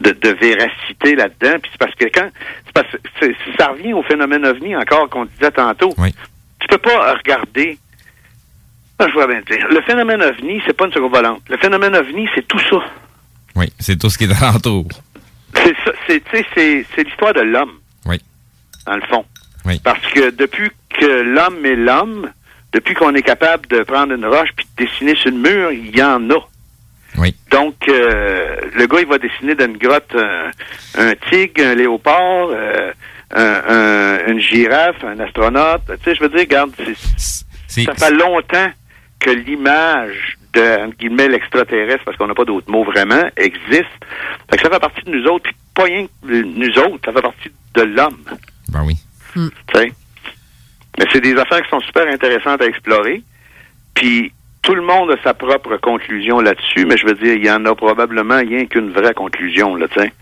de, de véracité là-dedans. Puis c'est parce que quand c'est parce que ça revient au phénomène ovni encore qu'on disait tantôt. Tu peux pas regarder. Ah, je vois bien te dire. Le phénomène ovni, c'est pas une seconde volante. Le phénomène ovni, c'est tout ça. Oui, c'est tout ce qui est alentour. C'est ça, c'est, tu sais, c'est, c'est l'histoire de l'homme. Oui. Dans le fond. Oui. Parce que depuis que l'homme est l'homme, depuis qu'on est capable de prendre une roche puis de dessiner sur le mur, il y en a. Oui. Donc, euh, le gars, il va dessiner dans une grotte un, un tigre, un léopard, euh, un- un- une girafe, un astronaute. Tu sais, je veux dire, regarde, c'est- ça fait longtemps que l'image de, entre guillemets, l'extraterrestre, parce qu'on n'a pas d'autres mots vraiment, existe. Fait que ça fait partie de nous autres, puis pas rien que nous autres, ça fait partie de l'homme. Ben oui. Tu sais? Mais c'est des affaires qui sont super intéressantes à explorer. Puis tout le monde a sa propre conclusion là-dessus, mais je veux dire, il y en a probablement rien qu'une vraie conclusion, là, sais.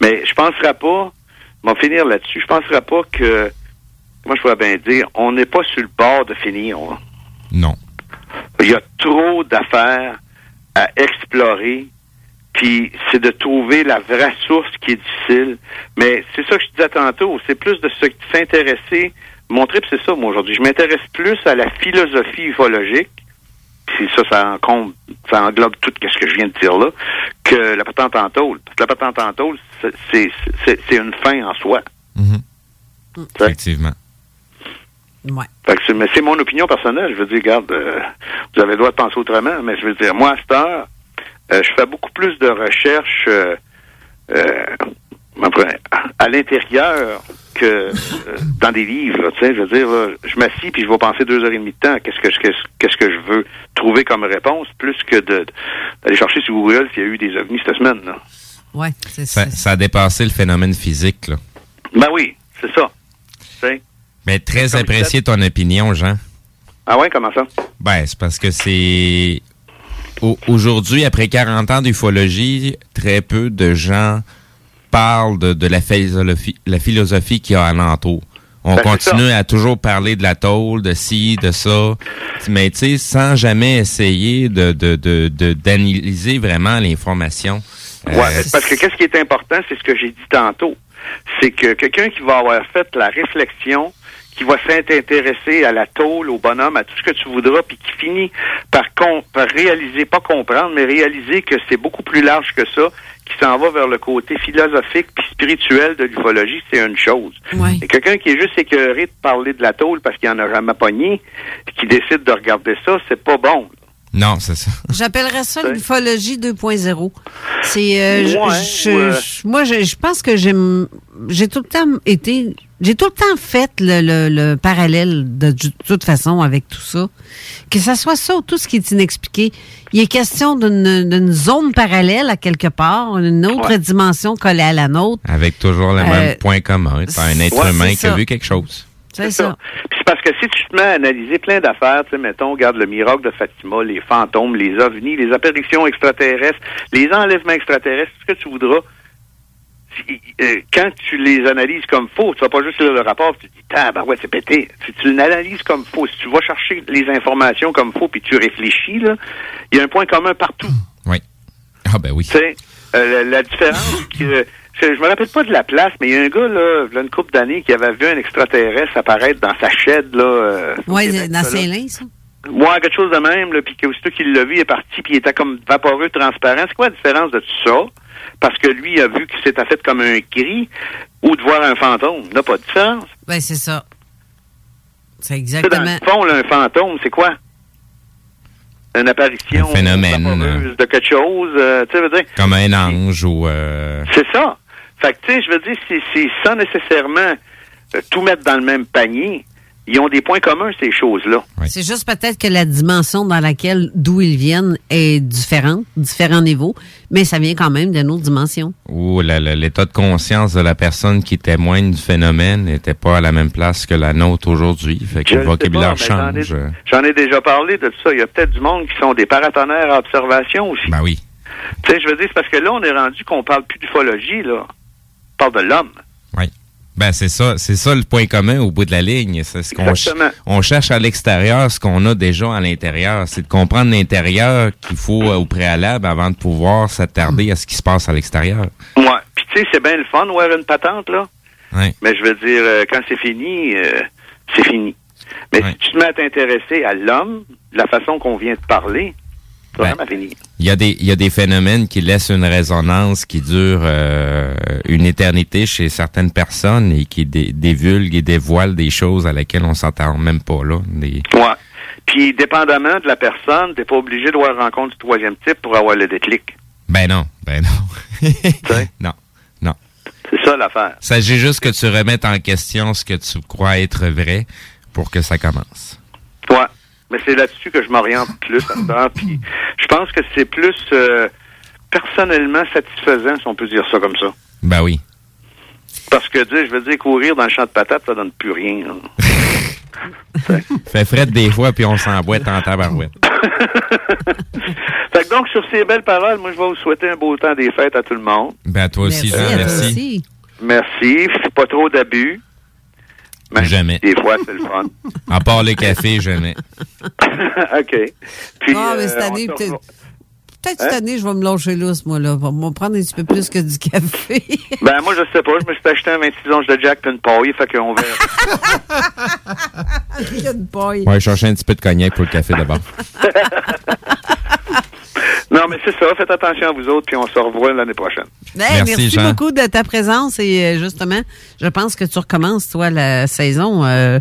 Mais je penserais pas, va finir là-dessus, je penserais pas que, moi je pourrais bien dire, on n'est pas sur le bord de finir. là. Non. Il y a trop d'affaires à explorer, puis c'est de trouver la vraie source qui est difficile. Mais c'est ça que je disais tantôt, c'est plus de se- s'intéresser. Mon trip, c'est ça, moi, aujourd'hui. Je m'intéresse plus à la philosophie ufologique, puis ça, ça, encombre- ça englobe tout ce que je viens de dire là, que la patente en tôle. Parce que la patente en tôle, c'est- c'est c'est- c'est une fin en soi. Effectivement. Ouais. Fait que c'est- mais c'est mon opinion personnelle. Je veux dire, regarde, euh, vous avez le droit de penser autrement, mais je veux dire, moi, à cette heure, euh, je fais beaucoup plus de recherches euh, euh, après, à l'intérieur que euh, dans des livres. Tu sais, je veux dire, là, je m'assis puis je vais penser deux heures et demie de temps. Qu'est-ce que je qu'est-ce, qu'est-ce que je veux trouver comme réponse, plus que de- d'aller chercher sur Google s'il y a eu des ovnis cette semaine. Là? Ouais, c'est Ça, ça a dépassé le phénomène physique, là. Ben oui, c'est ça. Mais très apprécié ton opinion, Jean. Ah ouais, comment ça? Ben, c'est parce que c'est... au- Aujourd'hui, après 40 ans d'ufologie, très peu de gens parlent de, de la philosophie, la philosophie qu'il y a alentour. On Ben, continue à toujours parler de la tôle, de ci, de ça, mais tu sais, sans jamais essayer de de- de- de- d'analyser vraiment l'information. Euh, Ouais, parce que qu'est-ce qui est important, c'est ce que j'ai dit tantôt. C'est que quelqu'un qui va avoir fait la réflexion, qui va s'intéresser à la tôle, au bonhomme, à tout ce que tu voudras, puis qui finit par réaliser, pas comprendre, mais réaliser que c'est beaucoup plus large que ça, qui s'en va vers le côté philosophique puis spirituel de l'ufologie, c'est une chose. Et quelqu'un qui est juste écœuré de parler de la tôle parce qu'il en a jamais pogné, qui décide de regarder ça, c'est pas bon. Non, c'est ça. J'appellerais ça l'ufologie 2.0. C'est euh, je- Ouais, je- ouais. je- moi je, je pense que j'ai j'ai tout le temps été j'ai tout le temps fait le, le- le parallèle de, de toute façon avec tout ça. Que ça soit ça ou tout ce qui est inexpliqué, il est question d'une d'une zone parallèle à quelque part, une autre dimension collée à la nôtre. Avec toujours le Euh, même point commun. C'est un être ouais, humain qui a vu quelque chose. C'est ça. Puis c'est parce que si tu te mets à analyser plein d'affaires, tu sais, mettons, regarde le miracle de Fatima, les fantômes, les ovnis, les apparitions extraterrestres, les enlèvements extraterrestres, tout ce que tu voudras, si- euh, quand tu les analyses comme faux, tu vas pas juste lire le rapport, tu te dis, ah, ben ouais, c'est pété. Si tu l'analyses comme faux, si tu vas chercher les informations comme faux, puis tu réfléchis, là, il y a un point commun partout. Oui. Ah ben oui. Tu sais, euh, la, la différence que je, je me rappelle pas de la place, mais il y a un gars là, il y a une couple d'années qui avait vu un extraterrestre apparaître dans sa shed là. euh, Québec, dans. Saint-Lin, ça. Ouais, quelque chose de même, là, puis qu'aussitôt qu'il l'a vu, il est parti, puis il était comme vaporeux, transparent. C'est quoi la différence de tout ça? Parce que lui, il a vu que c'était fait comme un cri ou de voir un fantôme. Il n'a pas de différence. Ben c'est ça. C'est Dans exactement. le fond, là, un fantôme, c'est quoi? Une apparition Un phénomène. de quelque chose, euh, tu sais, veux dire, Comme un ange ou... euh, C'est ça. Fait que, tu sais, je veux dire, c'est, c'est sans nécessairement euh, tout mettre dans le même panier. Ils ont des points communs, ces choses-là. C'est juste peut-être que la dimension dans laquelle, d'où ils viennent, est différente, différents niveaux, mais ça vient quand même d'une autre dimension. ou l'état de conscience de la personne qui témoigne du phénomène n'était pas à la même place que la nôtre aujourd'hui. Fait que Je le vocabulaire pas, change. J'en ai déjà parlé de ça. Il y a peut-être du monde qui sont des paratonnerres à observation aussi. Ben oui. Tu sais, je veux dire, c'est parce que là, on est rendu qu'on parle plus d'ufologie, là. Parle de l'homme. Oui. Ben c'est ça, c'est ça le point commun au bout de la ligne. C'est ce qu'on on cherche à l'extérieur ce qu'on a déjà à l'intérieur. C'est de comprendre l'intérieur qu'il faut euh, au préalable avant de pouvoir s'attarder à ce qui se passe à l'extérieur. Ouais. Puis, tu sais, c'est bien le fun, voir une patente, là. Ouais. Mais je veux dire, euh, quand c'est fini, euh, c'est fini. Mais si tu te mets à t'intéresser à l'homme, la façon qu'on vient de parler, fini. Il y a des il y a des phénomènes qui laissent une résonance qui dure euh, une éternité chez certaines personnes et qui dé- dévulguent et dévoilent des choses à laquelle on s'attend même pas là. Des... Ouais. Puis, dépendamment de la personne, t'es pas obligé de voir rencontre du troisième type pour avoir le déclic. Ben non, ben non. non, non. C'est ça l'affaire. Il s'agit juste que tu remettes en question ce que tu crois être vrai pour que ça commence. Ouais. Mais c'est là-dessus que je m'oriente plus à ça. Puis, je pense que c'est plus euh, personnellement satisfaisant, si on peut dire ça comme ça. Ben oui. Parce que, tu sais, je veux dire, courir dans le champ de patates, ça donne plus rien. Fait fret des fois puis on s'emboîte en tabarouette. Fait que donc, sur ces belles paroles, moi, je vais vous souhaiter un beau temps des fêtes à tout le monde. Ben à toi aussi, Jean, merci. Merci. Pas trop d'abus. Même Jamais. Des fois, c'est le fun. À part le café, jamais. OK. Puis, Ah, mais euh, cette on année, se peut-être peut-être Hein? cette année, je vais me lâcher lousse, moi, là. Je vais me prendre un petit peu plus que du café. Ben, moi, je sais pas. Je me suis acheté un 26 onces de Jack puis une paille. Fait qu'on verra. Il y a une paille. Ouais, chercher un petit peu de cognac pour le café d'abord. non, mais c'est ça. Faites attention à vous autres, puis on se revoit l'année prochaine. Hey, Merci, merci Jean. beaucoup de ta présence et euh, justement, je pense que tu recommences, toi, la saison. euh,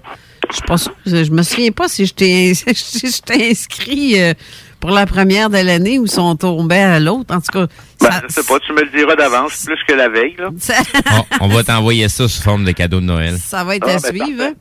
je suis pas sûre, je je me souviens pas si je t'ai si je t'ai inscrit euh, pour la première de l'année ou si on tombait à l'autre? En tout cas, Ben, je sais pas. Tu me le diras d'avance, plus que la veille, là. ça, On, on va t'envoyer ça sous forme de cadeau de Noël. ça va être Ah, à ben, suivre. hein?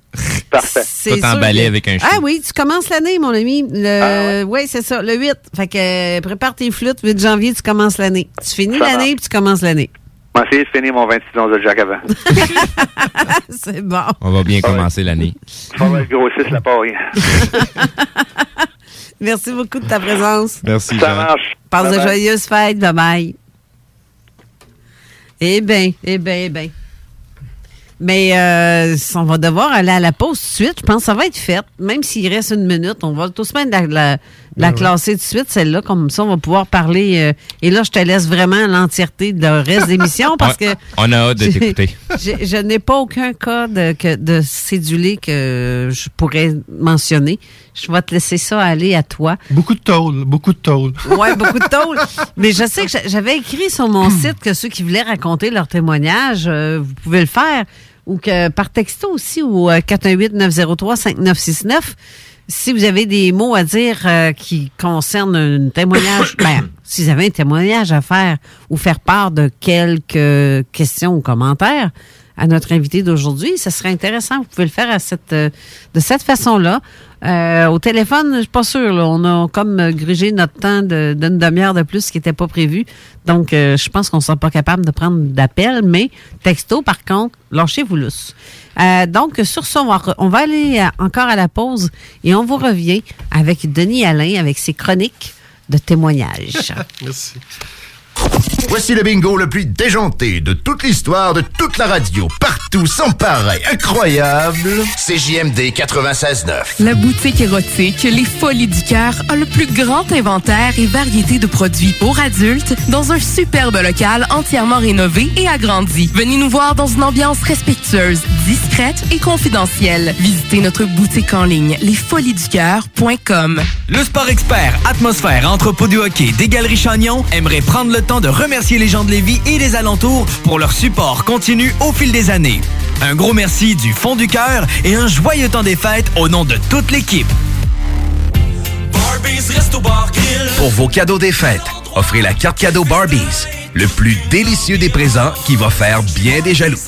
Parfait. C'est Tout sûr emballé que- avec un chou. Ah oui, tu commences l'année, mon ami. Le... Ah oui, c'est ça, le 8. Fait que euh, prépare tes flûtes, 8 janvier, tu commences l'année. Tu finis Ça l'année, puis tu commences l'année. Je vais essayer de finir mon 26 onces de Jack avant. c'est bon. On va bien commencer l'année. Faut que je grossisse la paille. Merci beaucoup de ta présence. Merci, Ça marche. Passe de joyeuses fêtes. Bye bye. Eh bien, eh bien, eh bien. Mais euh, on va devoir aller à la pause tout de suite. Je pense que ça va être fait. Même s'il reste une minute, on va tout de suite la, la, la classer tout de suite, celle-là. Comme ça, on va pouvoir parler. euh, et là, je te laisse vraiment l'entièreté de le reste de l'émission parce que On a hâte de j'ai- t'écouter. j'ai- je n'ai pas aucun cas de, que- de cédulé que je pourrais mentionner. Je vais te laisser ça aller à toi. Beaucoup de tôle, beaucoup de tôle. Ouais, beaucoup de tôle. Mais je sais que j'a- j'avais écrit sur mon site que ceux qui voulaient raconter leur témoignage, euh, vous pouvez le faire. Ou que par texto aussi, ou euh, 418-903-5969. Si vous avez des mots à dire euh, qui concernent un témoignage, ben, si vous avez un témoignage à faire ou faire part de quelques questions ou commentaires à notre invité d'aujourd'hui, ça serait intéressant. Vous pouvez le faire à cette, euh, de cette façon-là. Euh, au téléphone, je suis pas sûre. là. On a comme grigé notre temps de- d'une demi-heure de plus qui n'était pas prévu. Donc, euh, je pense qu'on ne sera pas capable de prendre d'appel. Mais texto, par contre, lâchez-vous lousse. Euh, donc, sur ça, on on va aller euh, encore à la pause et on vous revient avec Denis Alain, avec ses chroniques de témoignages. Merci. Voici le bingo le plus déjanté de toute l'histoire de toute la radio. Partout, sans pareil, incroyable. CJMD 96.9. La boutique érotique Les Folies du Cœur a le plus grand inventaire et variété de produits pour adultes dans un superbe local entièrement rénové et agrandi. Venez nous voir dans une ambiance respectueuse, discrète et confidentielle. Visitez notre boutique en ligne lesfoliesducoeur.com. Le sport expert Atmosphère Entrepôt du hockey des Galeries Chagnon aimerait prendre le temps de remercier les gens de Lévis et des alentours pour leur support continu au fil des années. Un gros merci du fond du cœur et un joyeux temps des fêtes au nom de toute l'équipe. Pour vos cadeaux des fêtes, offrez la carte cadeau Barbies, le plus délicieux des présents qui va faire bien des jaloux.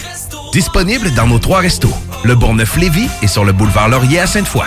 Disponible dans nos trois restos, le Bourgneuf-Lévis et sur le boulevard Laurier à Sainte-Foy.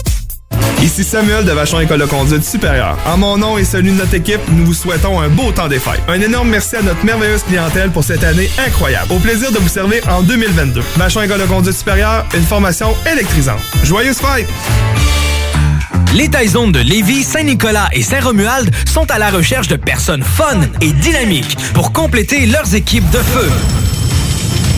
Ici Samuel de Vachon École de conduite supérieure. En mon nom et celui de notre équipe, nous vous souhaitons un beau temps des fêtes. Un énorme merci à notre merveilleuse clientèle pour cette année incroyable. Au plaisir de vous servir en 2022. Vachon École de conduite supérieure, une formation électrisante. Joyeuses fêtes! Les Taizones de Lévis, Saint-Nicolas et Saint-Romuald sont à la recherche de personnes fun et dynamiques pour compléter leurs équipes de feu.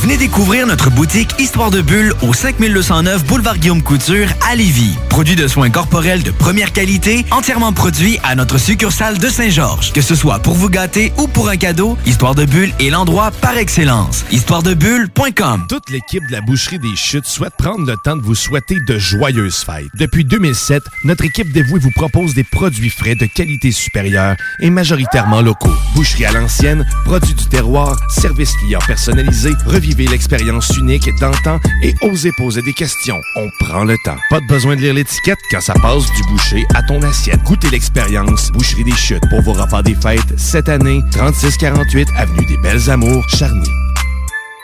Venez découvrir notre boutique Histoire de Bulle au 5209 Boulevard Guillaume Couture à Lévis. Produit de soins corporels de première qualité, entièrement produit à notre succursale de Saint-Georges. Que ce soit pour vous gâter ou pour un cadeau, Histoire de Bulle est l'endroit par excellence. Histoiredebulle.com Toute l'équipe de la Boucherie des Chutes souhaite prendre le temps de vous souhaiter de joyeuses fêtes. Depuis 2007, notre équipe dévouée vous propose des produits frais de qualité supérieure et majoritairement locaux. Boucherie à l'ancienne, produits du terroir, service client personnalisé, l'expérience unique d'antan et osez poser des questions. On prend le temps. Pas de besoin de lire l'étiquette quand ça passe du boucher à ton assiette. Goûtez l'expérience Boucherie des Chutes pour vos repas des fêtes cette année, 3648 Avenue des Belles Amours, Charny.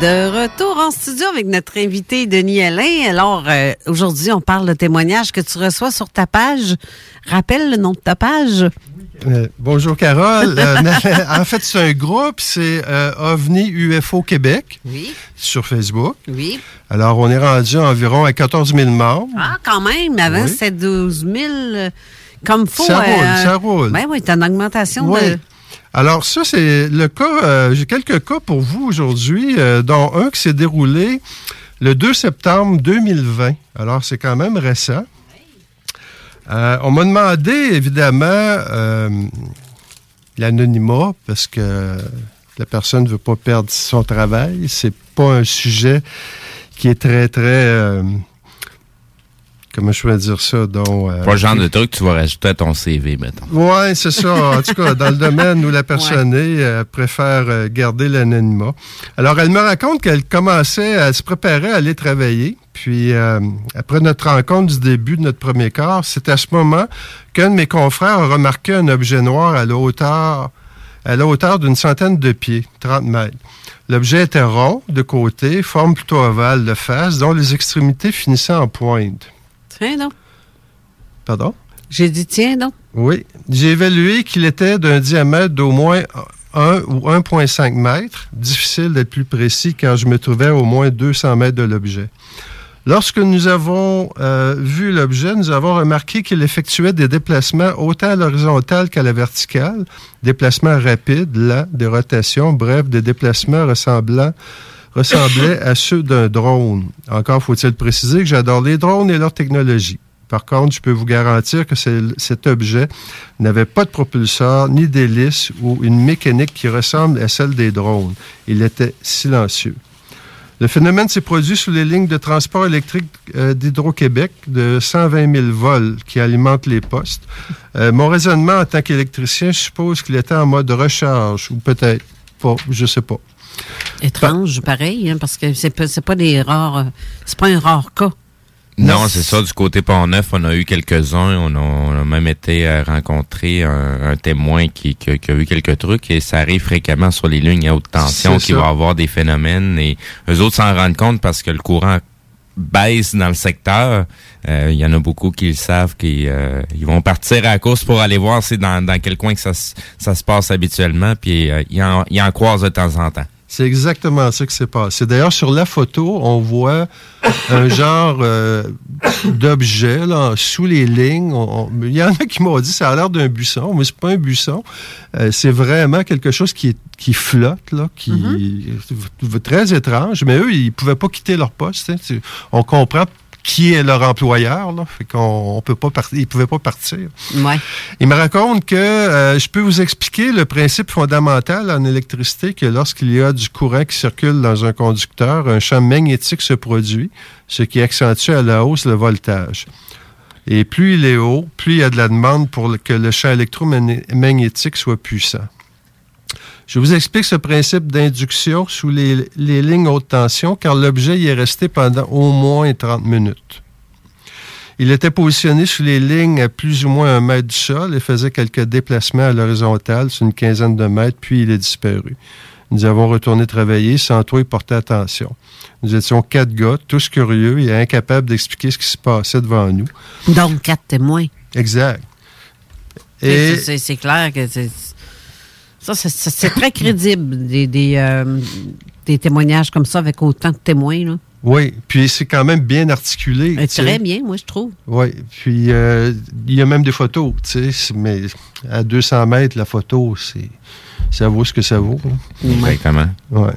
De retour en studio avec notre invité Denis Alain. Alors, euh, aujourd'hui, on parle de témoignages que tu reçois sur ta page. Rappelle le nom de ta page. Euh, bonjour Carole. Euh, en fait, c'est un groupe, c'est OVNI UFO Québec Oui. sur Facebook. Oui. Alors, on est rendu environ à 14 000 membres. Ah, quand même. Avant, Oui. c'était 12 000 euh, comme faut. Ça roule, ça roule. Oui, oui, t'as une augmentation Oui. de... Alors, ça, c'est le cas. euh, J'ai quelques cas pour vous aujourd'hui, euh, dont un qui s'est déroulé le 2 septembre 2020. Alors, c'est quand même récent. Euh, on m'a demandé, évidemment, l'anonymat, parce que la personne ne veut pas perdre son travail. C'est pas un sujet qui est très, très... comment je peux dire ça? Donc, euh, Pas le genre de truc que tu vas rajouter à ton CV, mettons. oui, c'est ça. En tout cas, dans le domaine où la personne est, elle préfère euh, garder l'anonymat. Alors, elle me raconte qu'elle commençait à se préparer à aller travailler. Puis, euh, après notre rencontre du début de notre premier quart, c'est à ce moment qu'un de mes confrères a remarqué un objet noir à la hauteur, à la hauteur d'une centaine de pieds, 30 mètres. L'objet était rond de côté, forme plutôt ovale de face, dont les extrémités finissaient en pointe. Tiens donc. Pardon? J'ai dit tiens donc. Oui. J'ai évalué qu'il était d'un diamètre d'au moins 1 ou 1,5 mètres. Difficile d'être plus précis car je me trouvais à au moins 200 mètres de l'objet. Lorsque nous avons euh, vu l'objet, nous avons remarqué qu'il effectuait des déplacements autant à l'horizontale qu'à la verticale, déplacements rapides, lents, des rotations, bref, des déplacements ressemblant ressemblaient à ceux d'un drone. Encore faut-il préciser que j'adore les drones et leur technologie. Par contre, je peux vous garantir que cet objet n'avait pas de propulseur, ni d'hélice ou une mécanique qui ressemble à celle des drones. Il était silencieux. Le phénomène s'est produit sous les lignes de transport électrique euh, d'Hydro-Québec de 120 000 volts qui alimentent les postes. Euh, mon raisonnement en tant qu'électricien suppose qu'il était en mode recharge, ou peut-être pas, je sais pas. Étrange, pareil, hein, parce que c'est pas, c'est pas des rares... euh, C'est pas un rare cas. Non, c'est ça. Du côté Pont-Neuf, on a eu quelques-uns. On a, on a même été euh, rencontrer un, un témoin qui, qui, a- qui a eu quelques trucs et ça arrive fréquemment sur les lignes à haute tension ça. va avoir des phénomènes et eux autres s'en rendent compte parce que le courant baisse dans le secteur. Euh, Il y en a beaucoup qui le savent, qui euh, ils vont partir à la course pour aller voir c'est dans, dans quel coin que ça, se- ça se passe habituellement, puis euh, ils, en, ils en croisent de temps en temps. C'est exactement ça qui s'est passé. D'ailleurs, sur la photo, on voit un genre euh, d'objet là, sous les lignes. Il y en a qui m'ont dit ça a l'air d'un buisson, mais c'est pas un buisson. Euh, c'est vraiment quelque chose qui, qui flotte, là, qui est très étrange. Mais eux, ils pouvaient pas quitter leur poste. hein. On comprend qui est leur employeur. Là, fait qu'on on peut pas partir. Ils pouvaient pas partir. Ouais. Il me raconte que euh, je peux vous expliquer le principe fondamental en électricité que lorsqu'il y a du courant qui circule dans un conducteur, un champ magnétique se produit, ce qui accentue à la hausse le voltage. Et plus il est haut, plus il y a de la demande pour que le champ électromagnétique soit puissant. Je vous explique ce principe d'induction sous les, les lignes haute tension car l'objet y est resté pendant au moins 30 minutes. Il était positionné sous les lignes à plus ou moins un mètre du sol et faisait quelques déplacements à l'horizontale sur une quinzaine de mètres, puis il est disparu. Nous avons retourné travailler sans trop y porter attention. Nous étions quatre gars, tous curieux et incapables d'expliquer ce qui se passait devant nous. Donc, quatre témoins. Exact. Et c'est clair que c'est. Ça, c'est- très crédible, des, des, euh, des témoignages comme ça avec autant de témoins. Là. oui, puis c'est quand même bien articulé. Euh. Très bien, moi, je trouve. Oui, puis euh, il y a même des photos, tu sais, mais à 200 mètres, la photo, c'est ça vaut ce que ça vaut. hein. Exactement. Ouais.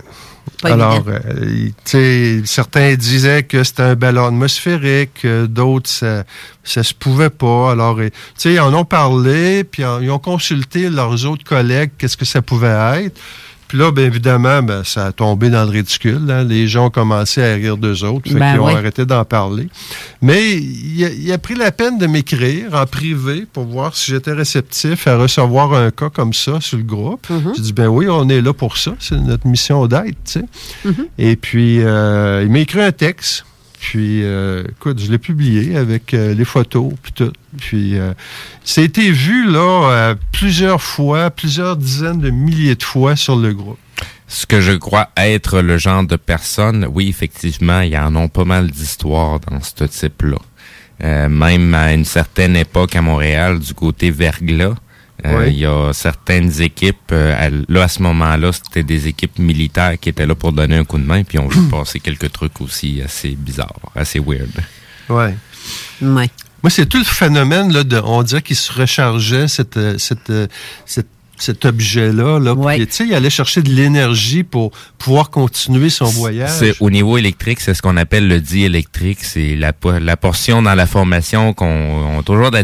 Alors, euh, certains disaient que c'était un ballon atmosphérique, euh, d'autres, ça, se pouvait pas. Alors, tu sais, ils en ont parlé, puis ils ont consulté leurs autres collègues, qu'est-ce que ça pouvait être. Puis là, bien évidemment, ben, ça a tombé dans le ridicule. hein. Les gens ont commencé à rire d'eux autres. Fait Ben qu'ils ont oui. arrêté d'en parler. Mais il a, il a pris la peine de m'écrire en privé pour voir si j'étais réceptif à recevoir un cas comme ça sur le groupe. J'ai dit, ben oui, on est là pour ça. C'est notre mission tu sais. Et puis, euh, il m'a écrit un texte. Puis, euh, écoute, je l'ai publié avec euh, les photos, puis tout. Puis, euh, ça a été vu, là, euh, plusieurs fois, plusieurs dizaines de milliers de fois sur le groupe. Ce que je crois être le genre de personne, oui, effectivement, il y en a pas mal d'histoires dans ce type-là. Même à une certaine époque à Montréal, du côté verglas, euh, Oui. il y a certaines équipes, euh, à- là, à ce moment-là, c'était des équipes militaires qui étaient là pour donner un coup de main, puis on vu passer quelques trucs aussi assez bizarres, assez weird. Ouais. Ouais. Moi, c'est tout le phénomène, là, de, on dirait qu'il se rechargeait, cette, euh, cette, cette- cet objet-là. Là, Puis, tu sais, il allait chercher de l'énergie pour pouvoir continuer son voyage. C'est au niveau électrique, c'est ce qu'on appelle le diélectrique. C'est la, po- la portion dans la formation qu'on a toujours de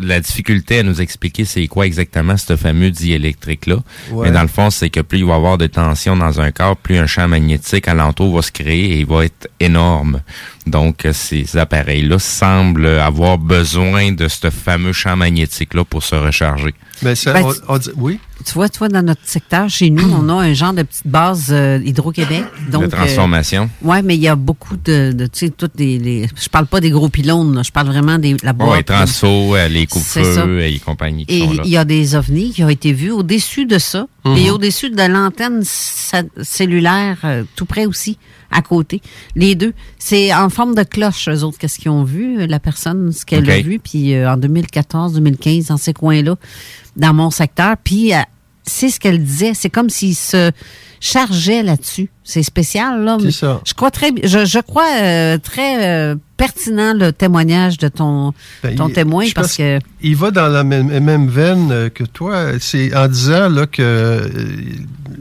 la, difficulté à nous expliquer c'est quoi exactement ce fameux diélectrique-là. Ouais. Mais dans le fond, c'est que plus il va y avoir de tension dans un corps, plus un champ magnétique alentour va se créer et il va être énorme. Donc, euh, ces appareils-là semblent avoir besoin de ce fameux champ magnétique-là pour se recharger. Mais ça, Ben, on- tu- on dit- oui. Tu vois, toi, dans notre secteur, chez nous, on a un genre de petite base euh, Hydro-Québec. Donc, de transformation. oui, mais il y a beaucoup de, de tu sais, toutes les, les- Je parle pas des gros pylônes, là, je parle vraiment des la boîte. Oui, transfo, euh, les C'est ça. coups-feu et compagnie qui Et il y a des ovnis qui ont été vus au-dessus de ça Mhm. et au-dessus de l'antenne cellulaire, euh, tout près aussi, à côté. Les deux. C'est en forme de cloche, eux autres, qu'est-ce qu'ils ont vu, euh, la personne, ce qu'elle a vu. Puis euh, en 2014, 2015, dans ces coins-là, dans mon secteur. Puis euh, c'est ce qu'elle disait. C'est comme s'il se chargeait là-dessus. C'est spécial, là. C'est ça. Je crois très, je, je crois euh, très euh, pertinent le témoignage de ton, Ben, ton il- témoin je parce pense que Il va dans la même, même veine euh, que toi. C'est en disant là, que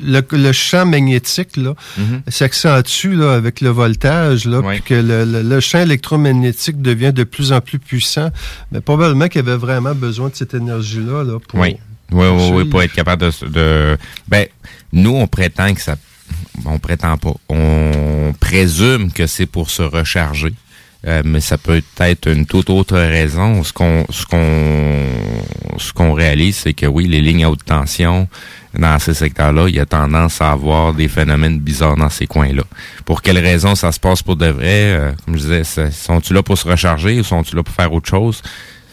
le, le champ magnétique là, Mhm. s'accentue là, avec le voltage, là, puis que le, le- le champ électromagnétique devient de plus en plus puissant. Mais probablement qu'il avait vraiment besoin de cette énergie-là là, pour, Oui. Oui, oui, oui, pour être capable de, de. Ben, nous, on prétend que ça. On prétend pas. On présume que c'est pour se recharger. Euh, mais ça peut être une toute autre raison. Ce qu'on ce qu'on ce qu'on réalise, c'est que oui, les lignes à haute tension dans ces secteurs-là, il y a tendance à avoir des phénomènes bizarres dans ces coins-là. Pour quelles raisons ça se passe pour de vrai? Euh, Comme je disais, sont-ils là pour se recharger ou sont-ils là pour faire autre chose?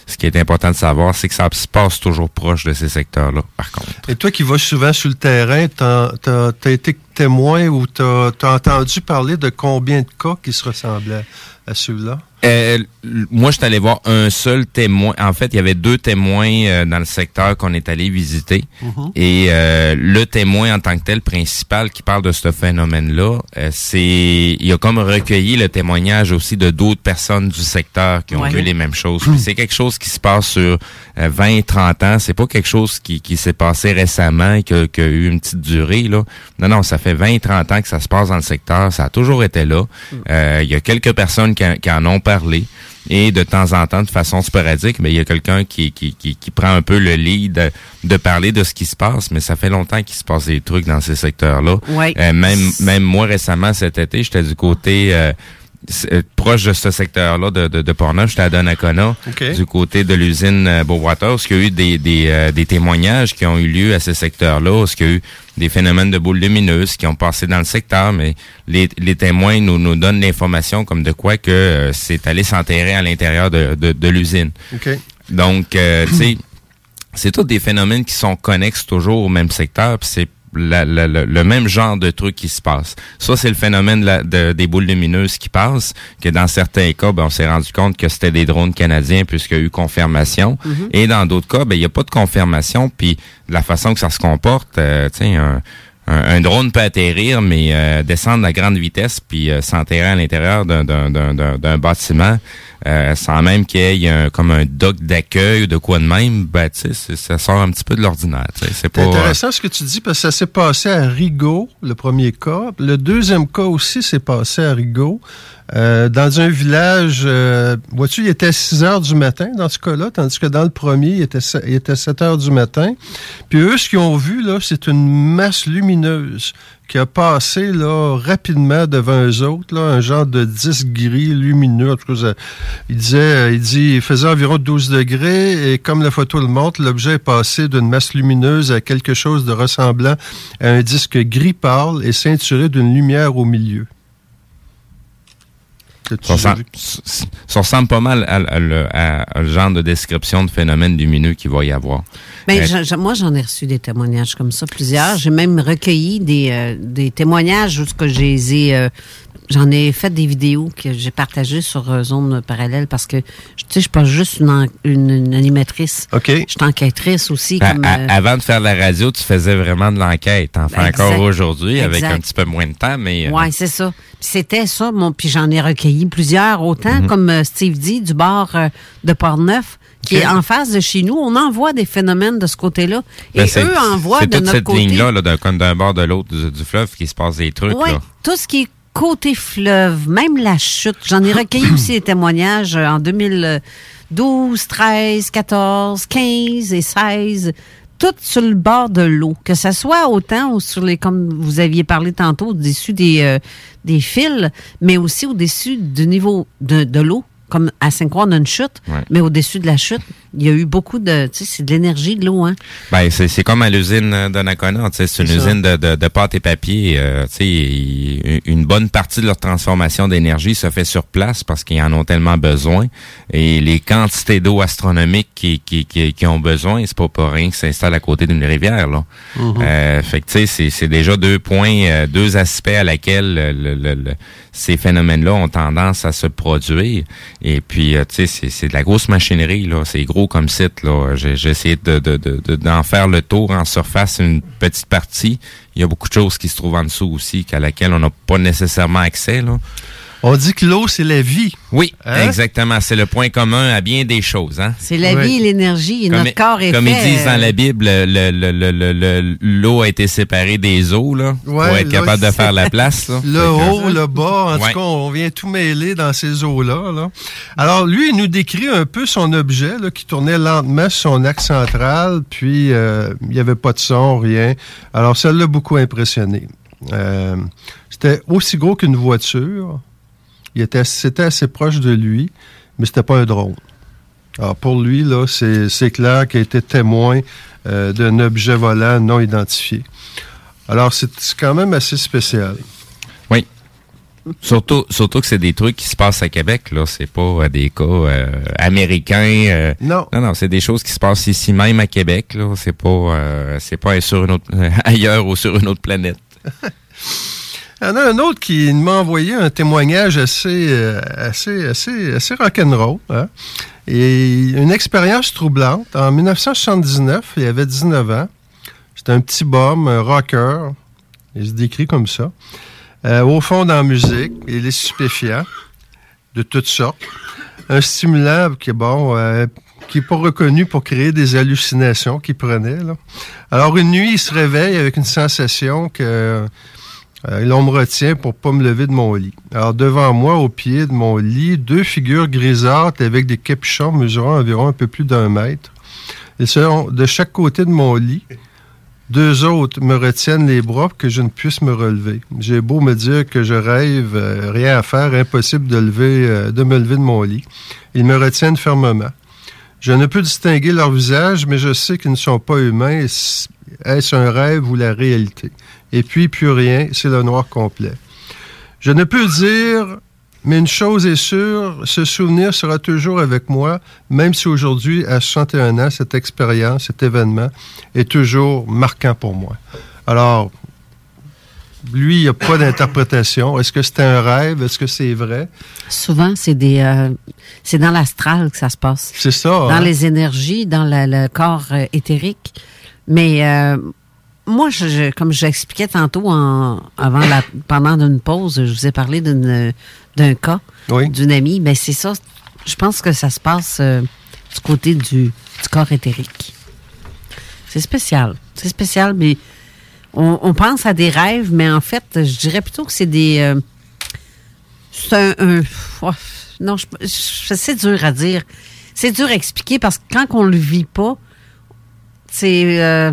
Ce qui est important de savoir, c'est que ça se passe toujours proche de ces secteurs-là. Par contre. Et toi qui vas souvent sur le terrain, t'as as, été témoins ou tu as, entendu parler de combien de cas qui se ressemblaient à ceux-là? Euh, moi, je suis allé voir un seul témoin. En fait, il y avait deux témoins euh, dans le secteur qu'on est allé visiter. Mhm. Et euh, le témoin en tant que tel principal qui parle de ce phénomène-là, c'est il a comme recueilli le témoignage aussi de d'autres personnes du secteur qui ont Ouais. vu les mêmes choses. C'est quelque chose qui se passe sur 20, 30 ans. C'est pas quelque chose qui, qui s'est passé récemment et qui a, qui a eu une petite durée. Là. Non, non, ça fait 20, 30 ans que ça se passe dans le secteur. Ça a toujours été là. Euh, Il y a quelques personnes qui, en- qui en ont parlé. Et de temps en temps, de façon sporadique, mais il y a quelqu'un qui, qui, qui, qui prend un peu le lead de, de parler de ce qui se passe, mais ça fait longtemps qu'il se passe des trucs dans ces secteurs-là. Ouais. Euh, même, même moi récemment cet été, j'étais du côté euh, proche de ce secteur-là de, de, de Portneuf, j'étais à Donnacona, du côté de l'usine euh, Beauwater, où il y a eu des, des, euh, des témoignages qui ont eu lieu à ce secteur-là, où il y a eu des phénomènes de boules lumineuses qui ont passé dans le secteur, mais les, les témoins nous, nous donnent l'information comme de quoi que euh, c'est allé s'enterrer à l'intérieur de, de, de l'usine. Donc, euh, tu sais, c'est tous des phénomènes qui sont connexes toujours au même secteur, puis c'est la- la- la- le même genre de truc qui se passe. Ça, c'est le phénomène de la- de- des boules lumineuses qui passent, que dans certains cas, ben, on s'est rendu compte que c'était des drones canadiens puisqu'il y a eu confirmation. Mhm. Et dans d'autres cas, ben, il n'y a pas de confirmation, puis la façon que ça se comporte, euh, tu sais, un, drone peut atterrir, mais euh, descendre à grande vitesse, puis euh, s'enterrer à l'intérieur d'un- d'un d'un- d'un- d'un bâtiment, euh, sans même qu'il y ait un, comme un dock d'accueil ou de quoi de même, ben, tu sais, c'est- ça sort un petit peu de l'ordinaire. C'est pas... Euh, intéressant ce que tu dis parce que ça s'est passé à Rigaud, le premier cas. Le deuxième cas aussi s'est passé à Rigaud. Euh, dans un village, euh, vois-tu, il était 6 heures du matin dans ce cas-là, tandis que dans le premier, il était, il était 7 heures du matin. Puis eux, ce qu'ils ont vu, là, c'est une masse lumineuse qui a passé là, rapidement devant eux autres, là, un genre de disque gris lumineux. En tout cas, il disait, euh, il dit, il faisait environ 12 degrés et comme la photo le montre, l'objet est passé d'une masse lumineuse à quelque chose de ressemblant à un disque gris pâle et ceinturé d'une lumière au milieu. Ça ressemble, ça ressemble pas mal à, à le- à- à le genre de description de phénomène lumineux qu'il va y avoir. Ben, Euh, je- moi, j'en ai reçu des témoignages comme ça, plusieurs. J'ai même recueilli des, euh, des témoignages où j'ai euh, J'en ai fait des vidéos que j'ai partagées sur euh, Zone Parallèle parce que, tu sais, je suis pas juste une, en- une- une animatrice. OK. Je suis enquêtrice aussi. À- comme, à- euh, avant de faire la radio, tu faisais vraiment de l'enquête. Fais Exact. encore aujourd'hui avec un petit peu moins de temps, mais... euh, Ouais, c'est ça. Puis C'était ça, mon, puis j'en ai recueilli plusieurs, autant Mhm. comme euh, Steve dit, du bar euh, de Portneuf, qui est en face de chez nous. On envoie des phénomènes de ce côté-là. Et ben, c'est- eux envoient C'est de toute notre cette côté. ligne-là, là, d'un, comme d'un bord de l'autre du, du fleuve, qui se passe des trucs. Oui, tout ce qui est côté fleuve, même la chute. J'en ai recueilli aussi des témoignages euh, en 2012, 13, 14, 15 et 16. Tout sur le bord de l'eau. Que ce soit autant ou sur les, comme vous aviez parlé tantôt, au-dessus des, euh, des fils, mais aussi au-dessus du niveau de, de l'eau. Comme à Saint-Croix, on a une chute, Ouais. mais au-dessus de la chute, il y a eu beaucoup de. Tu sais, c'est de l'énergie, de l'eau, hein? Ben, c'est, c'est comme à l'usine euh, sais, c'est une usine de, de, de pâte et papier. euh, tu sais, une bonne partie de leur transformation d'énergie se fait sur place parce qu'ils en ont tellement besoin. Et les quantités d'eau astronomiques qui, qui, qui, qui ont besoin, c'est pas pour rien qu'ils s'installent à côté d'une rivière. Là. Mhm. Euh, fait que tu sais, c'est, c'est déjà deux points, euh, deux aspects à laquelle le- le- le- ces phénomènes-là ont tendance à se produire. Et puis, tu sais, c'est, c'est de la grosse machinerie, là. C'est gros comme site, là. J'ai, j'ai essayé de, de, de, de- d'en faire le tour en surface une petite partie. Il y a beaucoup de choses qui se trouvent en dessous aussi, qu'à laquelle on n'a pas nécessairement accès, là. On dit que l'eau, c'est la vie. Oui, Hein? exactement. C'est le point commun à bien des choses, hein. C'est la vie et l'énergie. Et Comme, notre corps est comme fait. ils disent dans euh, la Bible, le- le- le- le- le- l'eau a été séparée des eaux, là, pour Ouais, être là, capable de faire la place. Là. Le que- haut, le bas, en Ouais. tout cas, on vient tout mêler dans ces eaux-là. là. Alors, lui, il nous décrit un peu son objet là, qui tournait lentement sur son axe central, puis euh, il n'y avait pas de son, rien. Alors, ça l'a beaucoup impressionné. Euh, c'était aussi gros qu'une voiture. Il était, c'était assez proche de lui, mais c'était pas un drone. Alors, pour lui, là, c'est, c'est clair qu'il a été témoin euh, d'un objet volant non identifié. Alors, c'est, c'est quand même assez spécial. Oui. Surtout, surtout que c'est des trucs qui se passent à Québec, là. C'est pas euh, des cas euh, américains. non. Non, non, c'est des choses qui se passent ici même à Québec, là. C'est pas, c'est pas sur une autre, ailleurs ou sur une autre planète. Il y en a un autre qui m'a envoyé un témoignage assez, euh, assez, assez, assez rock'n'roll. Hein? Et une expérience troublante. En 1979, il avait 19 ans. C'était un petit bum, un rocker. Il se décrit comme ça. Euh, au fond, dans la musique, il est stupéfiant de toutes sortes. Un stimulant qui est bon, euh, qui n'est pas reconnu pour créer des hallucinations qu'il prenait. Là. Alors, une nuit, il se réveille avec une sensation que euh, l'on me retient pour pas me lever de mon lit. Alors, devant moi, au pied de mon lit, deux figures grisâtres avec des capuchons mesurant environ un peu plus d'un mètre. Ils sont de chaque côté de mon lit. Deux autres me retiennent les bras pour que je ne puisse me relever. J'ai beau me dire que je rêve, euh, rien à faire, impossible de, lever, euh, de me lever de mon lit. Ils me retiennent fermement. Je ne peux distinguer leur visage, mais je sais qu'ils ne sont pas humains. Est-ce un rêve ou la réalité? Et puis, plus rien, c'est le noir complet. Je ne peux dire, mais une chose est sûre, ce souvenir sera toujours avec moi, même si aujourd'hui, à 61 ans, cette expérience, cet événement est toujours marquant pour moi. Alors, lui, il n'y a pas d'interprétation. Est-ce que c'est un rêve? Est-ce que c'est vrai? Souvent, c'est des, euh, c'est dans l'astral que ça se passe. C'est ça. Dans hein? les énergies, dans la- le corps euh, éthérique. Mais euh, moi, je, je- comme j'expliquais tantôt en, avant la, pendant une pause, je vous ai parlé d'une, d'un cas d'une amie. Mais c'est ça. Je pense que ça se passe euh, du côté du, du corps éthérique. C'est spécial. C'est spécial, mais on, on pense à des rêves, mais en fait, je dirais plutôt que c'est des. euh, c'est un. un- oh, non, je, je- c'est dur à dire. C'est dur à expliquer parce que quand on le vit pas, c'est euh,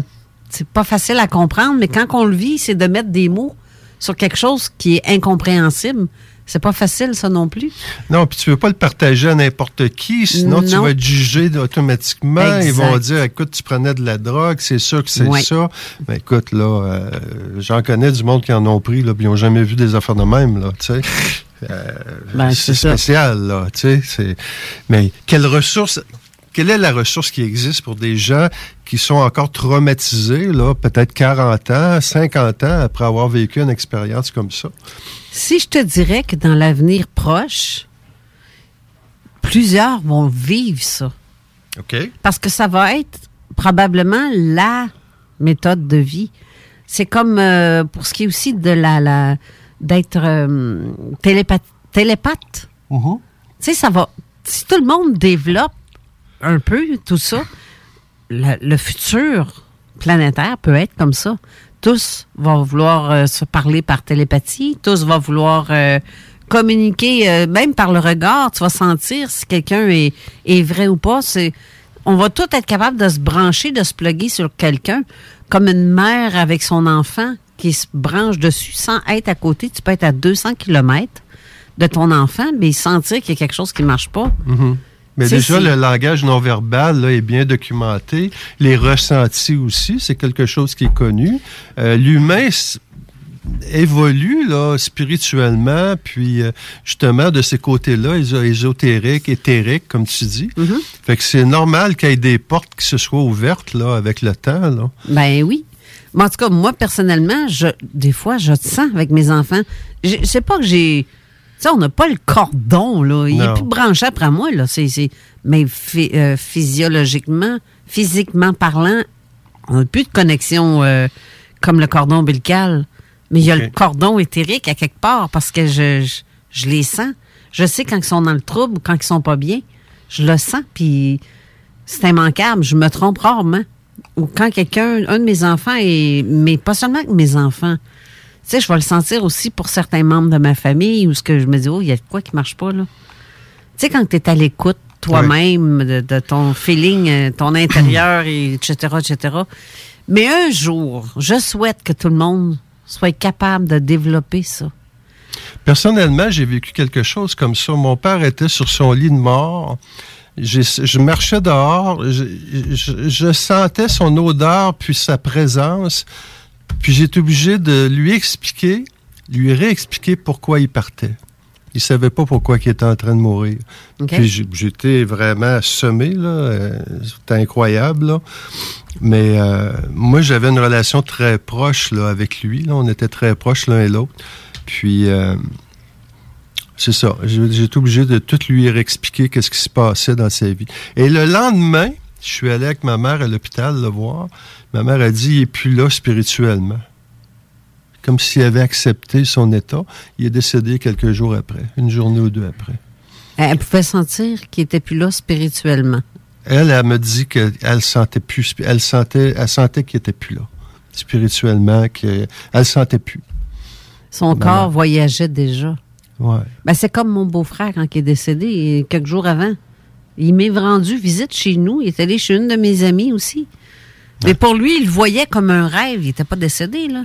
c'est pas facile à comprendre, mais quand on le vit, c'est de mettre des mots sur quelque chose qui est incompréhensible. C'est pas facile, ça non plus. Non, puis tu veux pas le partager à n'importe qui, sinon tu Non. vas être jugé automatiquement. Ils vont dire, écoute, tu prenais de la drogue, c'est sûr que c'est ça. Mais écoute, là, euh, j'en connais du monde qui en ont pris, là, puis ils n'ont jamais vu des affaires de même, là, tu sais. Euh, Ben, c'est ça. spécial, là, tu sais. Mais quelle ressource, quelle est la ressource qui existe pour des gens qui sont encore traumatisés, là, peut-être 40 ans, 50 ans après avoir vécu une expérience comme ça? Si je te dirais que dans l'avenir proche, plusieurs vont vivre ça. OK? Parce que ça va être probablement la méthode de vie. C'est comme euh, pour ce qui est aussi de la, la d'être euh, télépa- télépathe. Mm-hmm. Tu sais, ça va. Si tout le monde développe un peu tout ça, le, futur planétaire peut être comme ça. Tous vont vouloir euh, se parler par télépathie, tous vont vouloir euh, communiquer, euh, même par le regard. Tu vas sentir si quelqu'un est, vrai ou pas. On va tous être capable de se brancher, de se plugger sur quelqu'un, comme une mère avec son enfant qui se branche dessus sans être à côté. Tu peux être à 200 km de ton enfant, mais sentir qu'il y a quelque chose qui marche pas. Mhm. Mais déjà, le langage non verbal là, est bien documenté. Les ressentis aussi, c'est quelque chose qui est connu. Euh, L'humain évolue là, spirituellement, puis euh, justement de ces côtés-là, éso- ésotériques, éthériques, comme tu dis. Fait que c'est normal qu'il y ait des portes qui se soient ouvertes là, avec le temps. Là. Ben oui. Mais en tout cas, moi, personnellement, je, des fois, je te sens avec mes enfants. Je je sais pas que j'ai. Tu sais, on n'a pas le cordon, là. Il Non. est plus branché après moi, là. C'est, c'est- mais euh, physiologiquement, physiquement parlant, on n'a plus de connexion euh, comme le cordon ombilical. Mais il y a le cordon éthérique à quelque part parce que je, je, je les sens. Je sais quand ils sont dans le trouble, quand ils sont pas bien. Je le sens, puis c'est immanquable. Je me trompe rarement. Ou quand quelqu'un, un de mes enfants, mais pas seulement que mes enfants, sais, je vais le sentir aussi pour certains membres de ma famille où ce que je me dis, oh, il y a de quoi qui marche pas, là. Tu sais, quand tu es à l'écoute toi-même de, de ton feeling, euh, ton intérieur, et etc., etc. Mais un jour, je souhaite que tout le monde soit capable de développer ça. Personnellement, j'ai vécu quelque chose comme ça. Mon père était sur son lit de mort. Je marchais dehors, je, je- je sentais son odeur puis sa présence. Puis j'ai été obligé de lui expliquer, lui réexpliquer pourquoi il partait. Il savait pas pourquoi il était en train de mourir. Puis j'étais vraiment semé, là. euh, C'était incroyable, là. Mais euh, moi, j'avais une relation très proche là, avec lui. Là. On était très proches l'un et l'autre. Puis, euh, c'est ça. Été obligé de tout lui réexpliquer qu'est-ce qui se passait dans sa vie. Et le lendemain, je suis allé avec ma mère à l'hôpital le voir. Ma mère a dit, il est plus là spirituellement. Comme s'il avait accepté son état. Il est décédé quelques jours après, une journée ou deux après. Elle pouvait sentir qu'il était plus là spirituellement. Elle, elle me dit qu'elle sentait plus, elle sentait, elle sentait qu'il était plus là. Spirituellement, qu'elle elle sentait plus. Son corps voyageait déjà. Ouais. Ben, c'est comme mon beau-frère quand il est décédé, quelques jours avant. Il m'est rendu visite chez nous. Il est allé chez une de mes amies aussi. Mais pour lui, il le voyait comme un rêve. Il n'était pas décédé, là.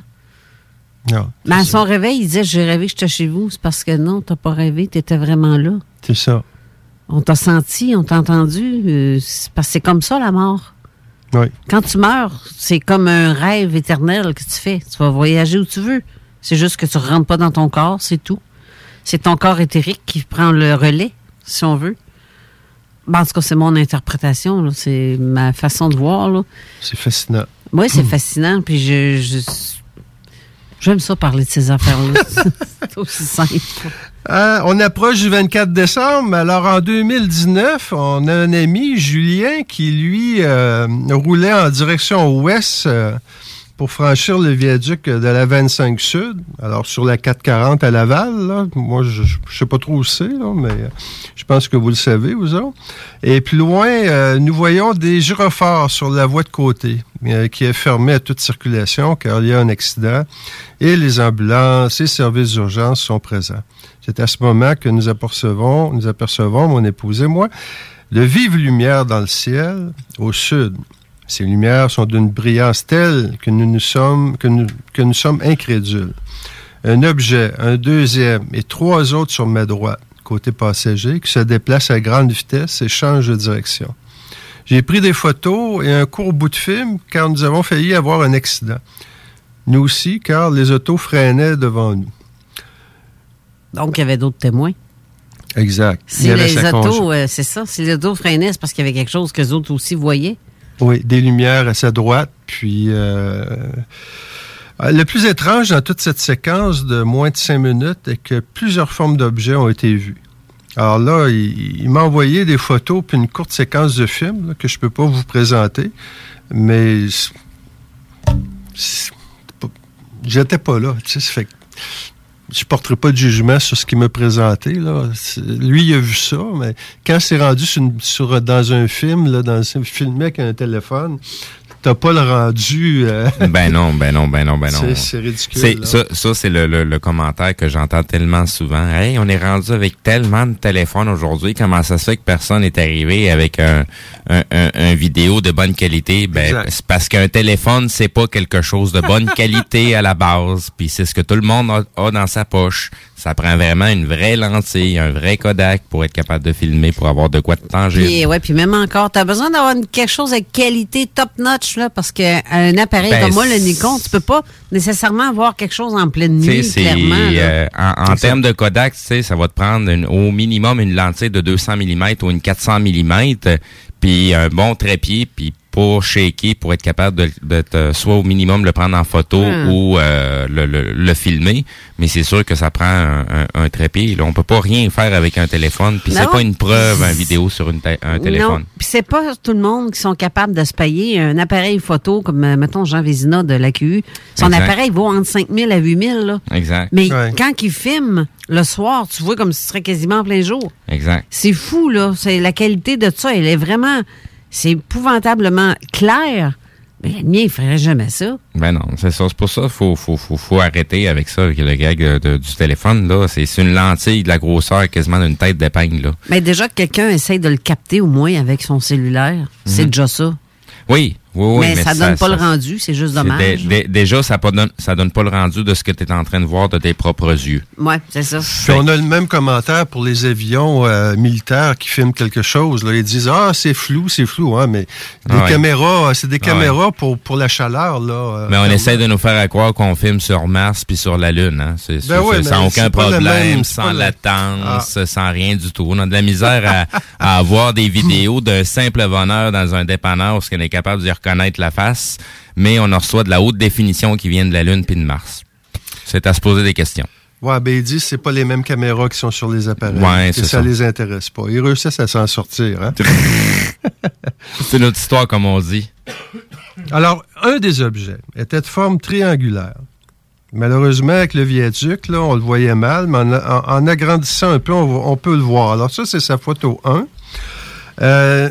Non, Mais à son réveil, il disait J'ai rêvé que j'étais chez vous. C'est parce que non, t'as pas rêvé, tu étais vraiment là. c'est ça. On t'a senti, on t'a entendu. euh, c'est parce que c'est comme ça, la mort. Oui. Quand tu meurs, c'est comme un rêve éternel que tu fais. Tu vas voyager où tu veux. C'est juste que tu ne rentres pas dans ton corps, c'est tout. C'est ton corps éthérique qui prend le relais, si on veut. Ben, en tout cas, c'est mon interprétation. C'est ma façon de voir. C'est fascinant. Oui, c'est fascinant. Puis je, je- j'aime ça parler de ces affaires-là. c'est aussi simple. Euh, on approche du 24 décembre. Alors, en 2019, on a un ami, Julien, qui, lui, euh, roulait en direction ouest euh, pour franchir le viaduc de la 25 Sud. Alors, sur la 440 à Laval. Moi, je ne sais pas trop où c'est, mais euh, je pense que vous le savez, vous autres. Et plus loin, euh, nous voyons des gyrophares sur la voie de côté euh, qui est fermée à toute circulation car il y a un accident et les ambulances et services d'urgence sont présents. C'est à ce moment que nous apercevons, nous apercevons, mon épouse et moi, de vives lumières dans le ciel au sud. Ces lumières sont d'une brillance telle que nous, nous sommes, que nous, que nous sommes incrédules. Un objet, un deuxième et trois autres sur ma droite, côté passager, qui se déplacent à grande vitesse et changent de direction. J'ai pris des photos et un court bout de film car nous avons failli avoir un accident. Nous aussi, car les autos freinaient devant nous. Donc, il y avait d'autres témoins. Exact. Si les autos, euh, c'est ça, si les autos freinaient, c'est parce qu'il y avait quelque chose que les autres aussi voyaient. Oui, des lumières à sa droite. Puis euh, le plus étrange dans toute cette séquence de moins de cinq minutes est que plusieurs formes d'objets ont été vues. Alors là, il, m'a envoyé des photos puis une courte séquence de film que je peux pas vous présenter, mais j'étais pas là. Tu sais, fait je porterai pas de jugement sur ce qu'il m'a présenté. Là. Lui, il a vu ça, mais quand c'est rendu sur, une- dans un film, là, dans un filmé avec un téléphone, t'as pas le rendu. euh, Ben non, ben non, ben non, ben non. C'est- ridicule. Ça, ça c'est le, le- le commentaire que j'entends tellement souvent. Hey, on est rendu avec tellement de téléphones aujourd'hui. Comment ça se fait que personne n'est arrivé avec un, un, un- un vidéo de bonne qualité? Ben, c'est parce qu'un téléphone, c'est pas quelque chose de bonne qualité à la base. Puis c'est ce que tout le monde a, a dans sa poche. Ça prend vraiment une vraie lentille, un vrai Kodak pour être capable de filmer, pour avoir de quoi de tangible. Puis, ouais, puis même encore, tu as besoin d'avoir quelque chose avec qualité top-notch, là, parce qu'un appareil Ben, comme moi, le Nikon, tu peux pas nécessairement avoir quelque chose en pleine nuit, clairement. euh, en, en termes de Kodak, ça va te prendre une- au minimum une lentille de 200 mm ou une 400 mm, puis un bon trépied, puis pas shaker pour être capable de, de te- soit au minimum le prendre en photo Hmm. ou euh, le, le- le filmer. Mais c'est sûr que ça prend un, un, un trépied. Là, on peut pas rien faire avec un téléphone. Puis c'est pas une preuve, un vidéo sur une un téléphone. Non, puis c'est pas tout le monde qui sont capables de se payer un appareil photo comme, euh, mettons, Jean Vézina de l'AQU. Son Exact. appareil vaut entre 5 000 à 8 000, là. Exact. Mais quand il filme le soir, tu vois comme si ce serait quasiment en plein jour. Exact. C'est fou, là. C'est la qualité de ça. Elle est vraiment. C'est épouvantablement clair. Mais le mien, il ferait jamais ça. Ben non, c'est ça. C'est pour ça qu'il faut, faut, faut, faut arrêter avec ça, avec le gag de- de- du téléphone. là. C'est une lentille de la grosseur quasiment d'une tête d'épingle. là. Mais déjà que quelqu'un essaye de le capter au moins avec son cellulaire, c'est Mhm. déjà ça. Oui, Oui, oui, mais, ça donne pas le rendu, c'est juste dommage. dé- dé- déjà, ça ne donne, ça donne pas le rendu de ce que tu es en train de voir de tes propres yeux. Ouais, c'est ça. Puis on a le même commentaire pour les avions euh, militaires qui filment quelque chose. Là. Ils disent Ah, c'est flou, c'est flou, hein, mais des Ah ouais. caméras, c'est des Ah ouais. caméras pour, pour la chaleur. Là, euh, Mais on essaie de nous faire croire qu'on filme sur Mars puis sur la Lune. Hein. C'est, Ben ouais, sans mais aucun problème, même, sans latence, sans rien du tout. On a de la misère à, à avoir des vidéos d'un simple voleur dans un dépanneur parce qu'on est capable d'y reconnaître la face, mais on en reçoit de la haute définition qui vient de la Lune puis de Mars. C'est à se poser des questions. Ouais, ben ils disent que c'est pas les mêmes caméras qui sont sur les appareils. Ouais, c'est ça, ça. les intéresse pas. Ils réussissent à s'en sortir. Hein? C'est notre histoire, comme on dit. Alors, un des objets était de forme triangulaire. Malheureusement, avec le viaduc, là, on le voyait mal, mais en, en- en agrandissant un peu, on, peut le voir. Alors, ça, c'est sa photo 1. Euh,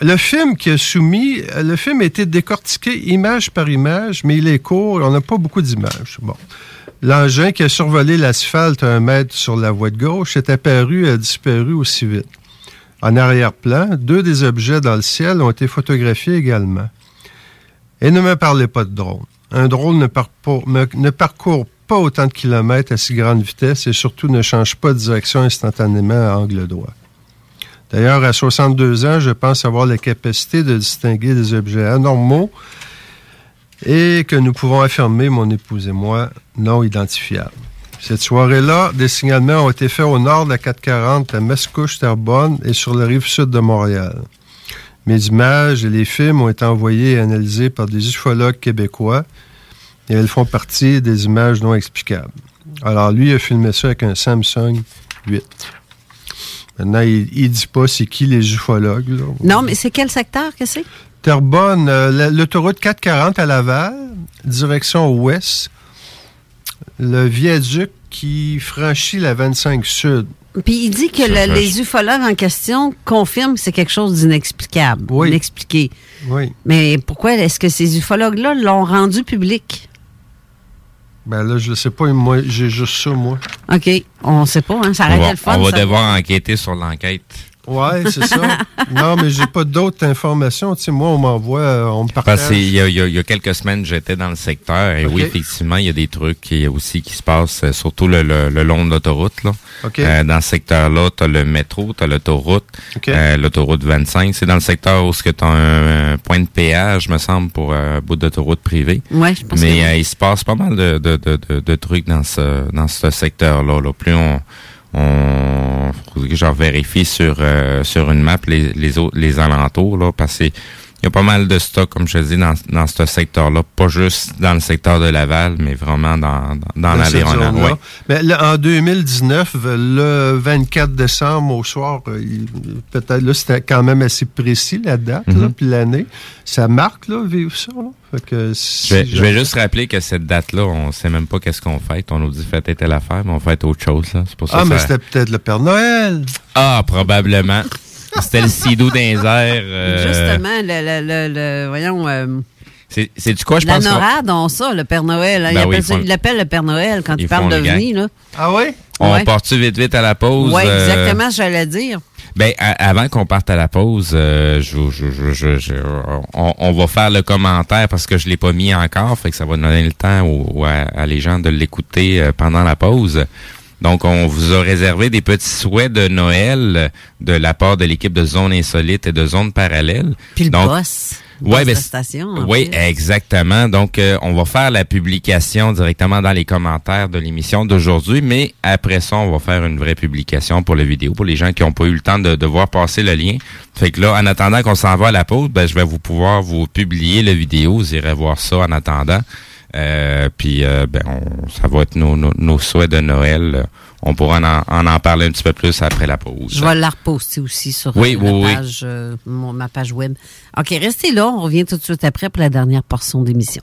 le film qui a soumis, le film a été décortiqué image par image, mais il est court, on n'a pas beaucoup d'images. Bon. L'engin qui a survolé l'asphalte à un mètre sur la voie de gauche est apparu et a disparu aussi vite. En arrière-plan, deux des objets dans le ciel ont été photographiés également. Et ne me parlez pas de drone. Un drone ne parcourt pas autant de kilomètres à si grande vitesse et surtout ne change pas de direction instantanément à angle droit. D'ailleurs, à 62 ans, je pense avoir la capacité de distinguer des objets anormaux et que nous pouvons affirmer, mon épouse et moi, non identifiables. Cette soirée-là, des signalements ont été faits au nord de la 440 à Mascouche, Terrebonne et sur la rive sud de Montréal. Mes images et les films ont été envoyés et analysés par des ufologues québécois et elles font partie des images non explicables. Alors, lui a filmé ça avec un Samsung 8. Maintenant, il, il dit pas c'est qui les ufologues. là. Non, mais c'est quel secteur que c'est? Terrebonne, euh, la- l'autoroute 440 à Laval, direction ouest. Le viaduc qui franchit la 25 Sud. Puis il dit que le- les ufologues en question confirment que c'est quelque chose d'inexplicable, inexpliqué. Oui. Mais pourquoi est-ce que ces ufologues-là l'ont rendu public? Ben là, je ne sais pas, moi, j'ai juste ça, moi. OK, on sait pas, hein? ça On aurait va, été le fun. on va ça. devoir enquêter sur l'enquête. Ouais, c'est ça. non, mais j'ai pas d'autres informations. Tu sais, moi, on m'envoie, euh, on me partage. Parce qu'il y, a- il y a- il y a quelques semaines, j'étais dans le secteur et oui, effectivement, il y a des trucs qui, aussi qui se passent, euh, surtout le, le- le long de l'autoroute. Là. Ok. Euh, dans ce secteur-là, tu as le métro, tu as l'autoroute, Ok. euh, l'autoroute 25. C'est dans le secteur où tu as un, un point de péage, me semble, pour euh, un bout d'autoroute privée. Ouais, je pense Mais que euh, il se passe pas mal de, de, de, de, de trucs dans ce, dans ce secteur-là. Là. Plus on... on faudrait que je vérifie sur, euh, sur une map les, les, autres, les alentours, là, parce que il y a pas mal de stock, comme je te dis, dans, dans ce secteur-là. Pas juste dans le secteur de Laval, mais vraiment dans, dans, dans l'environnement. Ouais. Mais là, en 2019, le 24 décembre au soir, euh, peut-être là, c'était quand même assez précis la date, là, Mhm. puis l'année. Ça marque, là, vivre ça. Là? Fait que si Je vais, je vais jamais- juste rappeler que cette date-là, on sait même pas qu'est-ce qu'on fête. On nous dit fête telle affaire, mais on fête autre chose. Là. C'est pour ça Ah, mais ça- c'était peut-être le Père Noël. Ah, probablement. C'était le sidou d'un euh, Justement, le, le, le, le- voyons, euh, C'est, c'est du quoi, je la pense qu'on- NORAD ont ça, le Père Noël. hein. Ben il, oui, appelle ils ça- font- il l'appelle le Père Noël quand ils il parle d'OVNI. gang. là. Ah oui? On Ouais. part-tu vite vite à la pause? Oui, euh, exactement, j'allais dire. Ben, avant qu'on parte à la pause, euh, je, je, je, je- je- on, on va faire le commentaire parce que je l'ai pas mis encore, fait que ça va donner le temps aux, aux- à, à les gens de l'écouter euh, pendant la pause. Donc, on vous a réservé des petits souhaits de Noël euh, de la part de l'équipe de Zone Insolite et de Zone Parallèle. Puis le Donc, boss. Ouais, ben, station. oui, exactement. Donc, euh, on va faire la publication directement dans les commentaires de l'émission d'aujourd'hui, mais après ça, on va faire une vraie publication pour la vidéo, pour les gens qui n'ont pas eu le temps de, de voir passer le lien. Fait que là, en attendant qu'on s'en va à la pause, ben, je vais vous pouvoir vous publier la vidéo. Vous irez voir ça en attendant. Euh, puis, euh, ben, on- ça va être nos, nos, nos souhaits de Noël. On pourra en, en, en parler un petit peu plus après la pause. Je vais la reposter aussi sur Oui, euh, oui, oui. page, euh, mon- ma page web. OK, restez là. On revient tout de suite après pour la dernière portion d'émission.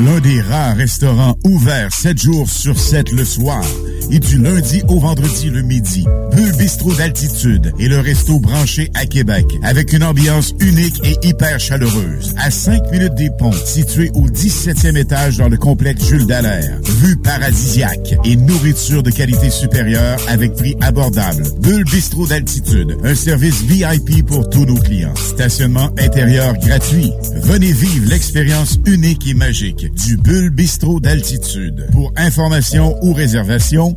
L'un des rares restaurants ouverts 7 jours sur 7 le soir et du lundi au vendredi le midi. Bulle Bistrot d'altitude et le resto branché à Québec avec une ambiance unique et hyper chaleureuse. À 5 minutes des ponts, situé au 17e étage dans le complexe Jules Dallaire. Vue paradisiaque et nourriture de qualité supérieure avec prix abordable. Bulle Bistrot d'altitude, un service VIP pour tous nos clients. Stationnement intérieur gratuit. Venez vivre l'expérience unique et magique du Bulle Bistrot d'altitude. Pour information ou réservation,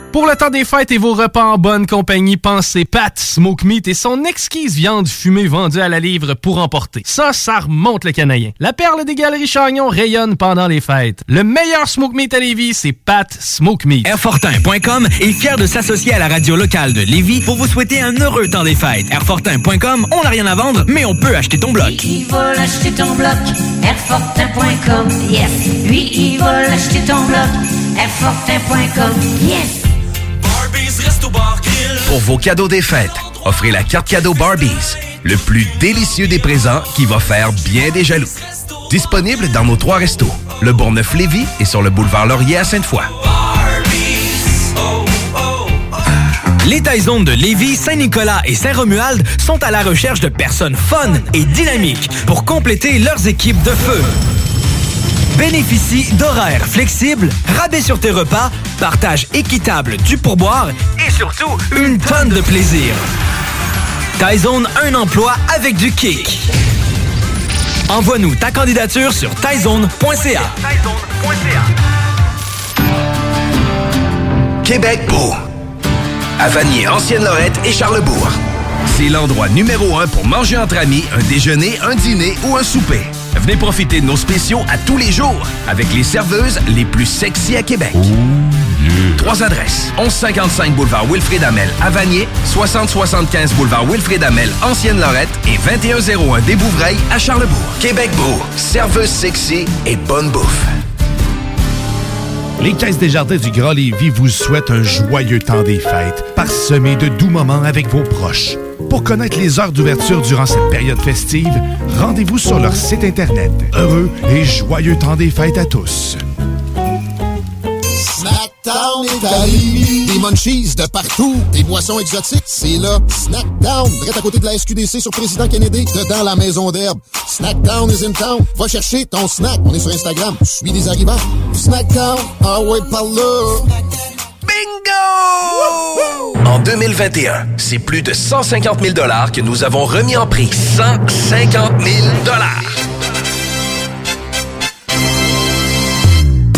Pour le temps des fêtes et vos repas en bonne compagnie, pensez Pat Smoke Meat et son exquise viande fumée vendue à la livre pour emporter. Ça, ça remonte le canadien. La perle des galeries Chagnon rayonne pendant les fêtes. Le meilleur Smoke Meat à Lévis, c'est Pat Smoke Meat. Airfortin.com est fier de s'associer à la radio locale de Lévis pour vous souhaiter un heureux temps des fêtes. Airfortin.com, on n'a rien à vendre, mais on peut acheter ton bloc. Il va acheter ton bloc? Airfortin.com, yes. Lui, il va acheter ton bloc. Airfortin.com, yes. Pour vos cadeaux des fêtes, offrez la carte cadeau Barbies, le plus délicieux des présents qui va faire bien des jaloux. Disponible dans nos trois restos, le Bourgneuf-Lévis et sur le boulevard Laurier à Sainte-Foy. Les Taizones de Lévis, Saint-Nicolas et Saint-Romuald sont à la recherche de personnes fun et dynamiques pour compléter leurs équipes de feu. Bénéficie d'horaires flexibles, rabais sur tes repas, partage équitable du pourboire et surtout une tonne de plaisir. Taizone, un emploi avec du kick. Envoie-nous ta candidature sur taizone.ca. Québec beau. À Vanier, Ancienne-Lorette et Charlebourg. C'est l'endroit numéro un pour manger entre amis, un déjeuner, un dîner ou un souper. Venez profiter de nos spéciaux à tous les jours avec les serveuses les plus sexy à Québec. Trois adresses. 1155 boulevard Wilfrid Amel à Vanier, 6075 boulevard Wilfrid Amel, Ancienne-Lorette et 2101 des Bouvrailles à Charlebourg. Québec Beau, serveuse sexy et bonne bouffe. Les Caisses des Jardins du Grand Lévis vous souhaitent un joyeux temps des fêtes, parsemé de doux moments avec vos proches. Pour connaître les heures d'ouverture durant cette période festive, rendez-vous sur leur site Internet. Heureux et joyeux temps des fêtes à tous. Snackdown Lévis. Des munchies de partout. Des boissons exotiques, c'est là. Snackdown, direct à côté de la SQDC sur Président Kennedy, dedans la maison d'herbe. Snackdown is in town. Va chercher ton snack. On est sur Instagram. Suis des arrivants. Snackdown, ah ouais, par là. Bingo! En 2021, c'est plus de 150 000 que nous avons remis en prix. 150 000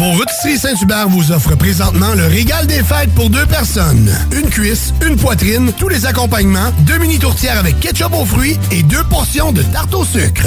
Vos rôtisseries Saint-Hubert vous offrent présentement le régal des fêtes pour deux personnes. Une cuisse, une poitrine, tous les accompagnements, deux mini tourtières avec ketchup aux fruits et deux portions de tarte au sucre.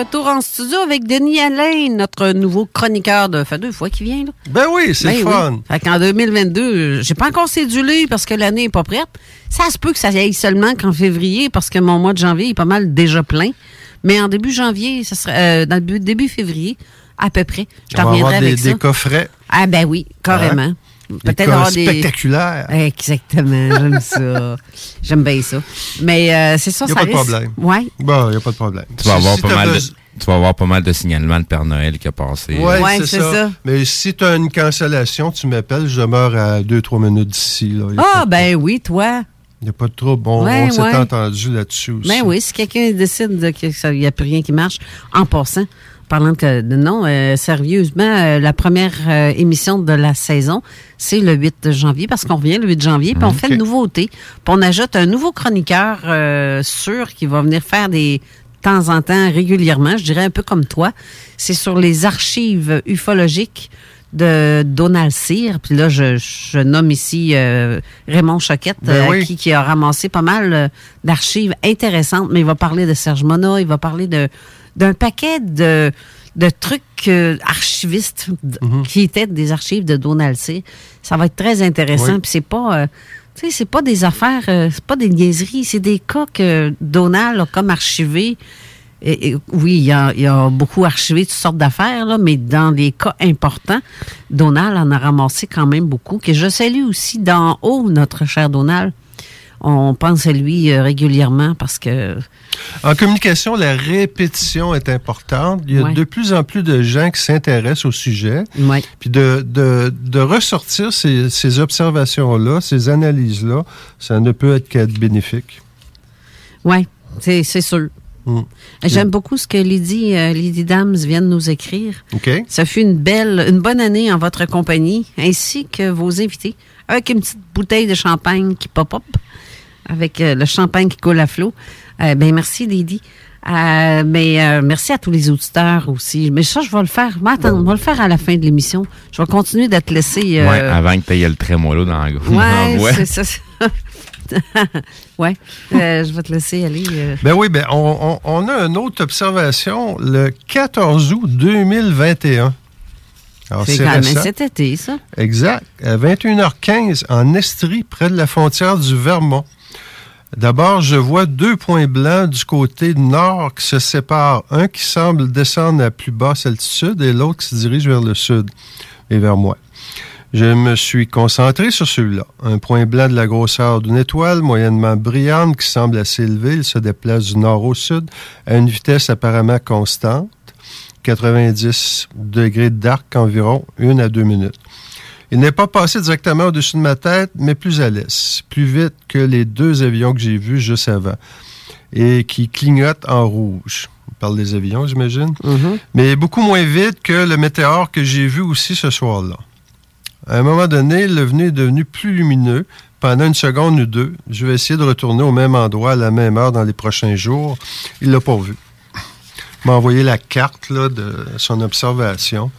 Retour en studio avec Denis Alain, notre nouveau chroniqueur de. fait deux fois qu'il vient, là. Ben oui, c'est Ben le oui. fun. Fait qu'en 2022, euh, j'ai pas encore cédulé parce que l'année est pas prête. Ça se peut que ça aille seulement qu'en février parce que mon mois de janvier est pas mal déjà plein. Mais en début janvier, ça serait, euh, dans le début, début février, à peu près. Je t'en reviendrai avoir des, avec ça. des coffrets. Ah ben oui, carrément. Hein? Peut-être avoir des... spectaculaires. Exactement, j'aime ça. J'aime bien ça. Mais euh, c'est ça, Il n'y a ça pas de problème. Ouais. Bon, il n'y a pas de problème. Tu vas, avoir si pas mal de, besoin- tu vas avoir pas mal de signalements de Père Noël qui a passé. Ouais, Ouais, c'est c'est ça. ça. Mais si tu as une cancellation, tu m'appelles, je demeure à 2-3 minutes d'ici. n'y Ah ben oui, toi. il y a pas de trouble. Bon, Ouais, on s'est ouais. entendu là-dessus aussi. Ben oui, si quelqu'un décide de- qu'il n'y a plus rien qui marche, en passant, parlant de, de non, euh, sérieusement, euh, la première euh, émission de la saison, c'est le 8 janvier, parce qu'on revient le 8 janvier, puis on fait une nouveauté. Puis on ajoute un nouveau chroniqueur euh, sûr qui va venir faire des de temps en temps, régulièrement, je dirais un peu comme toi. C'est sur les archives ufologiques de Donald Cyr. Puis là, je, je nomme ici euh, Raymond Choquette, Ben euh, qui, qui a ramassé pas mal euh, d'archives intéressantes, mais il va parler de Serge Mona, il va parler de d'un paquet de, de trucs euh, archivistes d- qui étaient des archives de Donald Cyr. Ça va être très intéressant. Oui. Puis c'est pas... euh, tu sais, c'est pas des affaires, euh, c'est pas des niaiseries, c'est des cas que Donald a comme. Et- et oui, il y, a, il a beaucoup archivé toutes sortes d'affaires, là, mais dans les cas importants, Donald en a ramassé quand même beaucoup. Que je salue aussi d'en haut, notre cher Donald. On pense à lui euh, régulièrement parce que En communication, la répétition est importante. Il y a Ouais. de plus en plus de gens qui s'intéressent au sujet. Ouais. Puis de, de, de ressortir ces, ces observations-là, ces analyses-là, ça ne peut être qu'être bénéfique. Oui, c'est sûr. Mm. J'aime beaucoup ce que Lydie, euh, Lydie Dams vient de nous écrire. OK? Ça fut une belle, une bonne année en votre compagnie, ainsi que vos invités, avec une petite bouteille de champagne qui pop-up, avec euh, le champagne qui coule à flot. Euh, ben merci Lydie. Euh, mais euh, merci à tous les auditeurs aussi. Mais ça, je vais le faire. Mais attends, on va le faire à la fin de l'émission. Je vais continuer d'être laissé. euh, Ouais, avant que tu aies le trémolo dans la dans la Ouais, c'est ça. ouais, Euh, je vais te laisser aller. euh. Ben oui, ben on, on- on a une autre observation le 14 août 2021. Alors, C'est c'est quand même cet été, ça. Exact. À 21h15, en Estrie, près de la frontière du Vermont. D'abord, je vois deux points blancs du côté nord qui se séparent. Un qui semble descendre à plus basse altitude et l'autre qui se dirige vers le sud et vers moi. Je me suis concentré sur celui-là. Un point blanc de la grosseur d'une étoile, moyennement brillante, qui semble assez élevée. Il se déplace du nord au sud à une vitesse apparemment constante. 90 degrés d'arc environ, une à deux minutes. Il n'est pas passé directement au-dessus de ma tête, mais plus à l'est, plus vite que les deux avions que j'ai vus juste avant, et qui clignotent en rouge. On parle des avions, j'imagine. Mais beaucoup moins vite que le météore que j'ai vu aussi ce soir-là. À un moment donné, le venu est devenu plus lumineux. Pendant une seconde ou deux, je vais essayer de retourner au même endroit à la même heure dans les prochains jours. Il l'a pas vu. Il m'a envoyé la carte là, de son observation.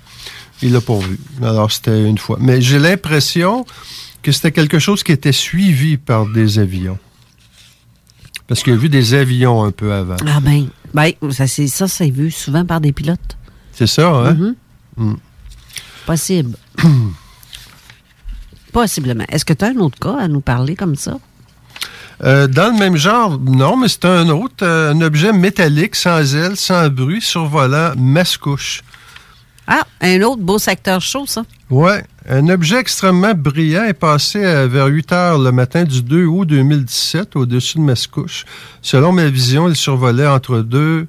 Il l'a pas vu. Alors, c'était une fois. Mais j'ai l'impression que c'était quelque chose qui était suivi par des avions. Parce qu'il a vu des avions un peu avant. Ah ben, ben ça, c'est, ça, c'est vu souvent par des pilotes. C'est ça, hein? Mhm. Mm. Possible. Possiblement. Est-ce que tu as un autre cas à nous parler comme ça? Euh, dans le même genre, non, mais c'est un autre, euh, un objet métallique, sans aile, sans bruit, survolant Mascouche. Ah, un autre beau secteur chaud, ça. Ouais, un objet extrêmement brillant est passé vers 8 heures le matin du 2 août 2017 au-dessus de Mascouche. Selon ma vision, il survolait entre 2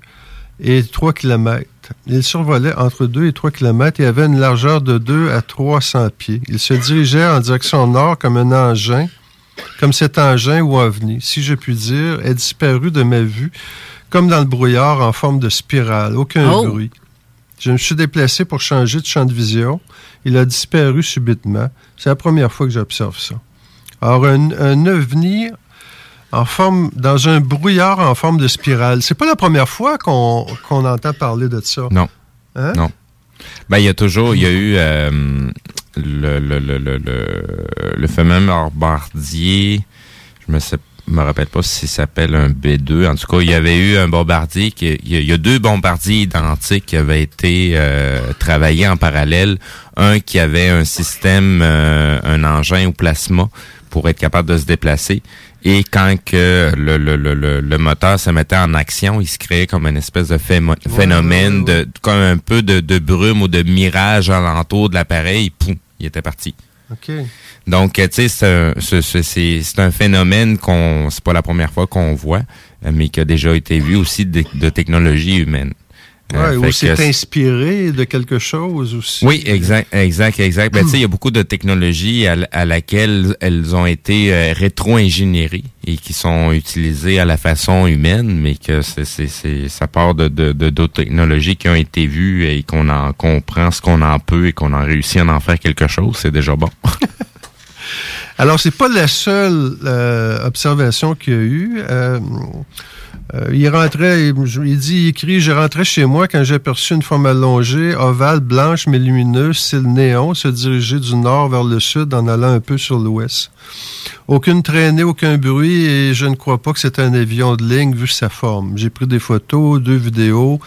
et 3 kilomètres. Il survolait entre 2 et 3 kilomètres et avait une largeur de 2 à 300 pieds. Il se dirigeait en direction nord comme un engin, comme cet engin ou ovni, si je puis dire, est disparu de ma vue, comme dans le brouillard en forme de spirale. Aucun Oh. bruit. Je me suis déplacé pour changer de champ de vision. Il a disparu subitement. C'est la première fois que j'observe ça. Alors, un, un ovni en forme, dans un brouillard en forme de spirale. C'est pas la première fois qu'on entend parler de ça. Non. Hein? Non. Ben, il y a toujours, il y a eu euh, le, le, le, le, le, le fameux Bombardier. Je me sais, me rappelle pas si ça s'appelle un B2. En tout cas, il y avait eu un bombardier. Qui, il, y a, deux bombardiers identiques qui avaient été euh, travaillés en parallèle. Un qui avait un système, euh, un engin au plasma pour être capable de se déplacer. Et quand que le, le, le, le, le moteur se mettait en action, il se créait comme une espèce de phénomène, de comme un peu de, de brume ou de mirage alentour de l'appareil. Poum, il était parti. Donc, tu sais, c'est un, phénomène qu'on, c'est pas la première fois qu'on voit, mais qui a déjà été vu aussi de, de technologie humaine. Euh, Ouais, ou c'est inspiré de quelque chose aussi. oui, exact, exact, exact. Ben, tu sais, il y a beaucoup de technologies à, laquelle elles ont été euh, rétro-ingénieries et qui sont utilisées à la façon humaine, mais que c'est, c'est, c'est, ça part de, d'autres technologies qui ont été vues et qu'on en comprend ce qu'on en peut et qu'on a réussi à en faire quelque chose, c'est déjà bon. Alors, c'est pas la seule euh, observation qu'il y a eu. Euh, euh, il rentrait, il, dit, il écrit, je rentrais chez moi quand j'ai aperçu une forme allongée, ovale, blanche mais lumineuse, style néon, se diriger du nord vers le sud en allant un peu sur l'ouest. Aucune traînée, aucun bruit et je ne crois pas que c'est un avion de ligne vu sa forme. J'ai pris des photos, deux vidéos,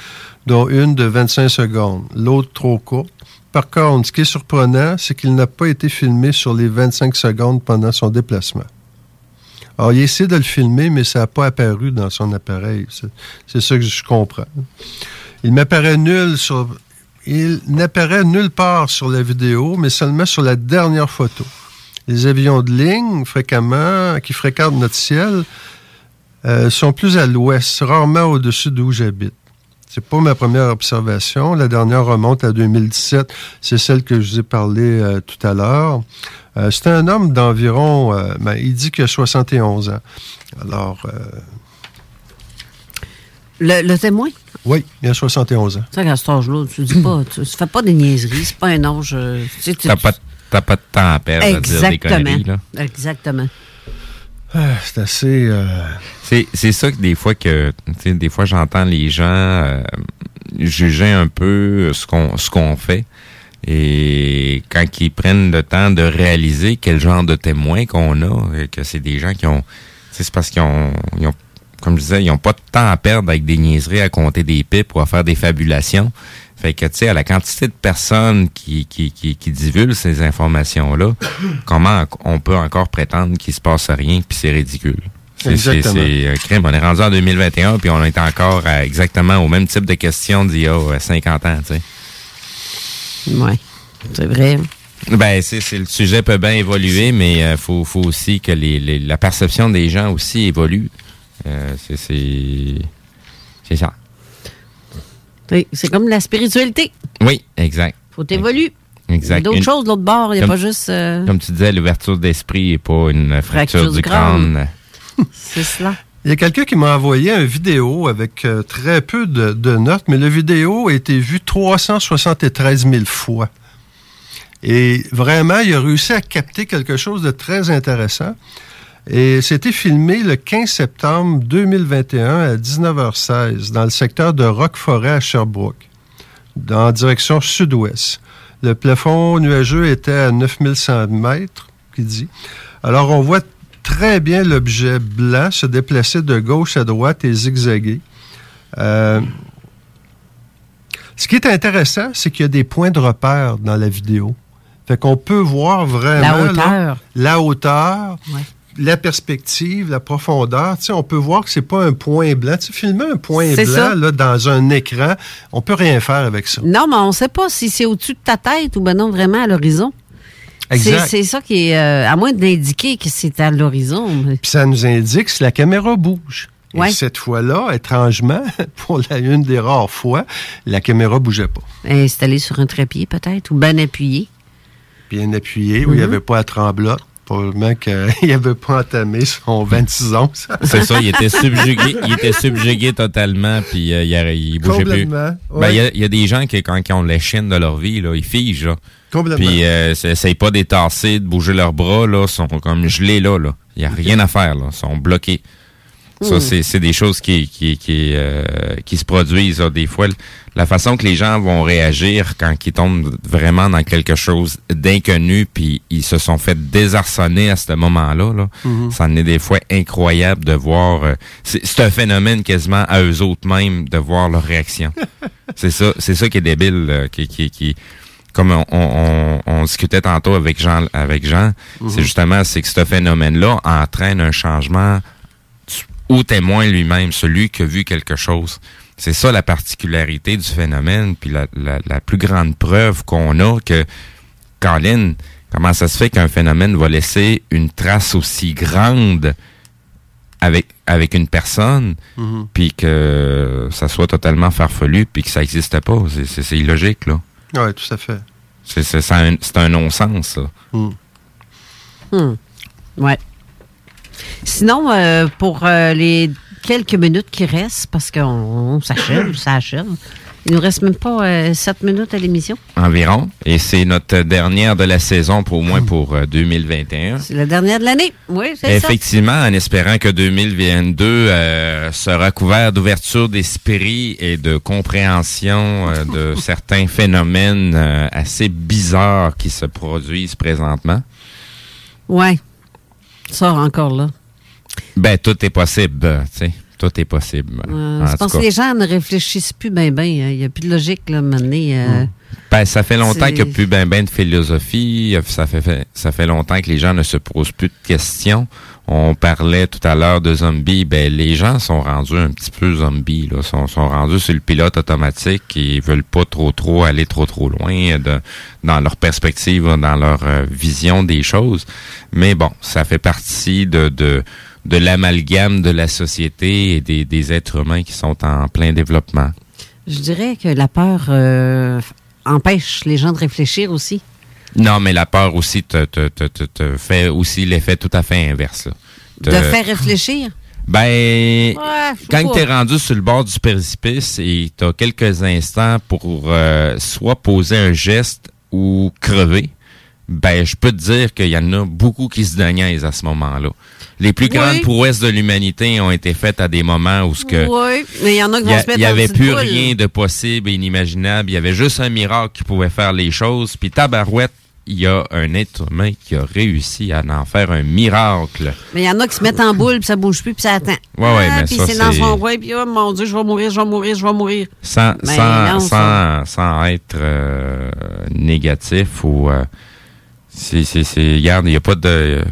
dont une de 25 secondes, l'autre trop courte. Par contre, ce qui est surprenant, c'est qu'il n'a pas été filmé sur les 25 secondes pendant son déplacement. Alors, il a de le filmer, mais ça n'a pas apparu dans son appareil. C'est- C'est ça que je comprends. Il m'apparaît nul sur. Il n'apparaît nulle part sur la vidéo, mais seulement sur la dernière photo. Les avions de ligne, fréquemment, qui fréquentent notre ciel, euh, sont plus à l'ouest, rarement au-dessus d'où j'habite. C'est pas ma première observation. La dernière remonte à 2017. C'est celle que je vous ai parlé euh, tout à l'heure. Euh, c'est un homme d'environ, euh, ben, il dit qu'il a 71 ans. Alors, euh, Le, le témoin, oui, il a 71 ans. tu sais, à cet âge-là, tu dis pas, tu, tu fais pas des niaiseries, c'est pas un âge. euh, tu sais, tu- T'as pas, t'as pas de temps à perdre à dire des Exactement. conneries, là. Exactement. Ah, c'est assez. euh, C'est, c'est ça que des fois que des fois j'entends les gens euh, juger un peu ce qu'on ce qu'on fait et quand ils prennent le temps de réaliser quel genre de témoins qu'on a et que c'est des gens qui ont c'est parce qu'ils ont, ils ont comme je disais ils ont pas de temps à perdre avec des niaiseries à compter des pipes ou à faire des fabulations fait que tu sais à la quantité de personnes qui qui qui, qui divulguent ces informations là comment on peut encore prétendre qu'il se passe rien puis c'est ridicule? C'est, un crime. On est rendu en 2021 puis on est encore à exactement au même type de questions d'il y a euh, 50 ans, tu sais. Oui, c'est vrai. Ben, c'est, c'est- le sujet peut bien évoluer, mais euh, faut, faut aussi que les, les- la perception des gens aussi évolue. Euh, c'est, c'est, c'est ça. Oui, C'est comme la spiritualité. Oui, exact. Faut évoluer. Exact. Il y a d'autres choses de l'autre bord. Il n'y a pas juste. euh, Comme tu disais, l'ouverture d'esprit n'est pas une fracture, du crâne. c'est cela. Il y a quelqu'un qui m'a envoyé une vidéo avec euh, très peu de, notes, mais la vidéo a été vue 373 000 fois. Et vraiment, il a réussi à capter quelque chose de très intéressant. Et c'était filmé le 15 septembre 2021 à 19h16 dans le secteur de Roqueforêt à Sherbrooke, en direction sud-ouest. Le plafond nuageux était à 9100 mètres, qui dit. Alors, on voit très bien l'objet blanc se déplacer de gauche à droite et zigzaguer. Euh, ce qui est intéressant, c'est qu'il y a des points de repère dans la vidéo. Fait qu'on peut voir vraiment La là, hauteur. la hauteur, Ouais. la perspective, la profondeur. Tu sais, on peut voir que c'est pas un point blanc. Tu sais, filmer un point blanc ça. là, dans un écran, on peut rien faire avec ça. Non, mais on ne sait pas si c'est au-dessus de ta tête ou ben non, vraiment à l'horizon. C'est ça qui est. euh, à moins d'indiquer que c'est à l'horizon. Puis ça nous indique si la caméra bouge. Et Ouais. cette fois-là, étrangement, pour la une des rares fois, la caméra bougeait pas. Installé sur un trépied, peut-être, ou bien appuyé. Bien appuyé, où il n'y Mhm. avait pas à trembler. Probablement qu'il n'avait pas entamé son 26 ans. C'est ça, il était subjugué, il était subjugué totalement, puis euh, il, il bougeait plus. Ben, ouais. il y a- il y, a des gens qui, quand ils ont l'échine de leur vie, là, ils figent, là. Complètement. Puis, euh, pas d'étasser, de bouger leurs bras, là, sont comme gelés, là, là. Il y a rien à faire, là. Ils sont bloqués. Ça, Hmm. c'est des choses qui, qui, qui, euh, qui se produisent. là. Des fois, la façon que les gens vont réagir quand ils tombent vraiment dans quelque chose d'inconnu, puis ils se sont fait désarçonner à ce moment-là, là, Mhm. ça en est des fois incroyable de voir... euh, c'est c'est un phénomène quasiment à eux autres mêmes de voir leur réaction. c'est ça c'est ça qui est débile, là, qui... qui, qui comme on, on, on discutait tantôt avec Jean, avec Jean, Mhm. c'est justement c'est que ce phénomène-là entraîne un changement au témoin lui-même, celui qui a vu quelque chose. C'est ça la particularité du phénomène, puis la, la, la plus grande preuve qu'on a que, Colin, comment ça se fait qu'un phénomène va laisser une trace aussi grande avec, avec une personne, Mhm. puis que ça soit totalement farfelu, puis que ça n'existe pas? C'est illogique, là. Oui, tout à fait. C'est c'est- c'est un, c'est un non-sens, ça. Hmm. Ouais. Sinon, euh, pour euh, les quelques minutes qui restent, parce qu'on on s'achève, ça achève, il nous reste même pas euh, sept minutes à l'émission. Environ. Et c'est notre dernière de la saison, pour au moins pour euh, 2021. C'est la dernière de l'année. Oui, c'est ça. Effectivement, en espérant que 2022 euh, sera couvert d'ouverture d'esprit et de compréhension euh, de certains phénomènes euh, assez bizarres qui se produisent présentement. Ouais. Sort encore là. Ben, tout est possible, euh, tu sais. Tout est possible. Euh, je pense que les gens ne réfléchissent plus bien, bien. Il n'y a plus de logique, là, maintenant. euh, Ben, ça fait longtemps qu'il n'y a plus ben ben de philosophie. Ça fait, ça fait longtemps que les gens ne se posent plus de questions. On parlait tout à l'heure de zombies. Ben, les gens sont rendus un petit peu zombies, là. Sont, sont rendus sur le pilote automatique ils veulent pas trop, trop aller trop, trop loin de, dans leur perspective, dans leur euh, vision des choses. Mais bon, ça fait partie de, de, de l'amalgame de la société et des, des êtres humains qui sont en plein développement. Je dirais que la peur euh, empêche les gens de réfléchir aussi. Non, mais la peur aussi te, te, te, te, te fait aussi l'effet tout à fait inverse. De faire réfléchir? Ben, Ouais, quand tu es rendu sur le bord du précipice et tu as quelques instants pour euh, soit poser un geste ou crever, ben, je peux te dire qu'il y en a beaucoup qui se déniaisent à ce moment-là. Les plus Oui. grandes prouesses de l'humanité ont été faites à des moments où ce que Oui, mais il y en a qui il vont y, se mettre il y dans avait plus boule. rien de possible et inimaginable. Il y avait juste un miracle qui pouvait faire les choses. Puis tabarouette, il y a un être humain qui a réussi à en faire un miracle. Mais il y en a qui se mettent en boule, puis ça bouge plus, puis ça attend. Ouais, ouais, Ah, mais puis c'est dans son coin, puis oh mon Dieu, je vais mourir, je vais mourir, je vais mourir. Sans, Mais sans, non, ça- sans, sans être euh, négatif ou... euh, c'est, c'est, c'est, regarde, il n'y a pas de...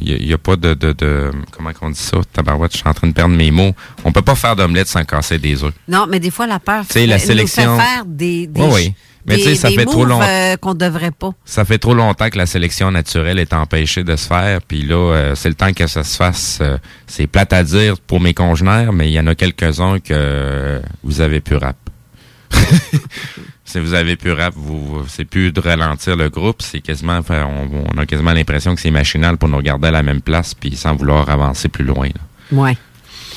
Il y a- pas de, de, de- Comment on dit ça? Tabarouette, je suis en train de perdre mes mots. On peut pas faire d'omelette sans casser des œufs. Non, mais des fois, la peur sais, la fait- sélection- nous fait faire des, des, Oui, oui. Mais des- tu sais, ça des fait trop long- euh, qu'on devrait pas. Ça fait trop longtemps que la sélection naturelle est empêchée de se faire, puis là, euh, c'est le temps que ça se fasse. euh, c'est plate à dire pour mes congénères, mais il y en a quelques-uns que vous avez pu rap. si vous avez pu rap, vous, c'est plus de ralentir le groupe, c'est quasiment, enfin, on, on a quasiment l'impression que c'est machinal pour nous regarder à la même place, puis sans vouloir avancer plus loin. là. Ouais.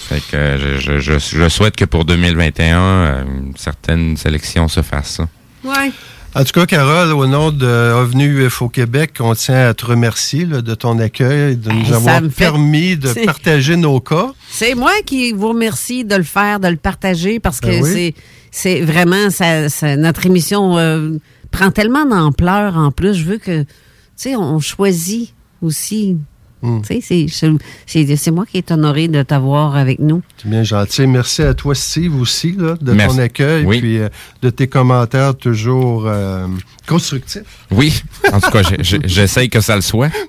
Fait que je, je, je, je souhaite que pour 2021, euh, une certaine sélection se fasse. ça. Ouais. En tout cas, Carole, au nom de Revenu UFO Québec, on tient à te remercier là, de ton accueil, de nous ça avoir permis de partager nos cas. C'est moi qui vous remercie de le faire, de le partager, parce que Ben oui. c'est, c'est vraiment, ça, ça- notre émission euh, prend tellement d'ampleur en plus. Je veux que, tu sais, on choisit aussi. Tu sais, c'est, c'est, c'est moi qui est honoré de t'avoir avec nous. C'est bien gentil. Merci à toi, Steve, aussi, là, de Merci. ton accueil, Oui. puis euh, de tes commentaires toujours euh, constructifs. Oui, en tout cas, j'essaye que ça le soit.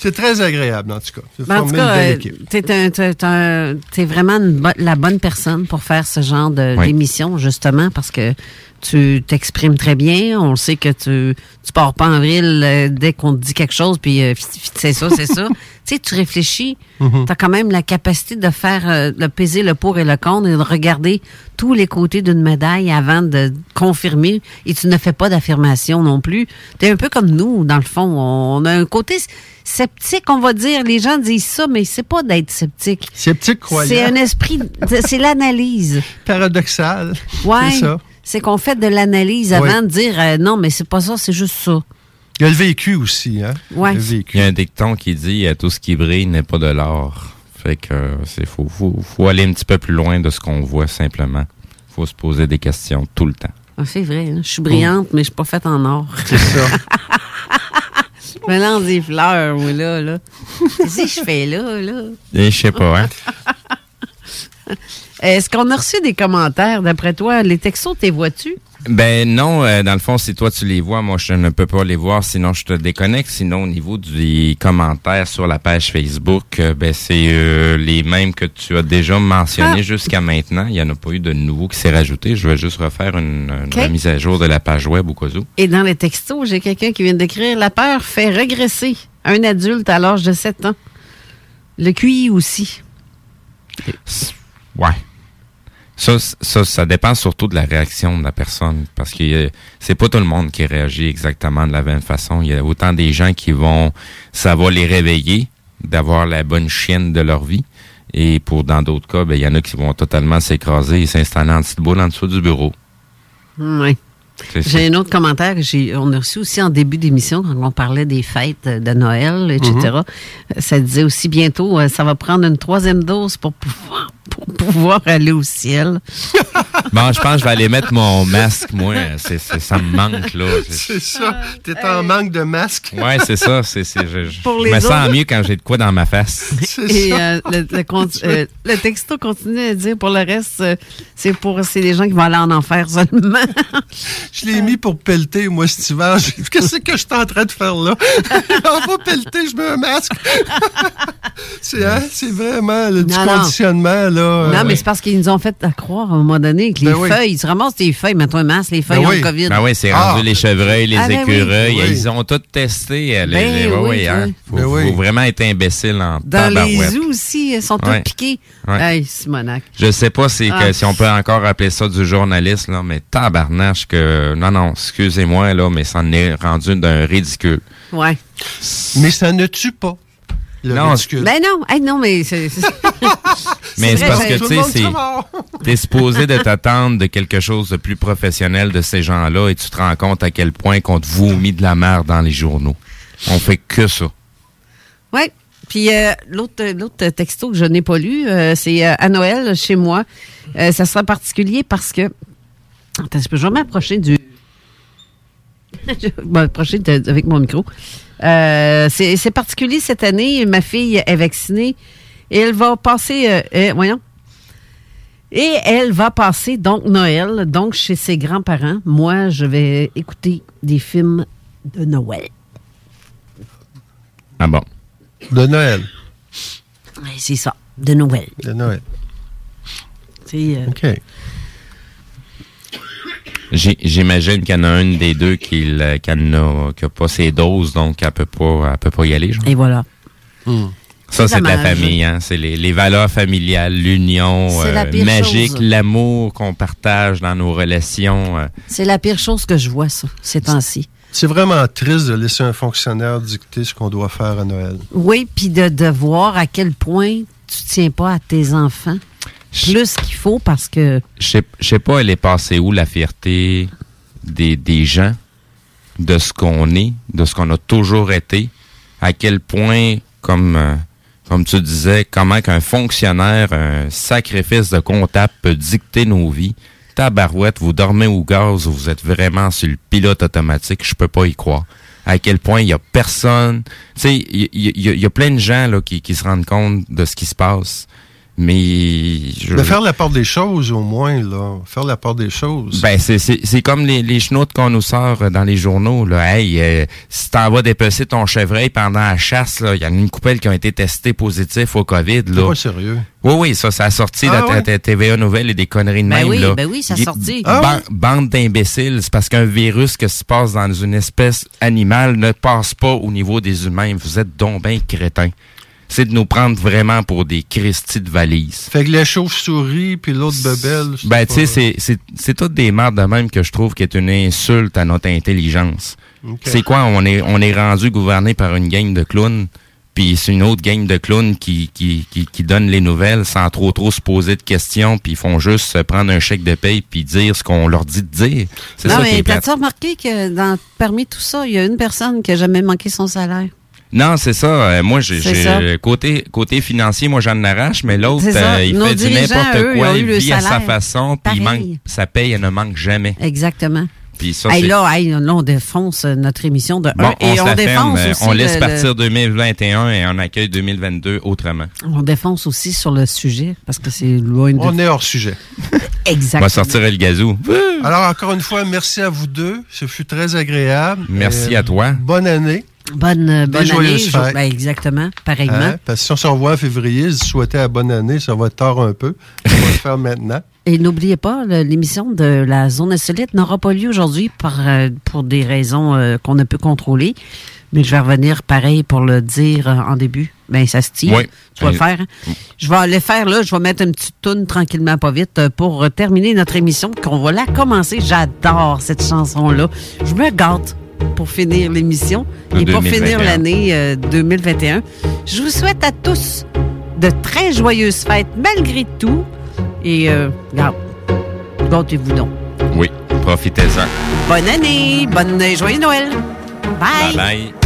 C'est très agréable, en tout cas. C'est Ben, en tout cas, euh, t'es, un- t'es un- t'es vraiment une bo- la bonne personne pour faire ce genre Oui. d'émission, justement, parce que tu t'exprimes très bien. On sait que tu tu pars pas en vrille euh, dès qu'on te dit quelque chose, puis euh, c'est ça, c'est ça. tu sais, tu réfléchis. Mhm. Tu as quand même la capacité de faire, euh, de peser le pour et le contre et de regarder tous les côtés d'une médaille avant de confirmer. Et tu ne fais pas d'affirmation non plus. Tu es un peu comme nous, dans le fond. On a un côté sceptique, on va dire. Les gens disent ça, mais c'est pas d'être sceptique. Sceptique croyant. C'est un esprit, c'est l'analyse. Paradoxal. Ouais. C'est ça. C'est qu'on fait de l'analyse avant Oui. de dire euh, non, mais c'est pas ça, c'est juste ça. Il y a le vécu aussi, hein? Ouais. Le vécu. Il y a un dicton qui dit euh, tout ce qui brille n'est pas de l'or. Fait que euh, c'est faut, faut, faut aller un petit peu plus loin de ce qu'on voit simplement. faut se poser des questions tout le temps. Ah, c'est vrai, hein. je suis brillante, mais je suis pas faite en or. C'est ça. je me lance des fleurs, moi, là, là. Qu'est-ce que je fais là, là? Je sais pas, hein? Est-ce qu'on a reçu des commentaires, d'après toi? Les textos, t'es vois-tu? Ben non, euh, dans le fond, si toi tu les vois, moi je ne peux pas les voir, sinon je te déconnecte. Sinon, au niveau des commentaires sur la page Facebook, euh, ben c'est euh, les mêmes que tu as déjà mentionnés Ah. jusqu'à maintenant. Il n'y en a pas eu de nouveau qui s'est rajouté. Je vais juste refaire une, une Ok. remise à jour de la page web au cas où. Et dans les textos, j'ai quelqu'un qui vient d'écrire La peur fait régresser un adulte à l'âge de 7 ans. Le QI aussi. Ouais. Ça, ça, ça dépend surtout de la réaction de la personne. Parce que euh, c'est pas tout le monde qui réagit exactement de la même façon. Il y a autant des gens qui vont, ça va les réveiller d'avoir la bonne chienne de leur vie. Et pour dans d'autres cas, ben, il y en a qui vont totalement s'écraser et s'installer en petite boule en dessous du bureau. Oui. C'est ça. J'ai un autre commentaire j'ai, on a reçu aussi en début d'émission quand on parlait des fêtes de Noël, etc. Euh, Ça disait aussi bientôt, euh, ça va prendre une troisième dose pour pouvoir, pour pouvoir aller au ciel. Bon, je pense que je vais aller mettre mon masque, moi. C'est, c'est- ça me manque, là. C'est ça. T'es en manque de masque. Ouais, c'est ça. C'est, c'est, je je- me sens mieux quand j'ai de quoi dans ma face. Et euh, le, le con- euh, le texto continue à dire pour le reste, euh, c'est pour c'est les gens qui vont aller en enfer seulement. Je l'ai mis pour pelleter, moi, cet hiver. Qu'est-ce que je suis en train de faire là? On va pelleter, je mets un masque. c'est, hein, c'est vraiment le, du Non, conditionnement, là. non, euh, mais c'est parce qu'ils nous ont fait à croire à un moment donné les Ben oui. feuilles, ils se ramassent des feuilles, mets-toi un masque, les feuilles Ben ont oui. le COVID. Ben oui, c'est Ah. rendu les chevreuils, les Ah, ben écureuils. Oui. Ils ont tout testé. les- Ben les- oui, hein. oui. Faut, Ben faut oui. vraiment être imbécile en Dans les zoos aussi, ils sont Ouais. tous piqués. Ouais. Hey, Simonac. Je sais pas si, que- Ah. si on peut encore appeler ça du journaliste, là, mais tabarnache que... Non, non, excusez-moi, là, mais ça en est rendu d'un ridicule. Ouais. Mais ça ne tue pas. Le Non, ridicule. Ben non, hey, non, mais Mais c'est parce que, tu sais, T'es supposé de t'attendre de quelque chose de plus professionnel de ces gens-là et tu te rends compte à quel point qu'on te vomit de la merde dans les journaux. On fait que ça. Oui. Puis euh, l'autre l'autre texto que je n'ai pas lu, euh, c'est euh, à Noël chez moi. Euh, ça sera particulier parce que. Attends, je peux je vais m'approcher du. je vais m'approcher de- avec mon micro. Euh, c'est particulier cette année. Ma fille est vaccinée et elle va passer. euh, euh, voyons. Et elle va passer donc Noël, donc chez ses grands-parents. Moi, je vais écouter des films de Noël. Ah bon? De Noël. Ouais, C'est ça, de Noël. De Noël. C'est, euh, OK. J'ai- J'imagine qu'il y en a une des deux qui n'a a pas ses doses, donc elle peut pas, elle peut pas y aller. genre. Et voilà. Ça, C'est de la famille, hein. C'est les, les valeurs familiales, l'union la euh, magique, l'amour qu'on partage dans nos relations. euh. C'est la pire chose que je vois, ça, ces temps-ci. C'est vraiment triste de laisser un fonctionnaire dicter ce qu'on doit faire à Noël. Oui, puis de, de voir à quel point tu tiens pas à tes enfants plus qu'il faut parce que Je sais- je sais pas, elle est passée où la fierté des, des gens, de ce qu'on est, de ce qu'on a toujours été, à quel point, comme, euh, comme tu disais, comment qu'un fonctionnaire, un sacrifice de comptable peut dicter nos vies. Tabarouette, vous dormez au gaz ou vous êtes vraiment sur le pilote automatique, je peux pas y croire. À quel point il y a personne, tu sais, il y, a plein de gens là, qui, qui se rendent compte de ce qui se passe. Mais je, faire la part des choses, au moins, là. Faire la part des choses. ben, c'est, c'est, c'est comme les, les chenoutes qu'on nous sort euh, dans les journaux. Là. Hey, euh, si t'en vas dépecer ton chevreuil pendant la chasse, là, il y en a une coupelle qui ont été testés positifs au COVID. C'est Là. pas sérieux. Oui, oui, ça, ça a sorti Ah de la ouais? TVA Nouvelle et des conneries de Ben même. oui, là. ben oui, ça a Il- sorti. Ah? Bande d'imbéciles, c'est parce qu'un virus que se passe dans une espèce animale ne passe pas au niveau des humains. Vous êtes donc crétins. C'est de nous prendre vraiment pour des Christy de valises. Fait que les chauves-souris puis l'autre bebelle. Ben, tu sais, c'est- c'est c'est toutes des mardes de même que je trouve qui est une insulte à notre intelligence. C'est quoi? On est, on est rendu gouverné par une gang de clowns, puis c'est une autre gang de clowns qui, qui, qui, qui donne les nouvelles sans trop trop se poser de questions, puis ils font juste se prendre un chèque de paye puis dire ce qu'on leur dit de dire. C'est Non, ça qui mais t'as-tu remarqué que dans, parmi tout ça, il y a une personne qui a jamais manqué son salaire? Non, c'est ça. Euh, moi, j'ai, côté côté financier, moi j'en arrache, mais l'autre, euh, il Nos fait du n'importe quoi, il vit à sa façon, puis il manque, sa paye, elle ne manque jamais. Exactement. Puis ça, Hey, là, hey, là, on défonce euh, notre émission de Bon, un, on, et se on ferme, défonce aussi on laisse le- partir 2021 et on accueille 2022 autrement. on défonce aussi sur le sujet parce que c'est loin de. On est hors sujet. On Exactement. va sortir le gazou. Alors, encore une fois, merci à vous deux. Ce fut très agréable. Merci Euh, à toi. Bonne année. Bonne, euh, bonne année. je- ben, exactement. Pareillement. Hein? Parce que si on se revoit en février, se souhaiter la bonne année, ça va être tard un peu. On va le faire maintenant. Et n'oubliez pas, l'émission de la zone insolite n'aura pas lieu aujourd'hui par, euh, pour des raisons euh, qu'on ne peut contrôler. Mais je vais revenir pareil pour le dire euh, en début. Ben, ça se tire. Oui. Tu vas le Euh, faire. hein? Je vais le faire là. Je vais mettre une petite toune tranquillement, pas vite, pour terminer notre émission, qu'on va la commencer. J'adore cette chanson-là. Je me gâte pour finir l'émission et pour 2021. finir l'année euh, 2021. Je vous souhaite à tous de très joyeuses fêtes malgré tout. Et, euh, regarde, gâtez-vous donc. Oui, profitez-en. Bonne année, bonne joyeux Noël. Bye. Bye bye.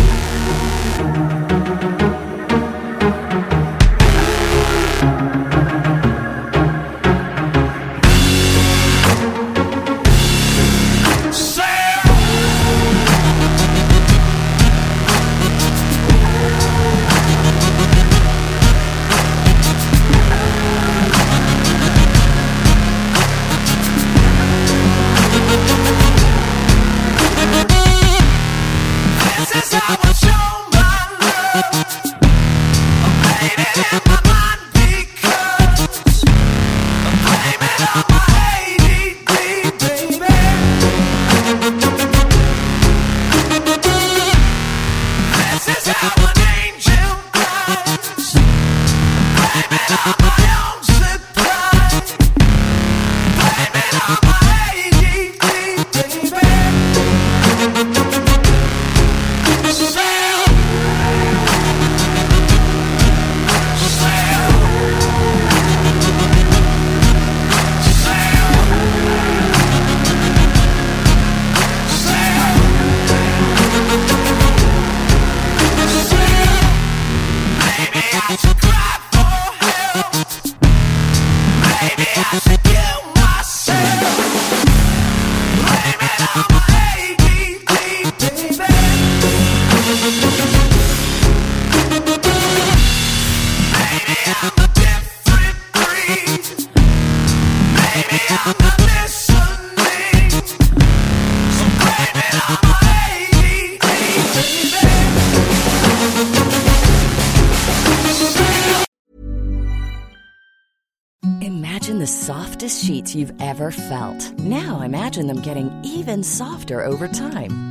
Ever felt. Now imagine them getting even softer over time.